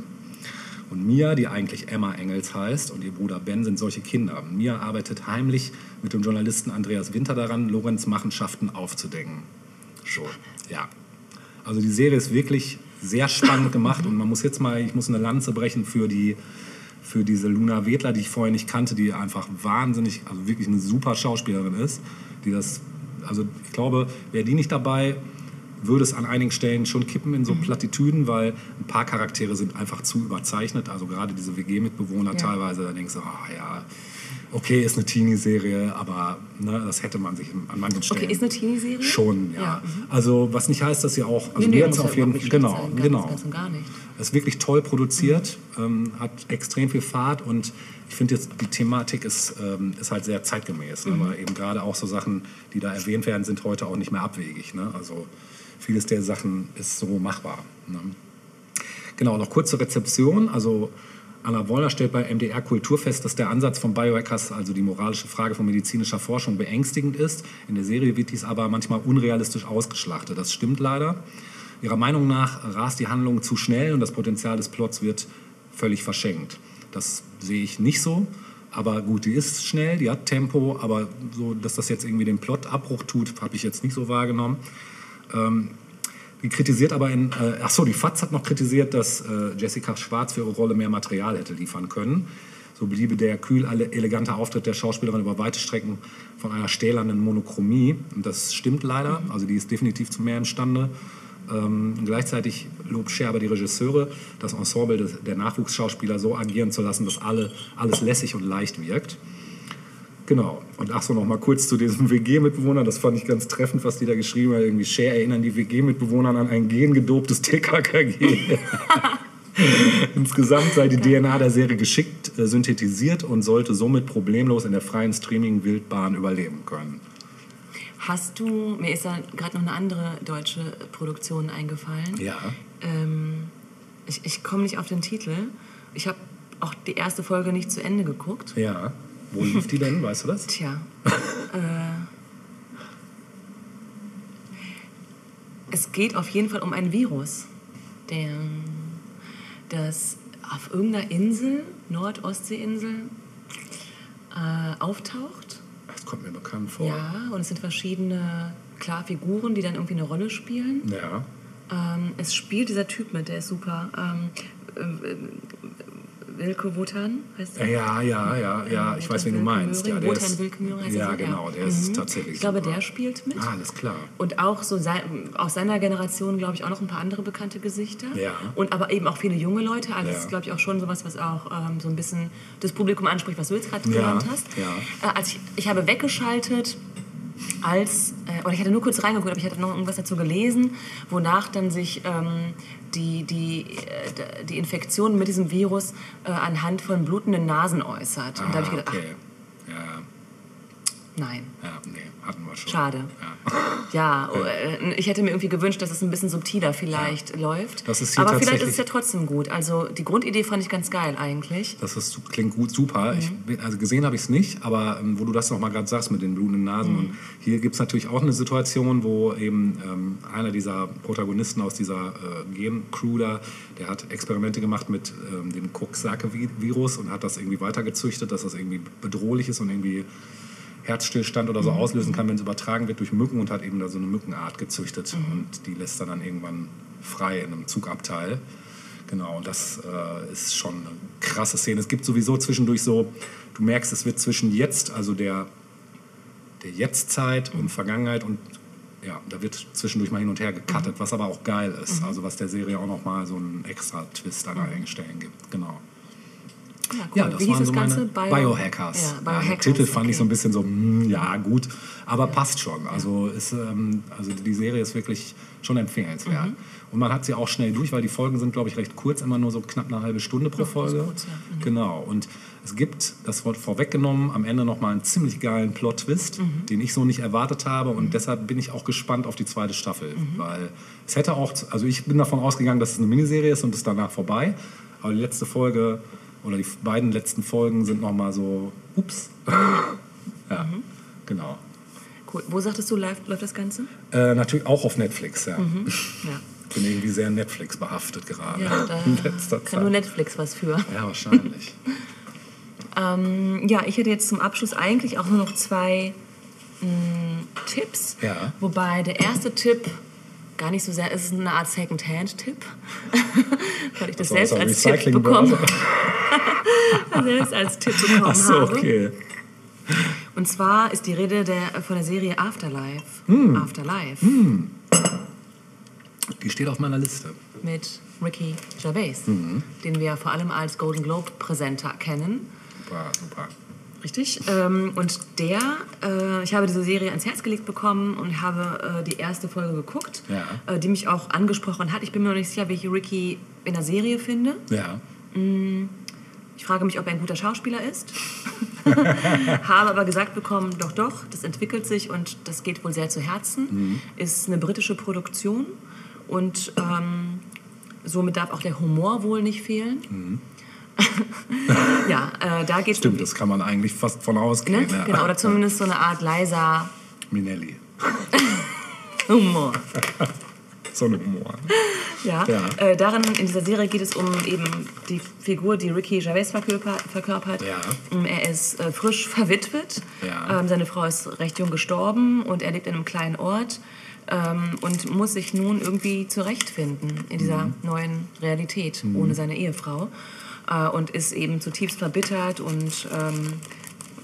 Und Mia, die eigentlich Emma Engels heißt, und ihr Bruder Ben sind solche Kinder. Mia arbeitet heimlich mit dem Journalisten Andreas Winter daran, Lorenz Machenschaften aufzudecken. So, ja. Also die Serie ist wirklich sehr spannend gemacht und man muss jetzt mal, ich muss eine Lanze brechen für die für diese Luna Wedler, die ich vorher nicht kannte, die einfach wahnsinnig, also wirklich eine super Schauspielerin ist, die das, also ich glaube, wäre die nicht dabei, würde es an einigen Stellen schon kippen in so Plattitüden, weil ein paar Charaktere sind einfach zu überzeichnet. Also gerade diese WG-Mitbewohner Ja. teilweise, da denkst du, ah ja, okay, ist eine Teenie-Serie, aber ne, das hätte man sich an manchen Stellen... Okay, ist eine Teenie-Serie? Schon, ja. Ja, mhm. Also was nicht heißt, dass sie auch... Also nee, nee, auf jeden nicht Genau, sein. Genau. Ganz gar nicht. Es ist wirklich toll produziert, ähm, hat extrem viel Fahrt und ich finde jetzt, die Thematik ist, ähm, ist halt sehr zeitgemäß. Ne? Aber eben gerade auch so Sachen, die da erwähnt werden, sind heute auch nicht mehr abwegig. Ne? Also vieles der Sachen ist so machbar. Ne? Genau, noch kurz zur Rezeption. Also Anna Wollner stellt bei MDR Kultur fest, dass der Ansatz von Biohackers, also die moralische Frage von medizinischer Forschung, beängstigend ist. In der Serie wird dies aber manchmal unrealistisch ausgeschlachtet. Das stimmt leider. Ihrer Meinung nach rast die Handlung zu schnell und das Potenzial des Plots wird völlig verschenkt. Das sehe ich nicht so. Aber gut, die ist schnell, die hat Tempo, aber so, dass das jetzt irgendwie den Plotabbruch tut, habe ich jetzt nicht so wahrgenommen. Die kritisiert aber in, äh, ach so, die FAZ hat noch kritisiert, dass äh, Jessica Schwarz für ihre Rolle mehr Material hätte liefern können. So bliebe der kühl ele- elegante Auftritt der Schauspielerin über weite Strecken von einer stählernen Monochromie. Und das stimmt leider. Also die ist definitiv zu mehr imstande. Ähm, gleichzeitig lobt Scher aber die Regisseure, das Ensemble des, der Nachwuchsschauspieler so agieren zu lassen, dass alle, alles lässig und leicht wirkt. Genau. Und ach so, noch mal kurz zu diesem WG-Mitbewohner. Das fand ich ganz treffend, was die da geschrieben hat. Irgendwie Share erinnern die WG-Mitbewohner an ein gengedobtes TKKG. Insgesamt sei die DNA der Serie geschickt äh, synthetisiert und sollte somit problemlos in der freien Streaming-Wildbahn überleben können. Hast du, mir ist da gerade noch eine andere deutsche Produktion eingefallen. Ja. Ähm, ich ich komme nicht auf den Titel. Ich habe auch die erste Folge nicht zu Ende geguckt. Ja. Wo lief die denn? Weißt du das? Tja. äh, es geht auf jeden Fall um ein Virus, der, das auf irgendeiner Insel, Nord-Ostsee-Insel, äh, auftaucht. Das kommt mir bekannt vor. Ja, und es sind verschiedene, klar, Figuren, die dann irgendwie eine Rolle spielen. Ja. Ähm, es spielt dieser Typ mit, der ist super. Ähm, äh, Wilke Wotan heißt er? Ja, ja, ja, ja. Ich weiß, wen du meinst. Ja, der Wotan ist, Wilke Möhring heißt ja, er so, genau. Der ist Mhm. tatsächlich Ich glaube, super. der spielt mit. Ah, alles klar. Und auch so sein, aus seiner Generation, glaube ich, auch noch ein paar andere bekannte Gesichter. Ja. Und aber eben auch viele junge Leute. Also Ja. das ist, glaube ich, auch schon sowas, was auch ähm, so ein bisschen das Publikum anspricht, was du jetzt gerade Ja, genannt hast. ja. Äh, also ich, ich habe weggeschaltet, als, äh, oder ich hatte nur kurz reingeguckt, aber ich hatte noch irgendwas dazu gelesen, wonach dann sich ähm, die, die, äh, die Infektion mit diesem Virus äh, anhand von blutenden Nasen äußert. Und da habe ich Ah, gedacht, okay. Ja, ach, nein. ja, nee, hatten wir schon. Schade. Ja, äh, ich hätte mir irgendwie gewünscht, dass es ein bisschen subtiler vielleicht läuft. Das ist hier Aber vielleicht ist es ja trotzdem gut. Also die Grundidee fand ich ganz geil eigentlich. Das ist, klingt gut, super. Ich, Mhm. bin- also gesehen habe ich es nicht, aber ähm, wo du das noch mal gerade sagst mit den blutenden Nasen. Mhm. Und hier gibt es natürlich auch eine Situation, wo eben ähm, einer dieser Protagonisten aus dieser äh, Gen-Crew da, der hat Experimente gemacht mit ähm, dem Coxsackie-Virus und hat das irgendwie weitergezüchtet, dass das irgendwie bedrohlich ist und irgendwie Herzstillstand oder so Mhm. auslösen kann, wenn es übertragen wird durch Mücken und hat eben da so eine Mückenart gezüchtet und die lässt er dann irgendwann frei in einem Zugabteil. Genau, und das äh, ist schon eine krasse Szene. Es gibt sowieso zwischendurch so, du merkst, es wird zwischen jetzt, also der, der Jetztzeit und Vergangenheit und ja, da wird zwischendurch mal hin und her gecuttet, was aber auch geil ist. Also was der Serie auch nochmal so einen extra Twist an einigen Stellen gibt. Genau. Ja, cool. Ja, das Wie hieß waren das so Ganze? meine Bio- Biohackers. Ja, Ja, Biohackers. der Titel fand ich so ein okay. bisschen so, hm, ja gut, aber passt schon. Also, ist, ähm, also die Serie ist wirklich schon empfehlenswert. Mhm. Und man hat sie auch schnell durch, weil die Folgen sind, glaube ich, recht kurz, immer nur so knapp eine halbe Stunde pro Folge. kurz, ja. Mhm. Genau. Und es gibt, das wird vorweggenommen, am Ende nochmal einen ziemlich geilen Plot-Twist, Mhm. den ich so nicht erwartet habe. Und deshalb bin ich auch gespannt auf die zweite Staffel. Mhm. Weil es hätte auch, also ich bin davon ausgegangen, dass es eine Miniserie ist und ist danach vorbei. Aber die letzte Folge oder die beiden letzten Folgen sind nochmal so, ups. ja, Mhm. genau. Cool. Wo sagtest du, läuft, läuft das Ganze? Äh, natürlich auch auf Netflix, ja. Ja. Bin irgendwie sehr Netflix behaftet gerade Ja, da in letzter kann nur Zeit. Netflix was für. Ja, wahrscheinlich. Ähm, ja, ich hätte jetzt zum Abschluss eigentlich auch nur noch zwei mh, Tipps. Ja. Wobei der erste Tipp gar nicht so sehr ist, eine Art Second-Hand-Tipp. Weil ich das So, selbst als Tipp bekommen, selbst als Tipp bekommen Ach so, habe. okay. Und zwar ist die Rede der, von der Serie Afterlife. Hm. Afterlife. Die steht auf meiner Liste. Mit Ricky Gervais, Mhm. den wir vor allem als Golden Globe-Präsenter kennen. Super, super. Richtig. Ähm, und der, äh, ich habe diese Serie ans Herz gelegt bekommen und habe äh, die erste Folge geguckt, Ja. äh, die mich auch angesprochen hat. Ich bin mir noch nicht sicher, wie ich Ricky in der Serie finde. Ja. Ich frage mich, ob er ein guter Schauspieler ist. habe aber gesagt bekommen, doch, doch, das entwickelt sich und das geht wohl sehr zu Herzen. Ist eine britische Produktion und ähm, somit darf auch der Humor wohl nicht fehlen. ja, äh, da geht Stimmt, das kann man eigentlich fast von Ne? ausgehen. Ja. Genau, oder zumindest so eine Art leiser Minelli. Humor. So ein Humor. Ja. Ja. Äh, darin, in dieser Serie geht es um eben die Figur, die Ricky Gervais verkörpert. verkörpert. Ja. Ähm, Er ist äh, frisch verwitwet. Ja. Ähm, seine Frau ist recht jung gestorben und er lebt in einem kleinen Ort ähm, und muss sich nun irgendwie zurechtfinden in dieser Mhm. neuen Realität ohne seine Ehefrau. Äh, und ist eben zutiefst verbittert und ähm,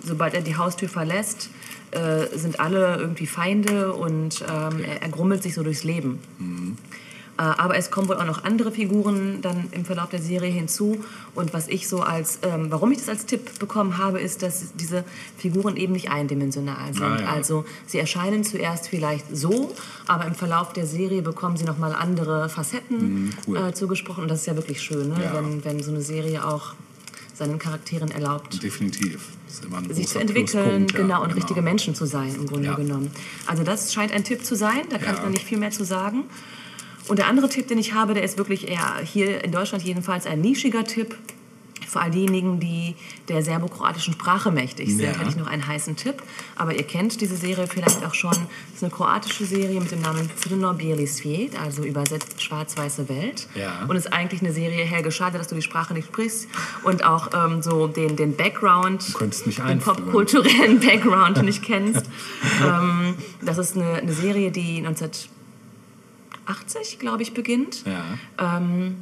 sobald er die Haustür verlässt, äh, sind alle irgendwie Feinde und ähm, er, er grummelt sich so durchs Leben. Äh, aber es kommen wohl auch noch andere Figuren dann im Verlauf der Serie hinzu. Und was ich so als, ähm, warum ich das als Tipp bekommen habe, ist, dass diese Figuren eben nicht eindimensional sind. Ah, ja. Also sie erscheinen zuerst vielleicht so, aber im Verlauf der Serie bekommen sie nochmal andere Facetten Mhm, cool. äh, zugesprochen. Und das ist ja wirklich schön, ne? Ja. wenn, wenn so eine Serie auch seinen Charakteren erlaubt, Definitiv. Sich zu entwickeln, ja, genau, und genau. richtige Menschen zu sein, im Grunde Ja. genommen. Also das scheint ein Tipp zu sein, da kann Ja. ich noch nicht viel mehr zu sagen. Und der andere Tipp, den ich habe, der ist wirklich eher hier in Deutschland jedenfalls ein nischiger Tipp. Für all diejenigen, die der serbokroatischen Sprache mächtig sind, Ja. hätte ich noch einen heißen Tipp. Aber ihr kennt diese Serie vielleicht auch schon. Es ist eine kroatische Serie mit dem Namen Crno Bijeli Svijet, also übersetzt Schwarz-Weiße Welt. Ja. Und ist eigentlich eine Serie, Helge, schade, dass du die Sprache nicht sprichst. Und auch ähm, so den, den Background, den popkulturellen Background nicht kennst. ähm, das ist eine, eine Serie, die 1980, glaube ich, beginnt Ja. ähm,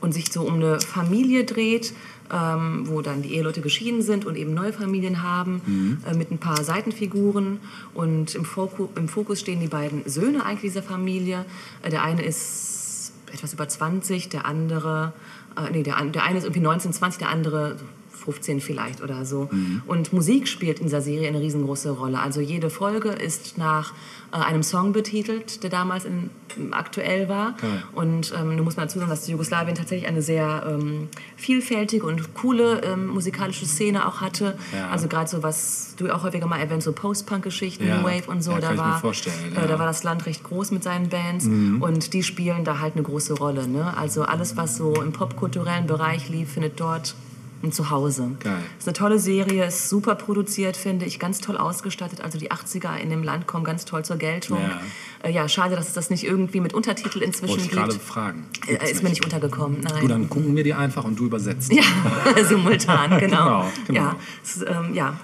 und sich so um eine Familie dreht, ähm, wo dann die Eheleute geschieden sind und eben neue Familien haben, äh, mit ein paar Seitenfiguren. Und im, Foku im Fokus stehen die beiden Söhne eigentlich dieser Familie. Äh, der eine ist etwas über 20, der andere, äh, nee, der, der eine ist irgendwie 19, 20, der andere 15 vielleicht oder so. Und Musik spielt in dieser Serie eine riesengroße Rolle. Also jede Folge ist nach äh, einem Song betitelt, der damals in, aktuell war. Geil. Und ähm, nun muss man dazu sagen, dass Jugoslawien tatsächlich eine sehr ähm, vielfältige und coole ähm, musikalische Szene auch hatte. Ja. Also gerade so was du auch häufiger mal erwähnt, so Post-Punk-Geschichten, Ja. New Wave und so. Ja, da, war, äh. Mhm. da war das Land recht groß mit seinen Bands und die spielen da halt eine große Rolle. Ne? Also alles, was so im popkulturellen Bereich lief, findet dort ein Zuhause. Geil. Ist eine tolle Serie, ist super produziert, finde ich, ganz toll ausgestattet. Also die 80er in dem Land kommen ganz toll zur Geltung. Ja. Äh, ja schade, dass es das nicht irgendwie mit Untertitel inzwischen Wollte ich gibt. gerade fragen. Äh, Gibt's ist mir nicht untergekommen, nein. Du, dann gucken wir die einfach und du übersetzt. Ja, simultan, genau. Genau, genau. Ja, ist, ähm, ja,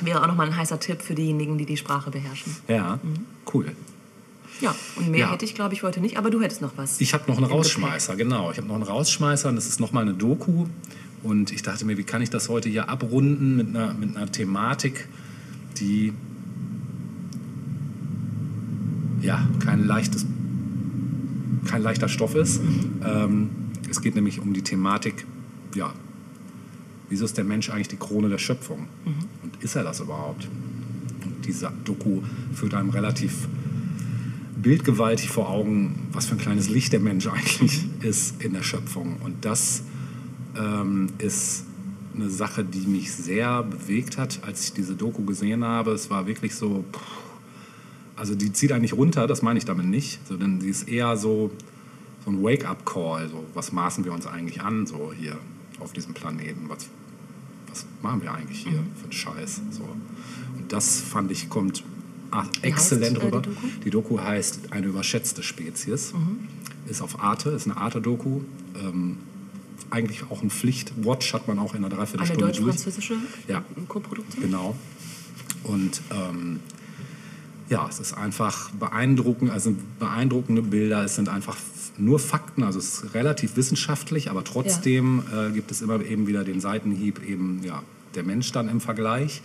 wäre auch nochmal ein heißer Tipp für diejenigen, die die Sprache beherrschen. Ja, Mhm. cool. Ja, und mehr Ja. hätte ich, glaube ich, heute nicht, aber du hättest noch was. Ich habe noch einen. Rausschmeißer, genau. Ich habe noch einen Rausschmeißer und das ist nochmal eine Doku. Und ich dachte mir, wie kann ich das heute hier abrunden mit einer, mit einer Thematik, die ja kein leichtes, kein leichter Stoff ist. Ähm, es geht nämlich um die Thematik, ja, wieso ist der Mensch eigentlich die Krone der Schöpfung? Und ist er das überhaupt? Und diese Doku führt einem relativ bildgewaltig vor Augen, was für ein kleines Licht der Mensch eigentlich ist in der Schöpfung. Und das ähm, ist eine Sache, die mich sehr bewegt hat, als ich diese Doku gesehen habe. Es war wirklich so, also die zieht eigentlich runter, das meine ich damit nicht, sondern sie ist eher so, so ein Wake-up-Call. So, was maßen wir uns eigentlich an, so hier auf diesem Planeten? Was, was machen wir eigentlich hier für einen Scheiß? So. Und das fand ich, kommt ah, heißt, exzellent äh, die rüber. Doku? Die Doku heißt Eine überschätzte Spezies. Ist auf Arte, ist eine Arte-Doku. Ähm, eigentlich auch ein Pflicht-Watch hat man auch in einer Eine Dreiviertelstunde durch. deutsch-französische Ja. Koproduktion? Genau. Und ähm, ja, es ist einfach beeindruckend, also beeindruckende Bilder. Es sind einfach nur Fakten, also es ist relativ wissenschaftlich, aber trotzdem äh, gibt es immer eben wieder den Seitenhieb eben ja der Mensch dann im Vergleich.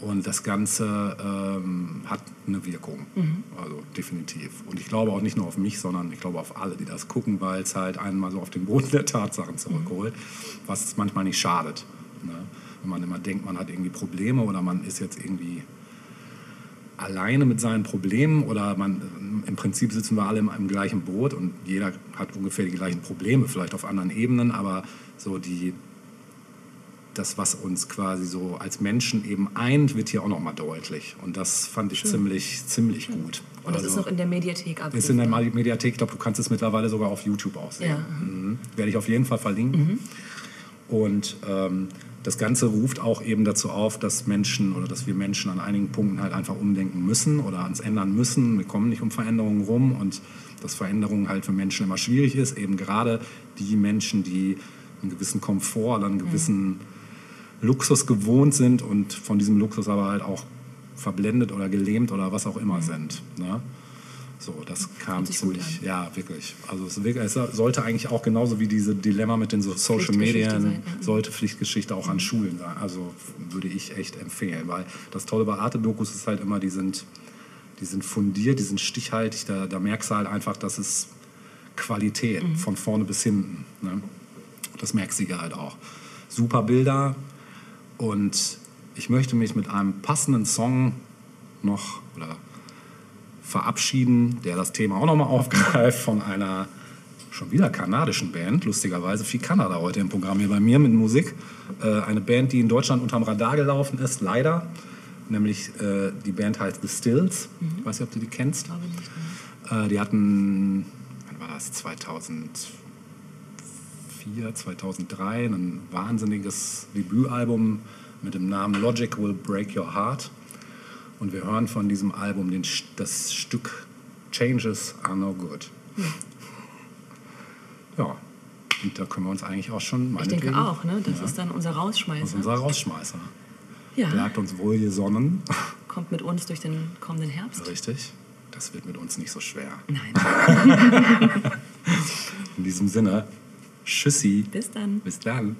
Und das Ganze ähm, hat eine Wirkung, also definitiv. Und ich glaube auch nicht nur auf mich, sondern ich glaube auf alle, die das gucken, weil es halt einen mal so auf den Boden der Tatsachen zurückholt, was manchmal nicht schadet. Ne? Wenn man immer denkt, man hat irgendwie Probleme oder man ist jetzt irgendwie alleine mit seinen Problemen oder man im Prinzip sitzen wir alle im, im gleichen Boot und jeder hat ungefähr die gleichen Probleme, vielleicht auf anderen Ebenen, aber so die das, was uns quasi so als Menschen eben eint, wird hier auch nochmal deutlich. Und das fand ich ziemlich, ziemlich gut. Und das ist Also, noch in der Mediathek abrufbar. ist in der Mediathek, ich glaube, du kannst es mittlerweile sogar auf YouTube auch sehen. Ja. Mhm. Werde ich auf jeden Fall verlinken. Und ähm, das Ganze ruft auch eben dazu auf, dass Menschen oder dass wir Menschen an einigen Punkten halt einfach umdenken müssen oder uns ändern müssen. Wir kommen nicht um Veränderungen rum und dass Veränderungen halt für Menschen immer schwierig ist. Eben gerade die Menschen, die einen gewissen Komfort oder einen gewissen Luxus gewohnt sind und von diesem Luxus aber halt auch verblendet oder gelähmt oder was auch immer sind. Ne? So, das kam ziemlich, ja, wirklich. Also es, es sollte eigentlich auch genauso wie diese Dilemma mit den so Social Medien, sein, ja. sollte Pflichtgeschichte auch an Schulen sein. Also würde ich echt empfehlen, weil das Tolle bei Arte-Dokus ist halt immer, die sind, die sind fundiert, die sind stichhaltig, da, da merkst du halt einfach, dass es Qualität Mhm. von vorne bis hinten. Ne? Das merkst du halt auch. Super Bilder und ich möchte mich mit einem passenden Song noch verabschieden, der das Thema auch nochmal aufgreift von einer schon wieder kanadischen Band, lustigerweise viel Kanada heute im Programm hier bei mir mit Musik. Äh, eine Band, die in Deutschland unterm Radar gelaufen ist, leider. Nämlich äh, die Band heißt The Stills. Ich weiß nicht, ob du die kennst. Äh, die hatten, wann war das, 2004, 2003, ein wahnsinniges Debütalbum mit dem Namen Logic Will Break Your Heart. Und wir hören von diesem Album den, das Stück Changes Are No Good. Ja, und da können wir uns eigentlich auch schon Ich denke auch, ne? Das Ja, ist dann unser das ist Rausschmeißer. unser Rausschmeißer. ja, Bleibt uns wohl gesonnen. kommt mit uns durch den kommenden Herbst. Richtig. Das wird mit uns nicht so schwer. Nein. In diesem Sinne, Tschüssi. Bis dann. Bis dann.